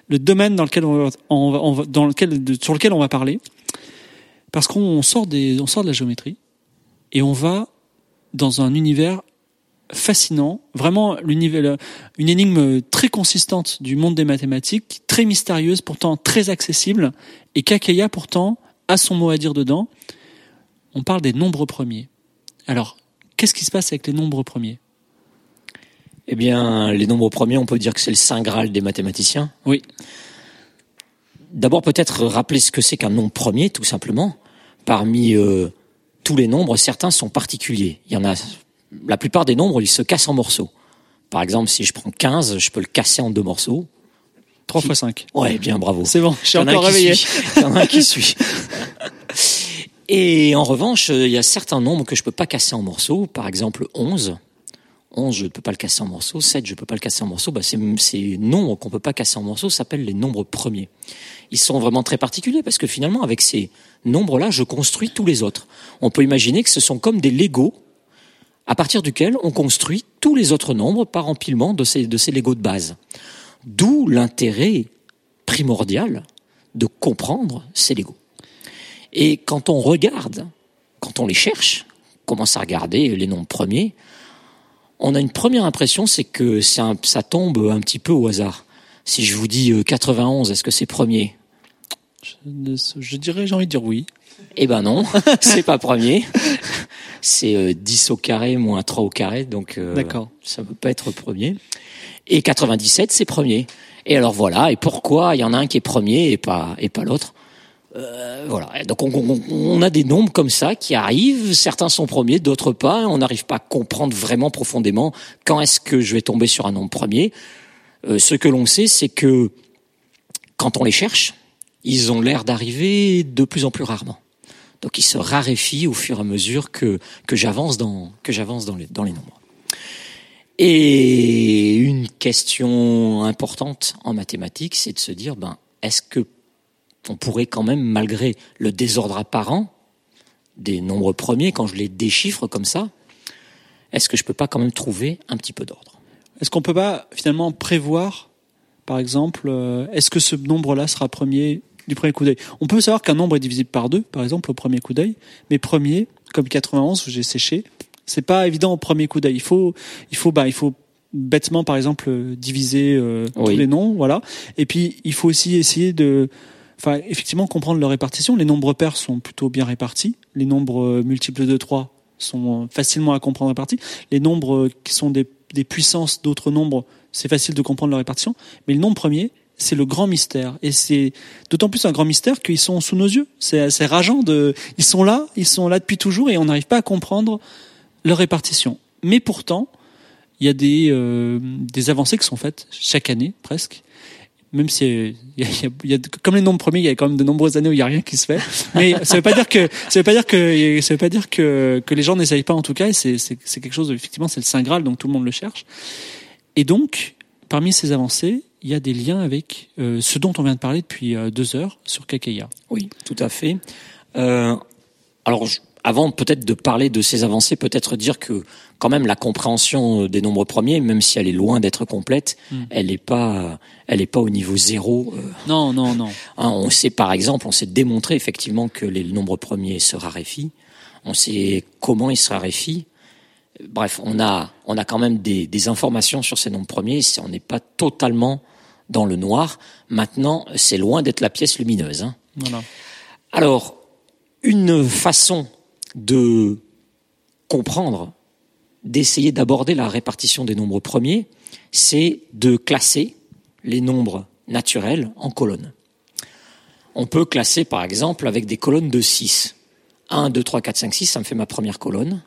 le domaine dans lequel on va, on va- dans lequel, sur lequel on va parler. Parce qu'on sort des, on sort de la géométrie et on va dans un univers fascinant, vraiment l'univers, une énigme très consistante du monde des mathématiques, très mystérieuse, pourtant très accessible, et Kakeya pourtant a son mot à dire dedans. On parle des nombres premiers. Alors, qu'est-ce qui se passe avec les nombres premiers? Eh bien, les nombres premiers, on peut dire que c'est le saint graal des mathématiciens. Oui. D'abord, peut-être rappeler ce que c'est qu'un nombre premier, tout simplement. Parmi euh, tous les nombres, certains sont particuliers. Il y en a, la plupart des nombres, ils se cassent en morceaux. Par exemple, si je prends 15, je peux le casser en deux morceaux. 3 fois 5. Ouais, bien, bravo. C'est bon, je suis encore réveillé. Il y en a un qui suit. Et en revanche, il y a certains nombres que je peux pas casser en morceaux. Par exemple, 11. 11, je ne peux pas le casser en morceaux. 7, je ne peux pas le casser en morceaux. Bah, ces, nombres qu'on peut pas casser en morceaux s'appellent les nombres premiers. Ils sont vraiment très particuliers parce que finalement, avec ces nombres-là, je construis tous les autres. On peut imaginer que ce sont comme des Legos à partir duquel on construit tous les autres nombres par empilement de ces, de ces Legos de base. D'où l'intérêt primordial de comprendre ces Legos. Et quand on regarde, quand on les cherche, commence à regarder les nombres premiers, on a une première impression, c'est que ça, ça tombe un petit peu au hasard. Si je vous dis 91, est-ce que c'est premier? Je, je, dirais, j'ai envie de dire oui. Eh ben non, [LAUGHS] c'est pas premier. C'est euh, 10 au carré moins 3 au carré, donc euh, D'accord. ça peut pas être premier. Et 97, c'est premier. Et alors voilà, et pourquoi? Il y en a un qui est premier et pas et pas l'autre euh, Voilà. Donc on, a des nombres comme ça qui arrivent. Certains sont premiers, d'autres pas. On n'arrive pas à comprendre vraiment profondément quand est-ce que je vais tomber sur un nombre premier. Euh, ce que l'on sait, c'est que quand on les cherche, ils ont l'air d'arriver de plus en plus rarement. Donc ils se raréfient au fur et à mesure que, que j'avance dans, que j'avance dans les, dans les nombres. Et une question importante en mathématiques, c'est de se dire, ben, est-ce que on pourrait quand même, malgré le désordre apparent des nombres premiers, quand je les déchiffre comme ça, est-ce que je peux pas quand même trouver un petit peu d'ordre? Est-ce qu'on peut pas finalement prévoir, par exemple, euh, est-ce que ce nombre-là sera premier du premier coup d'œil? On peut savoir qu'un nombre est divisible par deux, par exemple, au premier coup d'œil, mais premier, comme 91 où j'ai séché, c'est pas évident au premier coup d'œil. Il faut, il faut, bah, il faut bêtement, par exemple, diviser euh, Oui. tous les noms, voilà. Et puis, il faut aussi essayer de, enfin, effectivement, comprendre leur répartition. Les nombres pairs sont plutôt bien répartis. Les nombres euh, multiples de 3 sont euh, facilement à comprendre répartis. Les nombres euh, qui sont des, des puissances d'autres nombres, c'est facile de comprendre leur répartition. Mais le nombre premier, c'est le grand mystère. Et c'est d'autant plus un grand mystère qu'ils sont sous nos yeux. C'est rageant de, ils sont là, ils sont là depuis toujours et on n'arrive pas à comprendre leur répartition. Mais pourtant, il y a des, euh, des avancées qui sont faites chaque année, presque. Même si [LAUGHS] il y a, y y a- comme les nombres premiers, il y a quand même de nombreuses années où il y a rien qui se fait. Mais ça veut pas dire que ça veut pas dire que ça veut pas dire que que les gens n'essayent pas en tout cas. C'est c'est quelque chose. Effectivement, c'est le saint graal, donc tout le monde le cherche. Et donc, parmi ces avancées, il y a des liens avec euh, ce dont on vient de parler depuis euh, deux heures sur Kakeya. Oui, tout à fait. Euh, alors, avant peut-être de parler de ces avancées, peut-être dire que quand même la compréhension euh, des nombres premiers, même si elle est loin d'être complète, Mm. elle n'est pas, elle est pas au niveau zéro. euh, Non, non, non. [LAUGHS] Hein, on sait par exemple, on sait démontrer effectivement que les nombres premiers se raréfient. On sait comment ils se raréfient. Bref, on a, on a quand même des, des informations sur ces nombres premiers. On n'est pas totalement dans le noir. Maintenant, c'est loin d'être la pièce lumineuse. hein. Voilà. Alors, une façon de comprendre, d'essayer d'aborder la répartition des nombres premiers, c'est de classer les nombres naturels en colonnes. On peut classer par exemple avec des colonnes de 6. 1, 2, 3, 4, 5, 6, ça me fait ma première colonne.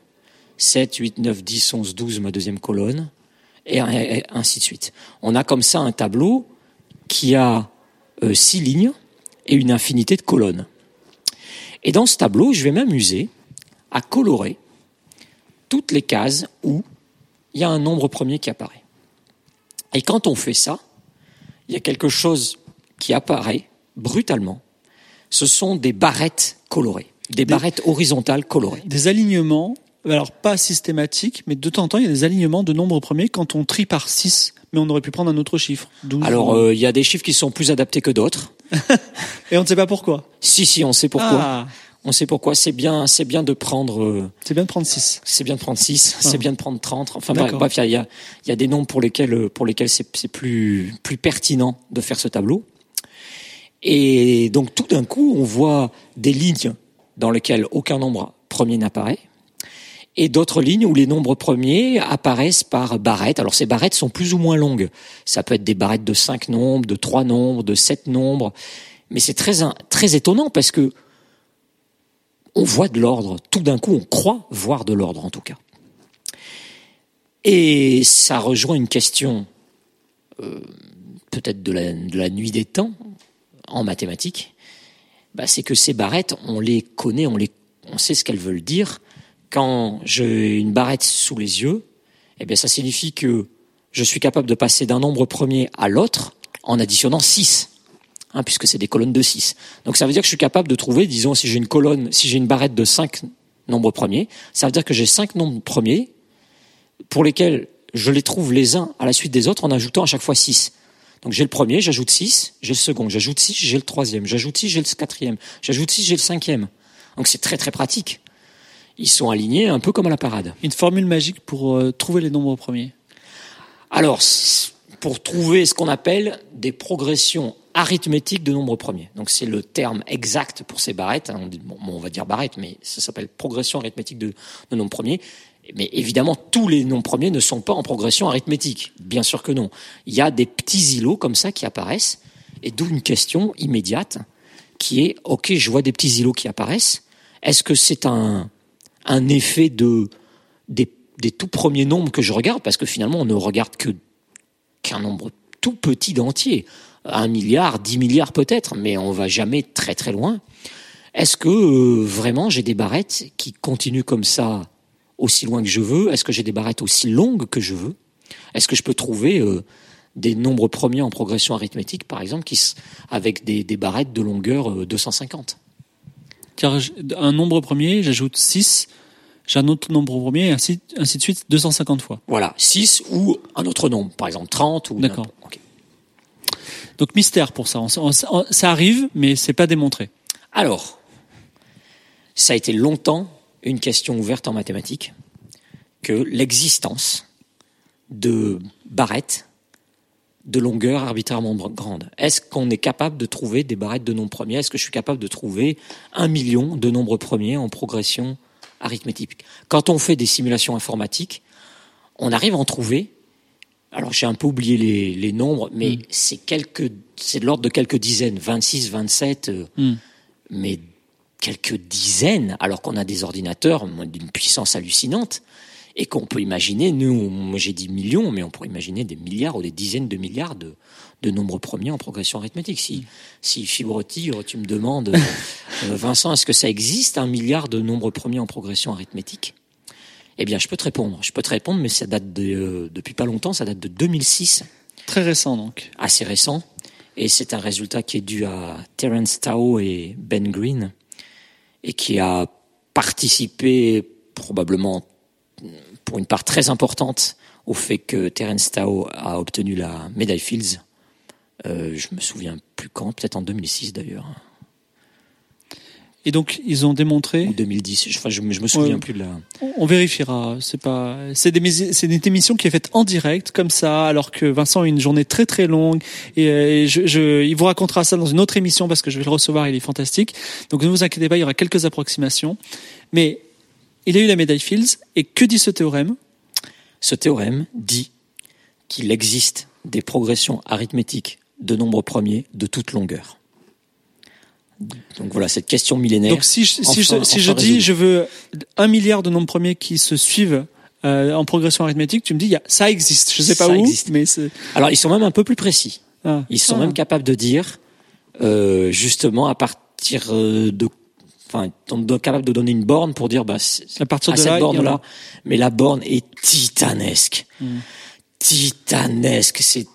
7, 8, 9, 10, 11, 12, ma deuxième colonne. Et ainsi de suite. On a comme ça un tableau qui a euh, six lignes et une infinité de colonnes. Et dans ce tableau, je vais m'amuser à colorer toutes les cases où il y a un nombre premier qui apparaît. Et quand on fait ça, il y a quelque chose qui apparaît brutalement. Ce sont des barrettes colorées, des barrettes horizontales colorées. Des alignements, alors pas systématiques, mais de temps en temps, il y a des alignements de nombres premiers quand on trie par 6, mais on aurait pu prendre un autre chiffre. 12, Alors, euh, il y a des chiffres qui sont plus adaptés que d'autres. [LAUGHS] Et on ne sait pas pourquoi. Si, si, on sait pourquoi. Ah, On sait pourquoi. C'est bien, c'est bien de prendre. euh, c'est bien de prendre 6. C'est bien de prendre 6, Ah. c'est bien de prendre 30. Enfin bref, il y a, il y, a, des nombres pour lesquels, euh, pour lesquels c'est plus, plus pertinent de faire ce tableau. Et donc tout d'un coup, on voit des lignes dans lesquelles aucun nombre premier n'apparaît, et d'autres lignes où les nombres premiers apparaissent par barrettes. Alors ces barrettes sont plus ou moins longues. Ça peut être des barrettes de 5 nombres, de 3 nombres, de 7 nombres, mais c'est très, très étonnant parce que on voit de l'ordre. Tout d'un coup, on croit voir de l'ordre, en tout cas. Et ça rejoint une question euh, peut-être de la, nuit des temps en mathématiques. Bah, c'est que ces barrettes, on les connaît, on sait ce qu'elles veulent dire. Quand j'ai une barrette sous les yeux, eh bien, ça signifie que je suis capable de passer d'un nombre premier à l'autre en additionnant 6 hein, puisque c'est des colonnes de 6. Donc ça veut dire que je suis capable de trouver, disons, si j'ai une colonne, si j'ai une barrette de 5 nombres premiers, ça veut dire que j'ai 5 nombres premiers pour lesquels je les trouve les uns à la suite des autres en ajoutant à chaque fois 6. Donc j'ai le premier, j'ajoute 6, j'ai le second, j'ajoute 6, j'ai le troisième, j'ajoute 6, j'ai le quatrième, j'ajoute 6, j'ai le cinquième. Donc c'est très très pratique. Ils sont alignés un peu comme à la parade. Une formule magique pour euh, trouver les nombres premiers? Alors, pour trouver ce qu'on appelle des progressions arithmétique de nombre premier. Donc c'est le terme exact pour ces barrettes. Hein. On, bon, on va dire barrette, mais ça s'appelle progression arithmétique de, de nombre premier. Mais évidemment, tous les nombres premiers ne sont pas en progression arithmétique. Bien sûr que non. Il y a des petits îlots comme ça qui apparaissent. Et d'où une question immédiate qui est, OK, je vois des petits îlots qui apparaissent. Est-ce que c'est un, un effet de, des, tout premiers nombres que je regarde? Parce que finalement, on ne regarde que qu'un nombre tout petit d'entier. 1 milliard, 10 milliards peut-être, mais on va jamais très très loin. Est-ce que euh, vraiment j'ai des barrettes qui continuent comme ça aussi loin que je veux? Est-ce que j'ai des barrettes aussi longues que je veux? Est-ce que je peux trouver euh, des nombres premiers en progression arithmétique, par exemple, qui, avec des, des barrettes de longueur euh, 250 Car un nombre premier, j'ajoute 6, j'ai un autre nombre premier, ainsi, ainsi de suite, 250 fois. Voilà, 6 ou un autre nombre, par exemple 30 ou... D'accord. Okay. Donc mystère pour ça. ça arrive, mais c'est pas démontré. Alors, ça a été longtemps une question ouverte en mathématiques que l'existence de barrettes de longueur arbitrairement grande. Est-ce qu'on est capable de trouver des barrettes de nombres premiers? Est-ce que je suis capable de trouver un million de nombres premiers en progression arithmétique? Quand on fait des simulations informatiques, on arrive à en trouver. Alors j'ai un peu oublié les, nombres, mais hmm. c'est quelques, c'est de l'ordre de quelques dizaines, 26, 27, euh, hmm. mais quelques dizaines, alors qu'on a des ordinateurs d'une puissance hallucinante et qu'on peut imaginer, nous, moi j'ai dit millions, mais on pourrait imaginer des milliards ou des dizaines de milliards de, de nombres premiers en progression arithmétique. Si, si Fibrotti, tu me demandes, [LAUGHS] euh, Vincent, est-ce que ça existe un milliard de nombres premiers en progression arithmétique? Eh bien, je peux te répondre. Je peux te répondre, mais ça date de, euh, depuis pas longtemps, ça date de 2006. Très récent donc. Assez récent. Et c'est un résultat qui est dû à Terence Tao et Ben Green et qui a participé probablement pour une part très importante au fait que Terence Tao a obtenu la médaille Fields. Euh, je me souviens plus quand, peut-être en 2006 d'ailleurs. Et donc ils ont démontré. En 2010. Enfin, je, je me souviens plus de la. On vérifiera. C'est pas. C'est des... c'est une émission qui est faite en direct comme ça, alors que Vincent a une journée très très longue et, euh, je, je, il vous racontera ça dans une autre émission parce que je vais le recevoir. Il est fantastique. Donc ne vous inquiétez pas, il y aura quelques approximations. Mais il a eu la médaille Fields. Et que dit ce théorème? Ce théorème dit qu'il existe des progressions arithmétiques de nombres premiers de toute longueur. Donc voilà, cette question millénaire. Donc si je, si je, si je dis je veux un milliard de nombres premiers qui se suivent euh, en progression arithmétique, tu me dis y a, ça existe. Je sais pas où, existe. mais alors ils sont même un peu plus précis. Ah. Ils sont ah. même capables de dire euh, justement à partir euh, de enfin, capable de donner une borne pour dire, bah, à partir de cette borne-là, mais la borne est titanesque. Hmm. Titanesque, c'est,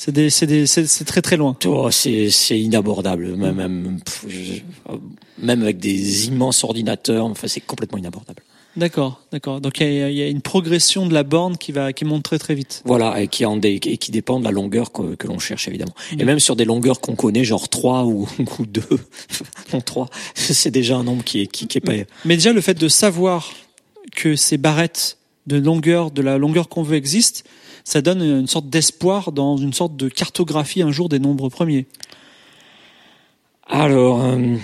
c'est c'est très très loin. Oh, c'est, c'est inabordable, même, même, même avec des immenses ordinateurs, enfin, c'est complètement inabordable. D'accord, d'accord. Donc il y, a une progression de la borne qui va qui monte très très vite. Voilà, et qui en et qui dépend de la longueur que, l'on cherche évidemment. Et même sur des longueurs qu'on connaît, genre 3 ou, [LAUGHS] ou 2, [LAUGHS] non 3, [LAUGHS] c'est déjà un nombre qui est qui, qui est pas. Mais déjà le fait de savoir que ces barrettes de longueur de la longueur qu'on veut existent, ça donne une sorte d'espoir dans une sorte de cartographie un jour des nombres premiers. Alors euh,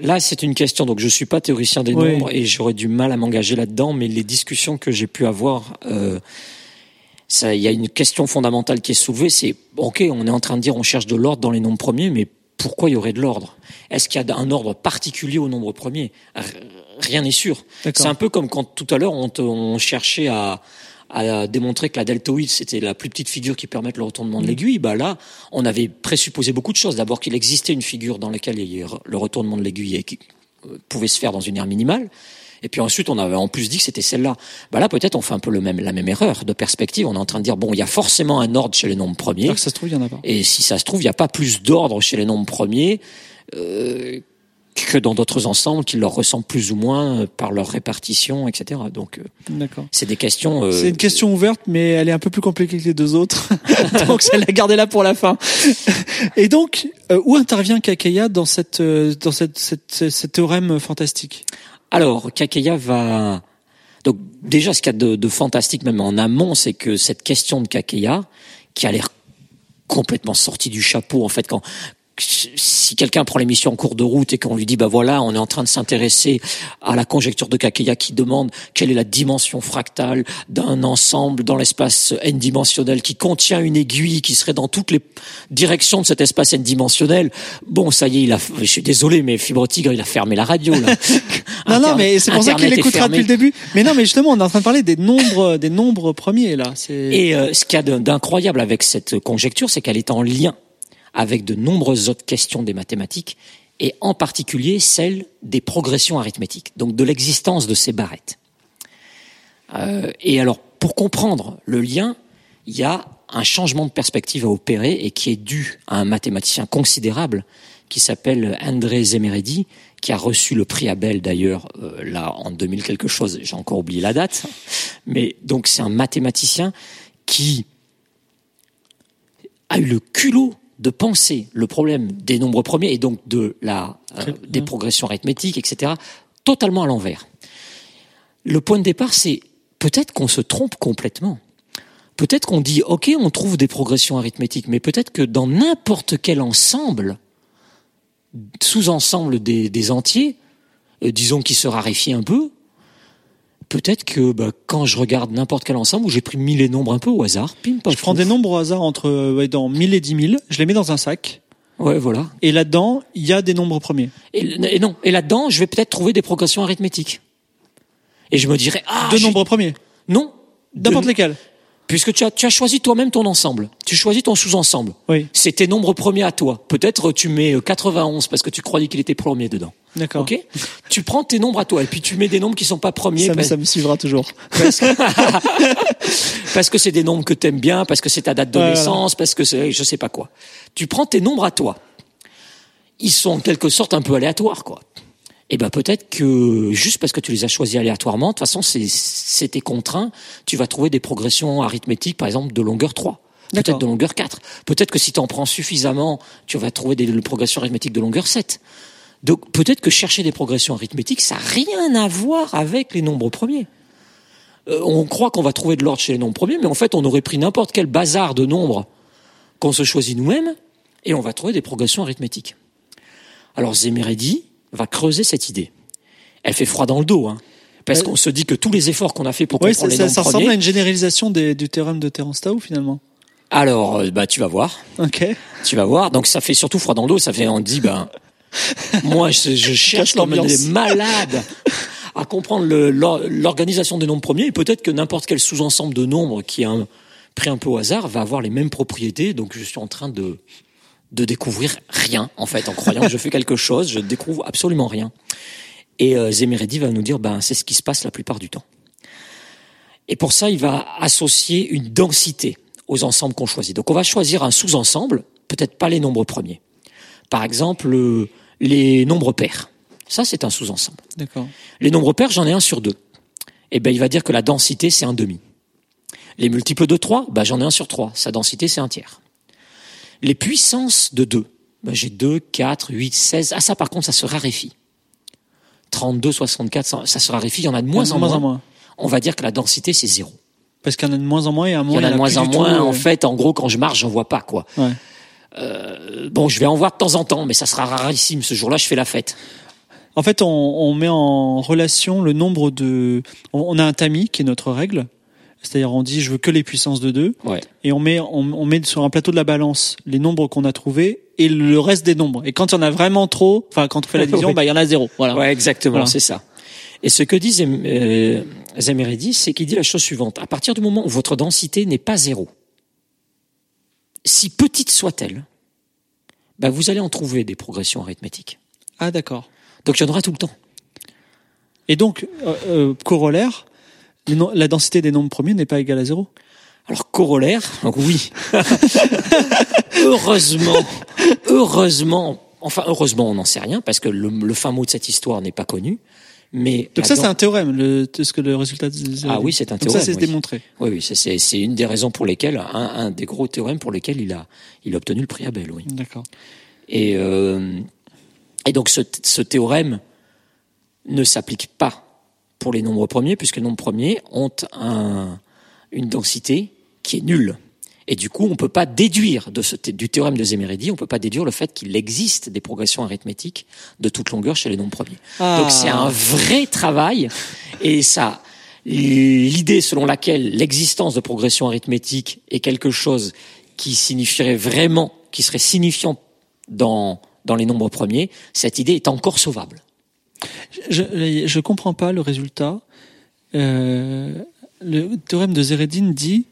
là, c'est une question. Donc, je suis pas théoricien des nombres et j'aurais du mal à m'engager là-dedans. Mais les discussions que j'ai pu avoir, euh, il y a une question fondamentale qui est soulevée. C'est ok, on est en train de dire on cherche de l'ordre dans les nombres premiers, mais pourquoi il y aurait de l'ordre? Est-ce qu'il y a un ordre particulier au nombre premier Rien n'est sûr. C'est un peu comme quand tout à l'heure on, on cherchait à a démontré que la deltoïde c'était la plus petite figure qui permet le retournement de mm. l'aiguille, bah là, on avait présupposé beaucoup de choses. D'abord qu'il existait une figure dans laquelle le retournement de l'aiguille euh, pouvait se faire dans une aire minimale. Et puis ensuite, on avait en plus dit que c'était celle-là. Bah là, peut-être on fait un peu le même, la même erreur de perspective. On est en train de dire bon, il y a forcément un ordre chez les nombres premiers. ça se trouve, il y en a pas. Et si ça se trouve, il n'y a pas plus d'ordre chez les nombres premiers. Euh, que dans d'autres ensembles qui leur ressemblent plus ou moins euh, par leur répartition, etc. Donc, euh, c'est des questions. euh, C'est une question ouverte, mais elle est un peu plus compliquée que les deux autres. [LAUGHS] donc, je vais la garder là pour la fin. Et donc, euh, où intervient Kakeya dans cette, euh, dans cette, cette, ce- ce théorème fantastique? Alors, Kakeya va. Donc, déjà, ce qu'il y a de, de fantastique, même en amont, c'est que cette question de Kakeya, qui a l'air complètement sortie du chapeau, en fait, quand. Si quelqu'un prend l'émission en cours de route et qu'on lui dit bah voilà on est en train de s'intéresser à la conjecture de Kakeya qui demande quelle est la dimension fractale d'un ensemble dans l'espace n dimensionnel qui contient une aiguille qui serait dans toutes les directions de cet espace n dimensionnel bon ça y est il a je suis désolé mais Fibre Tigre il a fermé la radio là [LAUGHS] [LAUGHS] Non, non, mais c'est pour ça qu'il écoutera depuis le début. Mais non, mais justement, on est en train de parler des nombres, des nombres premiers là. Et euh, ce qu'il y a d'incroyable avec cette conjecture, c'est qu'elle est en lien avec de nombreuses autres questions des mathématiques, et en particulier celle des progressions arithmétiques, donc de l'existence de ces barrettes. Euh, et alors, pour comprendre le lien, il y a un changement de perspective à opérer et qui est dû à un mathématicien considérable qui s'appelle André Zemeredi, qui a reçu le prix Abel d'ailleurs euh, là en 2000 quelque chose, j'ai encore oublié la date, mais donc c'est un mathématicien qui a eu le culot de penser le problème des nombres premiers et donc de la euh, des progressions arithmétiques, etc., totalement à l'envers. Le point de départ, c'est peut-être qu'on se trompe complètement. Peut-être qu'on dit, OK, on trouve des progressions arithmétiques, mais peut-être que dans n'importe quel ensemble, sous-ensemble des, des entiers, euh, disons qui se raréfie un peu, peut-être que bah, quand je regarde n'importe quel ensemble où j'ai pris mis les nombres un peu au hasard, pim, pam, je prends des nombres au hasard entre euh, ouais, dans 1000 et 10 000, je les mets dans un sac, Ouais, voilà. et là-dedans, il y a des nombres premiers. Et, et non, et là-dedans, je vais peut-être trouver des progressions arithmétiques. Et je me dirais, ah, Deux nombres premiers, Non. n'importe lesquels. Puisque tu as, tu as choisi toi-même ton ensemble. Tu choisis ton sous-ensemble. Oui, C'est tes nombres premiers à toi. Peut-être tu mets euh, 91 parce que tu croyais qu'il était premier dedans. D'accord. Ok Tu prends tes nombres à toi et puis tu mets des nombres qui sont pas premiers Ça, parce, ça me suivra toujours. [LAUGHS] parce que c'est des nombres que t'aimes bien, parce que c'est ta date de naissance, parce que c'est je sais pas quoi. Tu prends tes nombres à toi. Ils sont en quelque sorte un peu aléatoires, quoi. Et ben peut-être que juste parce que tu les as choisis aléatoirement, de toute façon c'est c'était contraint, tu vas trouver des progressions arithmétiques, par exemple de longueur 3. D'accord. Peut-être de longueur 4. Peut-être que si tu en prends suffisamment, tu vas trouver des progressions arithmétiques de longueur 7. Donc peut-être que chercher des progressions arithmétiques, ça n'a rien à voir avec les nombres premiers. Euh, on croit qu'on va trouver de l'ordre chez les nombres premiers, mais en fait on aurait pris n'importe quel bazar de nombres qu'on se choisit nous-mêmes, et on va trouver des progressions arithmétiques. Alors Zemeredi va creuser cette idée. Elle fait froid dans le dos, hein, parce Ouais. qu'on se dit que tous les efforts qu'on a fait pour Oui, comprendre ça, les ça, nombres ça ressemble premiers, à une généralisation des- du théorème de Terence-Tao finalement. alors euh, bah tu vas voir. Ok. Tu vas voir. Donc ça fait surtout froid dans le dos. Ça fait on dit ben moi je, je cherche l'ambiance. des malades à comprendre l'organisation des nombres premiers et peut-être que n'importe quel sous-ensemble de nombres qui est un, pris un peu au hasard va avoir les mêmes propriétés. Donc je suis en train de de découvrir rien en fait en croyant que je fais quelque chose. Je découvre absolument rien. Et euh, Zemeredi va nous dire ben c'est ce qui se passe la plupart du temps. Et pour ça, il va associer une densité aux ensembles qu'on choisit. Donc on va choisir un sous-ensemble, peut-être pas les nombres premiers. Par exemple, euh, les nombres pairs. Ça, c'est un sous-ensemble. D'accord. Les nombres pairs, j'en ai un sur deux. Eh ben, il va dire que la densité, c'est un demi. Les multiples de 3, ben, j'en ai un sur 3. Sa densité, c'est un tiers. Les puissances de 2, ben, j'ai 2, 4, 8, 16. Ah, ça, par contre, ça se raréfie. 32, 64, ça, se raréfie. Il y en a de moins en moins. On va dire que la densité, c'est zéro. Parce qu'il y en a de moins en moins et à un Il y en a de moins en moins. En fait, en gros, quand je marche, j'en vois pas, quoi. ouais. Euh, bon, je vais en voir de temps en temps, mais ça sera rarissime. Ce jour-là, je fais la fête. En fait, on, on met en relation le nombre de. On, a un tamis qui est notre règle. C'est-à-dire, on dit je veux que les puissances de 2 Ouais. et on met on, on met sur un plateau de la balance les nombres qu'on a trouvés et le reste des nombres. Et quand il y en a vraiment trop, enfin quand on fait la division, [LAUGHS] bah il y en a zéro. Voilà. Ouais, exactement, Voilà. c'est ça. Et ce que dit Zem- euh, c'est qu'il dit la chose suivante. À partir du moment où votre densité n'est pas zéro, si petite soit-elle, bah vous allez en trouver des progressions arithmétiques. Ah d'accord. Donc il y en aura tout le temps. Et donc euh, euh, corollaire, la densité des nombres premiers n'est pas égale à zéro? Alors corollaire, donc oui. [LAUGHS] heureusement, heureusement enfin, heureusement, on n'en sait rien parce que le, le fin mot de cette histoire n'est pas connu. Mais Donc ça, c'est un théorème, le, ce que le résultat. de- Ah oui, c'est un Donc théorème. ça, c'est oui. démontré. Oui, oui, c'est une des raisons pour lesquelles un, un des gros théorèmes pour lesquels il a il a obtenu le prix Abel. Oui. D'accord. Et euh, et donc ce, ce théorème ne s'applique pas pour les nombres premiers puisque les nombres premiers ont un, une densité qui est nulle. Et du coup, on peut pas déduire de ce, du théorème de Zemeridi, on peut pas déduire le fait qu'il existe des progressions arithmétiques de toute longueur chez les nombres premiers. Ah. Donc c'est un vrai travail et ça l'idée selon laquelle l'existence de progression arithmétique est quelque chose qui signifierait vraiment qui serait signifiant dans dans les nombres premiers, cette idée est encore sauvable. Je, je comprends pas le résultat. Euh, le théorème de Zeredin dit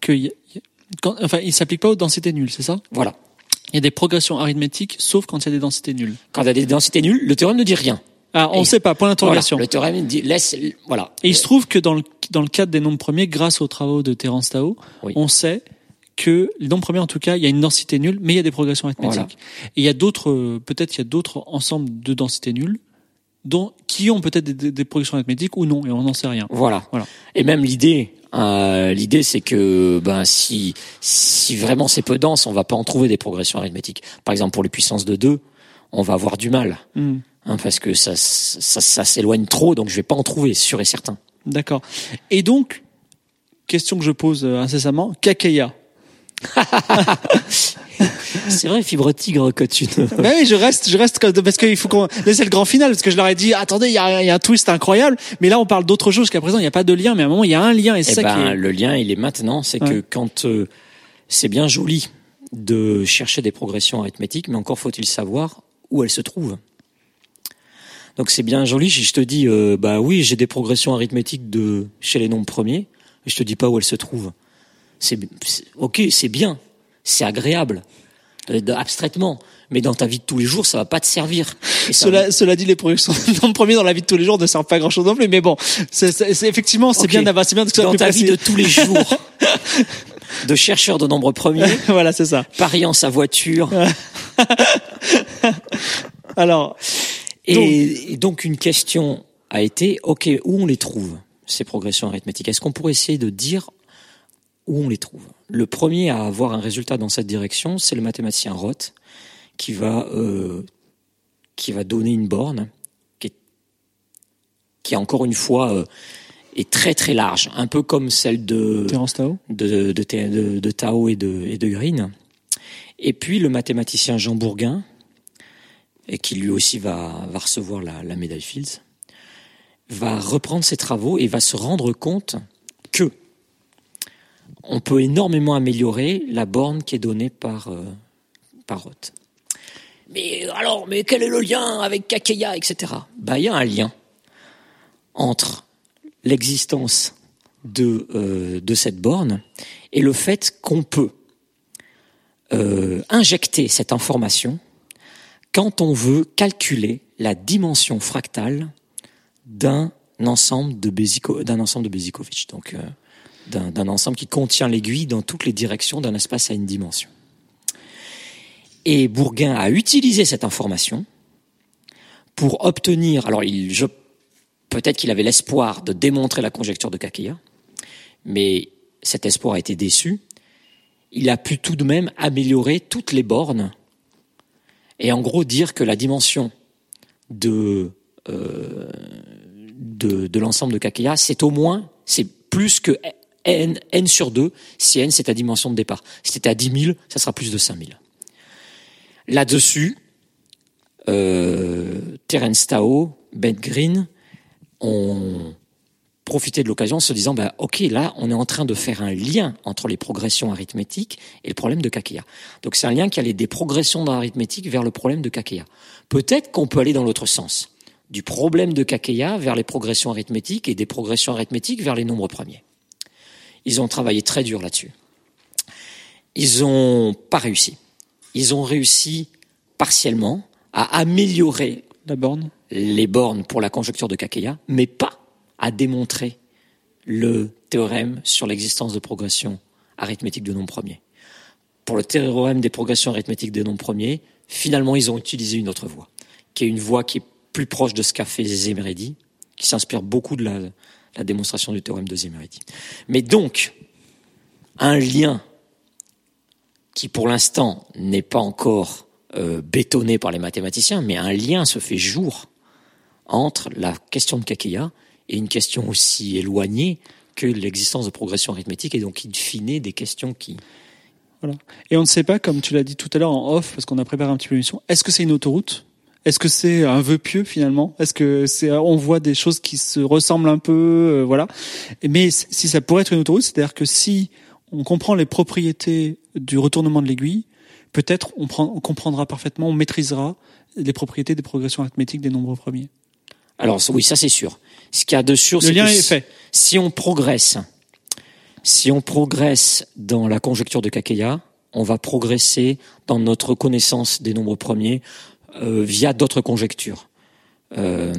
que, y- y- quand, enfin, il s'applique pas aux densités nulles, c'est ça? Voilà. Il y a des progressions arithmétiques, sauf quand il y a des densités nulles. Quand il y a des densités nulles, le théorème ne dit rien. Ah, on ne sait pas. Point Voilà. d'interrogation. Le théorème dit laisse voilà. Et il se trouve que dans le, dans le cadre des nombres premiers, grâce aux travaux de Terence Tao, Oui. on sait que les nombres premiers, en tout cas, il y a une densité nulle, mais il y a des progressions arithmétiques. Et il y a d'autres, euh, peut-être il y a d'autres ensembles de densités nulles, dont, qui ont peut-être des, des- des progressions arithmétiques ou non, et on n'en sait rien. Voilà. Voilà. Et même l'idée, euh, l'idée, c'est que ben si si vraiment c'est peu dense, on va pas en trouver des progressions arithmétiques. Par exemple, pour les puissances de 2, on va avoir du mal, Hmm, hein, parce que ça ça, ça s'éloigne trop, donc je vais pas en trouver, sûr et certain. D'accord. Et donc, question que je pose euh, incessamment, Kakeya. [LAUGHS] [LAUGHS] C'est vrai, fibre tigre que tu ne. Ben oui, je reste, je reste parce qu'il faut qu'on. C'est le grand final parce que je leur ai dit, attendez, il y a, il y a un twist incroyable. Mais là, on parle d'autre chose. Jusqu'à présent, il n'y a pas de lien, mais à un moment, il y a un lien et c'est Eh ça qui ben, est. le lien, il est maintenant, c'est que quand euh, c'est bien joli de chercher des progressions arithmétiques, mais encore faut-il savoir où elles se trouvent. Donc c'est bien joli si je te dis, euh, bah oui, j'ai des progressions arithmétiques de chez les nombres premiers, et je te dis pas où elles se trouvent. C'est- ok, c'est bien, c'est agréable, euh, abstraitement, mais dans ta vie de tous les jours, ça va pas te servir. Ça Cela, cela dit, les projections [LAUGHS] dans le premier dans la vie de tous les jours ne servent pas grand chose non plus. Mais bon, c'est, effectivement, c'est bien d'avoir, c'est bien de dans ta vie de tous les jours, [LAUGHS] de chercheur de nombres premiers, [LAUGHS] voilà, c'est ça. pariant sa voiture. Alors, Et, et donc une question a été, ok, où on les trouve ces progressions arithmétiques? Est-ce qu'on pourrait essayer de dire où on les trouve Le premier à avoir un résultat dans cette direction, c'est le mathématicien Roth, qui va euh, qui va donner une borne qui est, qui encore une fois euh, est très très large, un peu comme celle de Tao? de, de, de, de Tao et de, et de Green. Et puis le mathématicien Jean Bourguin, et qui lui aussi va, va recevoir la, la médaille Fields, va reprendre ses travaux et va se rendre compte que on peut énormément améliorer la borne qui est donnée par, euh, par Roth. Mais alors, mais quel est le lien avec Kakeya, etc. Bah, il y a un lien entre l'existence de, euh, de cette borne et le fait qu'on peut euh, injecter cette information quand on veut calculer la dimension fractale d'un ensemble de Bézikovitch, donc d'un ensemble qui contient l'aiguille dans toutes les directions d'un espace à une dimension. Et Bourguin a utilisé cette information pour obtenir, alors peut-être qu'il avait l'espoir de démontrer la conjecture de Kakeya, mais cet espoir a été déçu. Il a pu tout de même améliorer toutes les bornes et en gros dire que la dimension de euh, de l'ensemble de Kakeya, c'est au moins, c'est plus que n, sur 2, si n c'est ta dimension de départ. Si c'était à 10 000, ça sera plus de 5 000. Là-dessus, euh, Terence Tao, Ben Green ont profité de l'occasion en se disant, bah, ok, là, on est en train de faire un lien entre les progressions arithmétiques et le problème de Kakeya. Donc c'est un lien qui allait des progressions dans l'arithmétique vers le problème de Kakeya. Peut-être qu'on peut aller dans l'autre sens, du problème de Kakeya vers les progressions arithmétiques et des progressions arithmétiques vers les nombres premiers. Ils ont travaillé très dur là-dessus. Ils ont pas réussi. Ils ont réussi partiellement à améliorer La borne. les bornes pour la conjecture de Kakeya, mais pas à démontrer le théorème sur l'existence de progression arithmétique de nombres premiers. Pour le théorème des progressions arithmétiques des nombres premiers, finalement, ils ont utilisé une autre voie, qui est une voie qui est plus proche de ce qu'a fait Zemeredi, qui s'inspire beaucoup de la, la démonstration du théorème de Zemeredi. Mais donc, un lien qui pour l'instant n'est pas encore euh, bétonné par les mathématiciens, mais un lien se fait jour entre la question de Kakeya et une question aussi éloignée que l'existence de progression arithmétique et donc in fine des questions qui voilà. Et on ne sait pas, comme tu l'as dit tout à l'heure en off, parce qu'on a préparé un petit peu l'émission, est-ce que c'est une autoroute? Est-ce que c'est un vœu pieux finalement? Est-ce que c'est on voit des choses qui se ressemblent un peu, euh, voilà. Mais si ça pourrait être une autoroute, c'est-à-dire que si on comprend les propriétés du retournement de l'aiguille, peut-être on, on comprendra parfaitement, on maîtrisera les propriétés des progressions arithmétiques des nombres premiers. Alors oui, ça c'est sûr. Ce qu'il y a de sûr, c'est que si, si on progresse, si on progresse dans la conjecture de Kakeya, on va progresser dans notre connaissance des nombres premiers euh, via d'autres conjectures. Euh,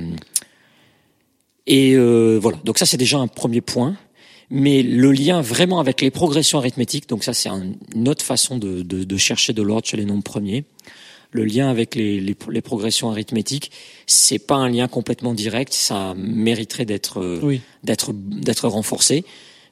et euh, voilà. Donc ça c'est déjà un premier point. Mais le lien vraiment avec les progressions arithmétiques, donc ça c'est une autre façon de, de, de chercher de l'ordre chez les nombres premiers le lien avec les, les, les progressions arithmétiques, c'est pas un lien complètement direct, ça mériterait d'être euh, d'être d'être renforcé.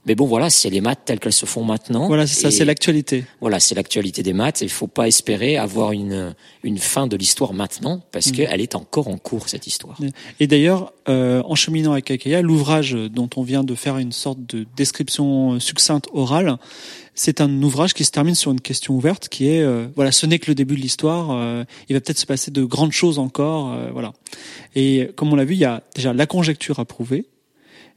Mais bon, voilà, c'est les maths telles qu'elles se font maintenant. Voilà, c'est ça, c'est l'actualité. Voilà, c'est l'actualité des maths. Il faut pas espérer avoir une une fin de l'histoire maintenant, parce mm. qu'elle est encore en cours cette histoire. Et d'ailleurs, euh, en cheminant avec Akaya, l'ouvrage dont on vient de faire une sorte de description succincte orale, c'est un ouvrage qui se termine sur une question ouverte, qui est euh, voilà, ce n'est que le début de l'histoire. Euh, il va peut-être se passer de grandes choses encore, euh, voilà. Et comme on l'a vu, il y a déjà la conjecture à prouver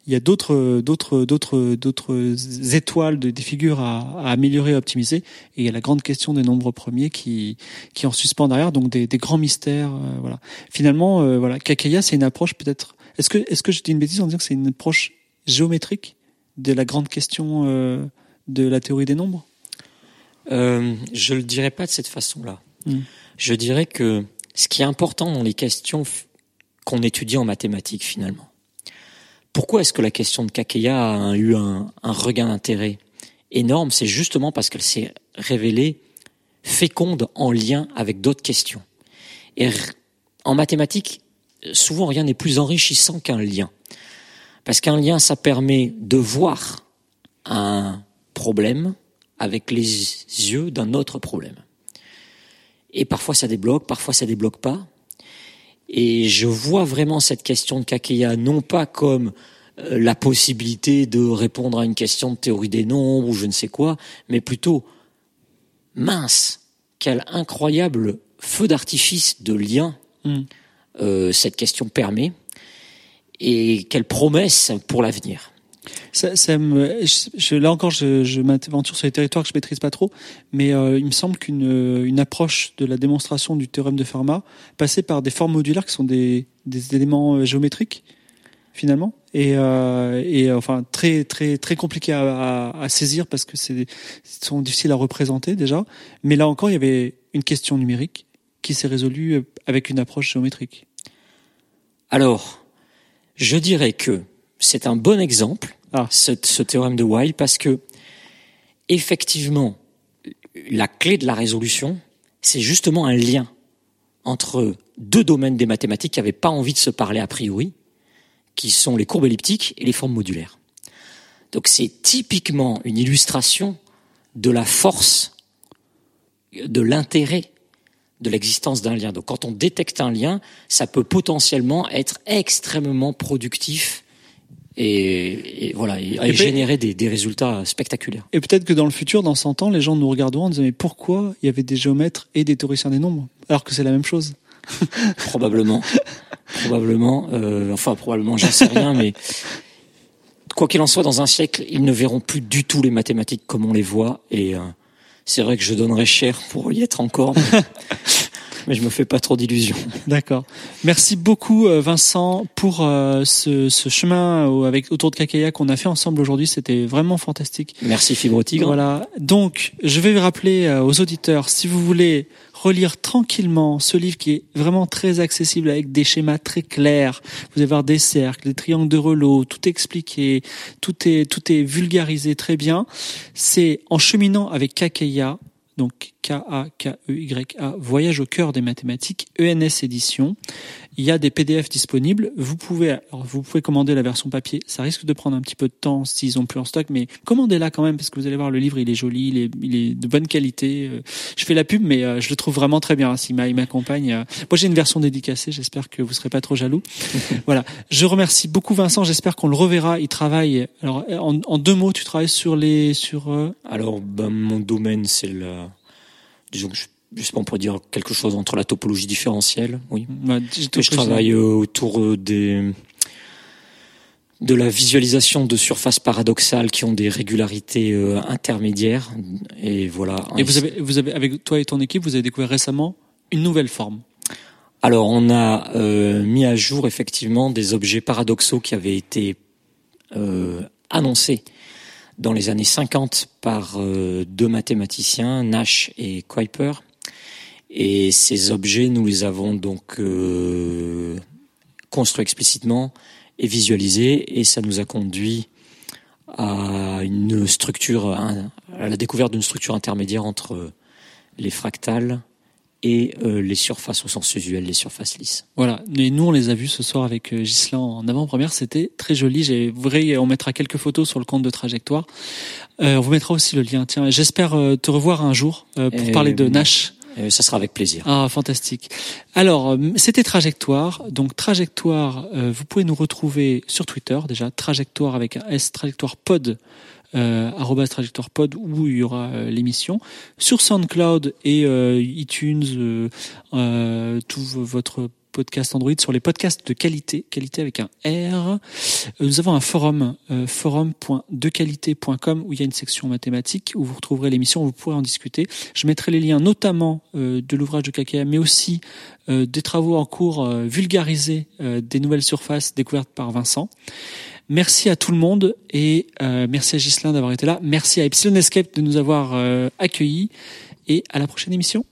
il y a d'autres d'autres d'autres d'autres étoiles des figures à, à, améliorer, à optimiser, et il y a la grande question des nombres premiers qui qui en suspend derrière, donc des, des grands mystères, euh, voilà. Finalement, euh, voilà, Kakeya, c'est une approche peut-être. Est-ce que est-ce que je dis une bêtise en disant que c'est une approche géométrique de la grande question euh, de la théorie des nombres? Euh, Je le dirais pas de cette façon-là. Hmm. Je dirais que ce qui est important dans les questions qu'on étudie en mathématiques finalement pourquoi est-ce que la question de Kakeya a eu un, regain d'intérêt énorme? C'est justement parce qu'elle s'est révélée féconde en lien avec d'autres questions. Et en mathématiques, souvent rien n'est plus enrichissant qu'un lien. Parce qu'un lien, ça permet de voir un problème avec les yeux d'un autre problème. Et parfois ça débloque, parfois ça débloque pas. Et je vois vraiment cette question de Kakeya non pas comme euh, la possibilité de répondre à une question de théorie des nombres ou je ne sais quoi, mais plutôt mince, quel incroyable feu d'artifice de lien hmm. euh, cette question permet et quelle promesse pour l'avenir. Ça, me, je, là encore, je, je m'aventure sur les territoires que je maîtrise pas trop, mais euh, il me semble qu'une une approche de la démonstration du théorème de Fermat passait par des formes modulaires qui sont des, des éléments euh, géométriques finalement. Et, euh, et enfin très très très compliqué à, à, à saisir parce que c'est sont difficiles à représenter déjà. Mais là encore il y avait une question numérique qui s'est résolue avec une approche géométrique. Alors je dirais que c'est un bon exemple, ah. ce, théorème de Weil, parce que effectivement, la clé de la résolution, c'est justement un lien entre deux domaines des mathématiques qui n'avaient pas envie de se parler a priori, qui sont les courbes elliptiques et les formes modulaires. Donc c'est typiquement une illustration de la force, de l'intérêt de l'existence d'un lien. Donc quand on détecte un lien, ça peut potentiellement être extrêmement productif et, voilà, et, générer des, des, résultats spectaculaires. Et peut-être que dans le futur, dans 100 ans, les gens nous regarderont en disant mais pourquoi il y avait des géomètres et des théoriciens des nombres alors que c'est la même chose? [LAUGHS] Probablement, probablement. Euh, enfin, probablement, j'en sais rien, mais quoi qu'il en soit, dans un siècle, ils ne verront plus du tout les mathématiques comme on les voit, et euh, c'est vrai que je donnerais cher pour y être encore mais [LAUGHS] je me fais pas trop d'illusions. D'accord. Merci beaucoup euh, Vincent pour euh, ce, ce, chemin avec autour de Kakaya qu'on a fait ensemble aujourd'hui. C'était vraiment fantastique. Merci Fibre Tigre. Voilà. Donc, je vais rappeler euh, aux auditeurs, si vous voulez relire tranquillement ce livre qui est vraiment très accessible avec des schémas très clairs. Vous allez voir des cercles, des triangles de Relo, tout expliqué, tout est tout est vulgarisé très bien. C'est en cheminant avec Kakeya donc K-A-K-E-Y-A, Voyage au cœur des mathématiques, ENS édition. Il y a des PDF disponibles. Vous pouvez, alors vous pouvez commander la version papier. Ça risque de prendre un petit peu de temps s'ils ont plus en stock, mais commandez-la quand même parce que vous allez voir le livre, il est joli, il est, il est de bonne qualité. Euh, Je fais la pub, mais euh, je le trouve vraiment très bien. S'il m'a- il m'accompagne. euh. Moi, j'ai une version dédicacée. J'espère que vous serez pas trop jaloux. [LAUGHS] voilà. Je remercie beaucoup Vincent. J'espère qu'on le reverra. Il travaille. Alors, en, en deux mots, tu travailles sur les, sur. Alors, ben, mon domaine, c'est la, disons que je, pas, on pourrait dire quelque chose entre la topologie différentielle, oui. ouais, je travaille euh, autour euh, des de la visualisation de surfaces paradoxales qui ont des régularités euh, intermédiaires et voilà. Et vous avez, vous avez, avec toi et ton équipe, vous avez découvert récemment une nouvelle forme. Alors on a euh, mis à jour effectivement des objets paradoxaux qui avaient été euh, annoncés dans les années 50 par deux mathématiciens, Nash et Kuiper. Et ces objets, nous les avons donc euh, construits explicitement et visualisés, et ça nous a conduit à une structure, à la découverte d'une structure intermédiaire entre les fractales et euh, les surfaces au sens usuel, les surfaces lisses. Voilà. Et nous, on les a vus ce soir avec euh, Ghislain en avant-première. C'était très joli. J'ai vrai, on mettra quelques photos sur le compte de trajectoire. Euh, on vous mettra aussi le lien. Tiens, j'espère euh, te revoir un jour euh, pour Et parler de. Nash. Euh, ça sera avec plaisir. Ah, fantastique. Alors, euh, c'était Trajectoire. Donc, Trajectoire, euh, vous pouvez nous retrouver sur Twitter, déjà, Trajectoire avec un S, Trajectoire Pod, euh, Trajectoire Pod, où il y aura euh, l'émission. Sur SoundCloud et euh, iTunes, tout votre podcast Android sur les podcasts de qualité, qualité avec un R. Euh, Nous avons un forum, euh, forum.dequalité.com où il y a une section mathématiques où vous retrouverez l'émission, vous pourrez en discuter. Je mettrai les liens notamment euh, de l'ouvrage de KKM, mais aussi des travaux en cours vulgarisés des nouvelles surfaces découvertes par Vincent. Merci à tout le monde et merci à Ghislain d'avoir été là. Merci à Epsilon Escape de nous avoir accueillis et à la prochaine émission.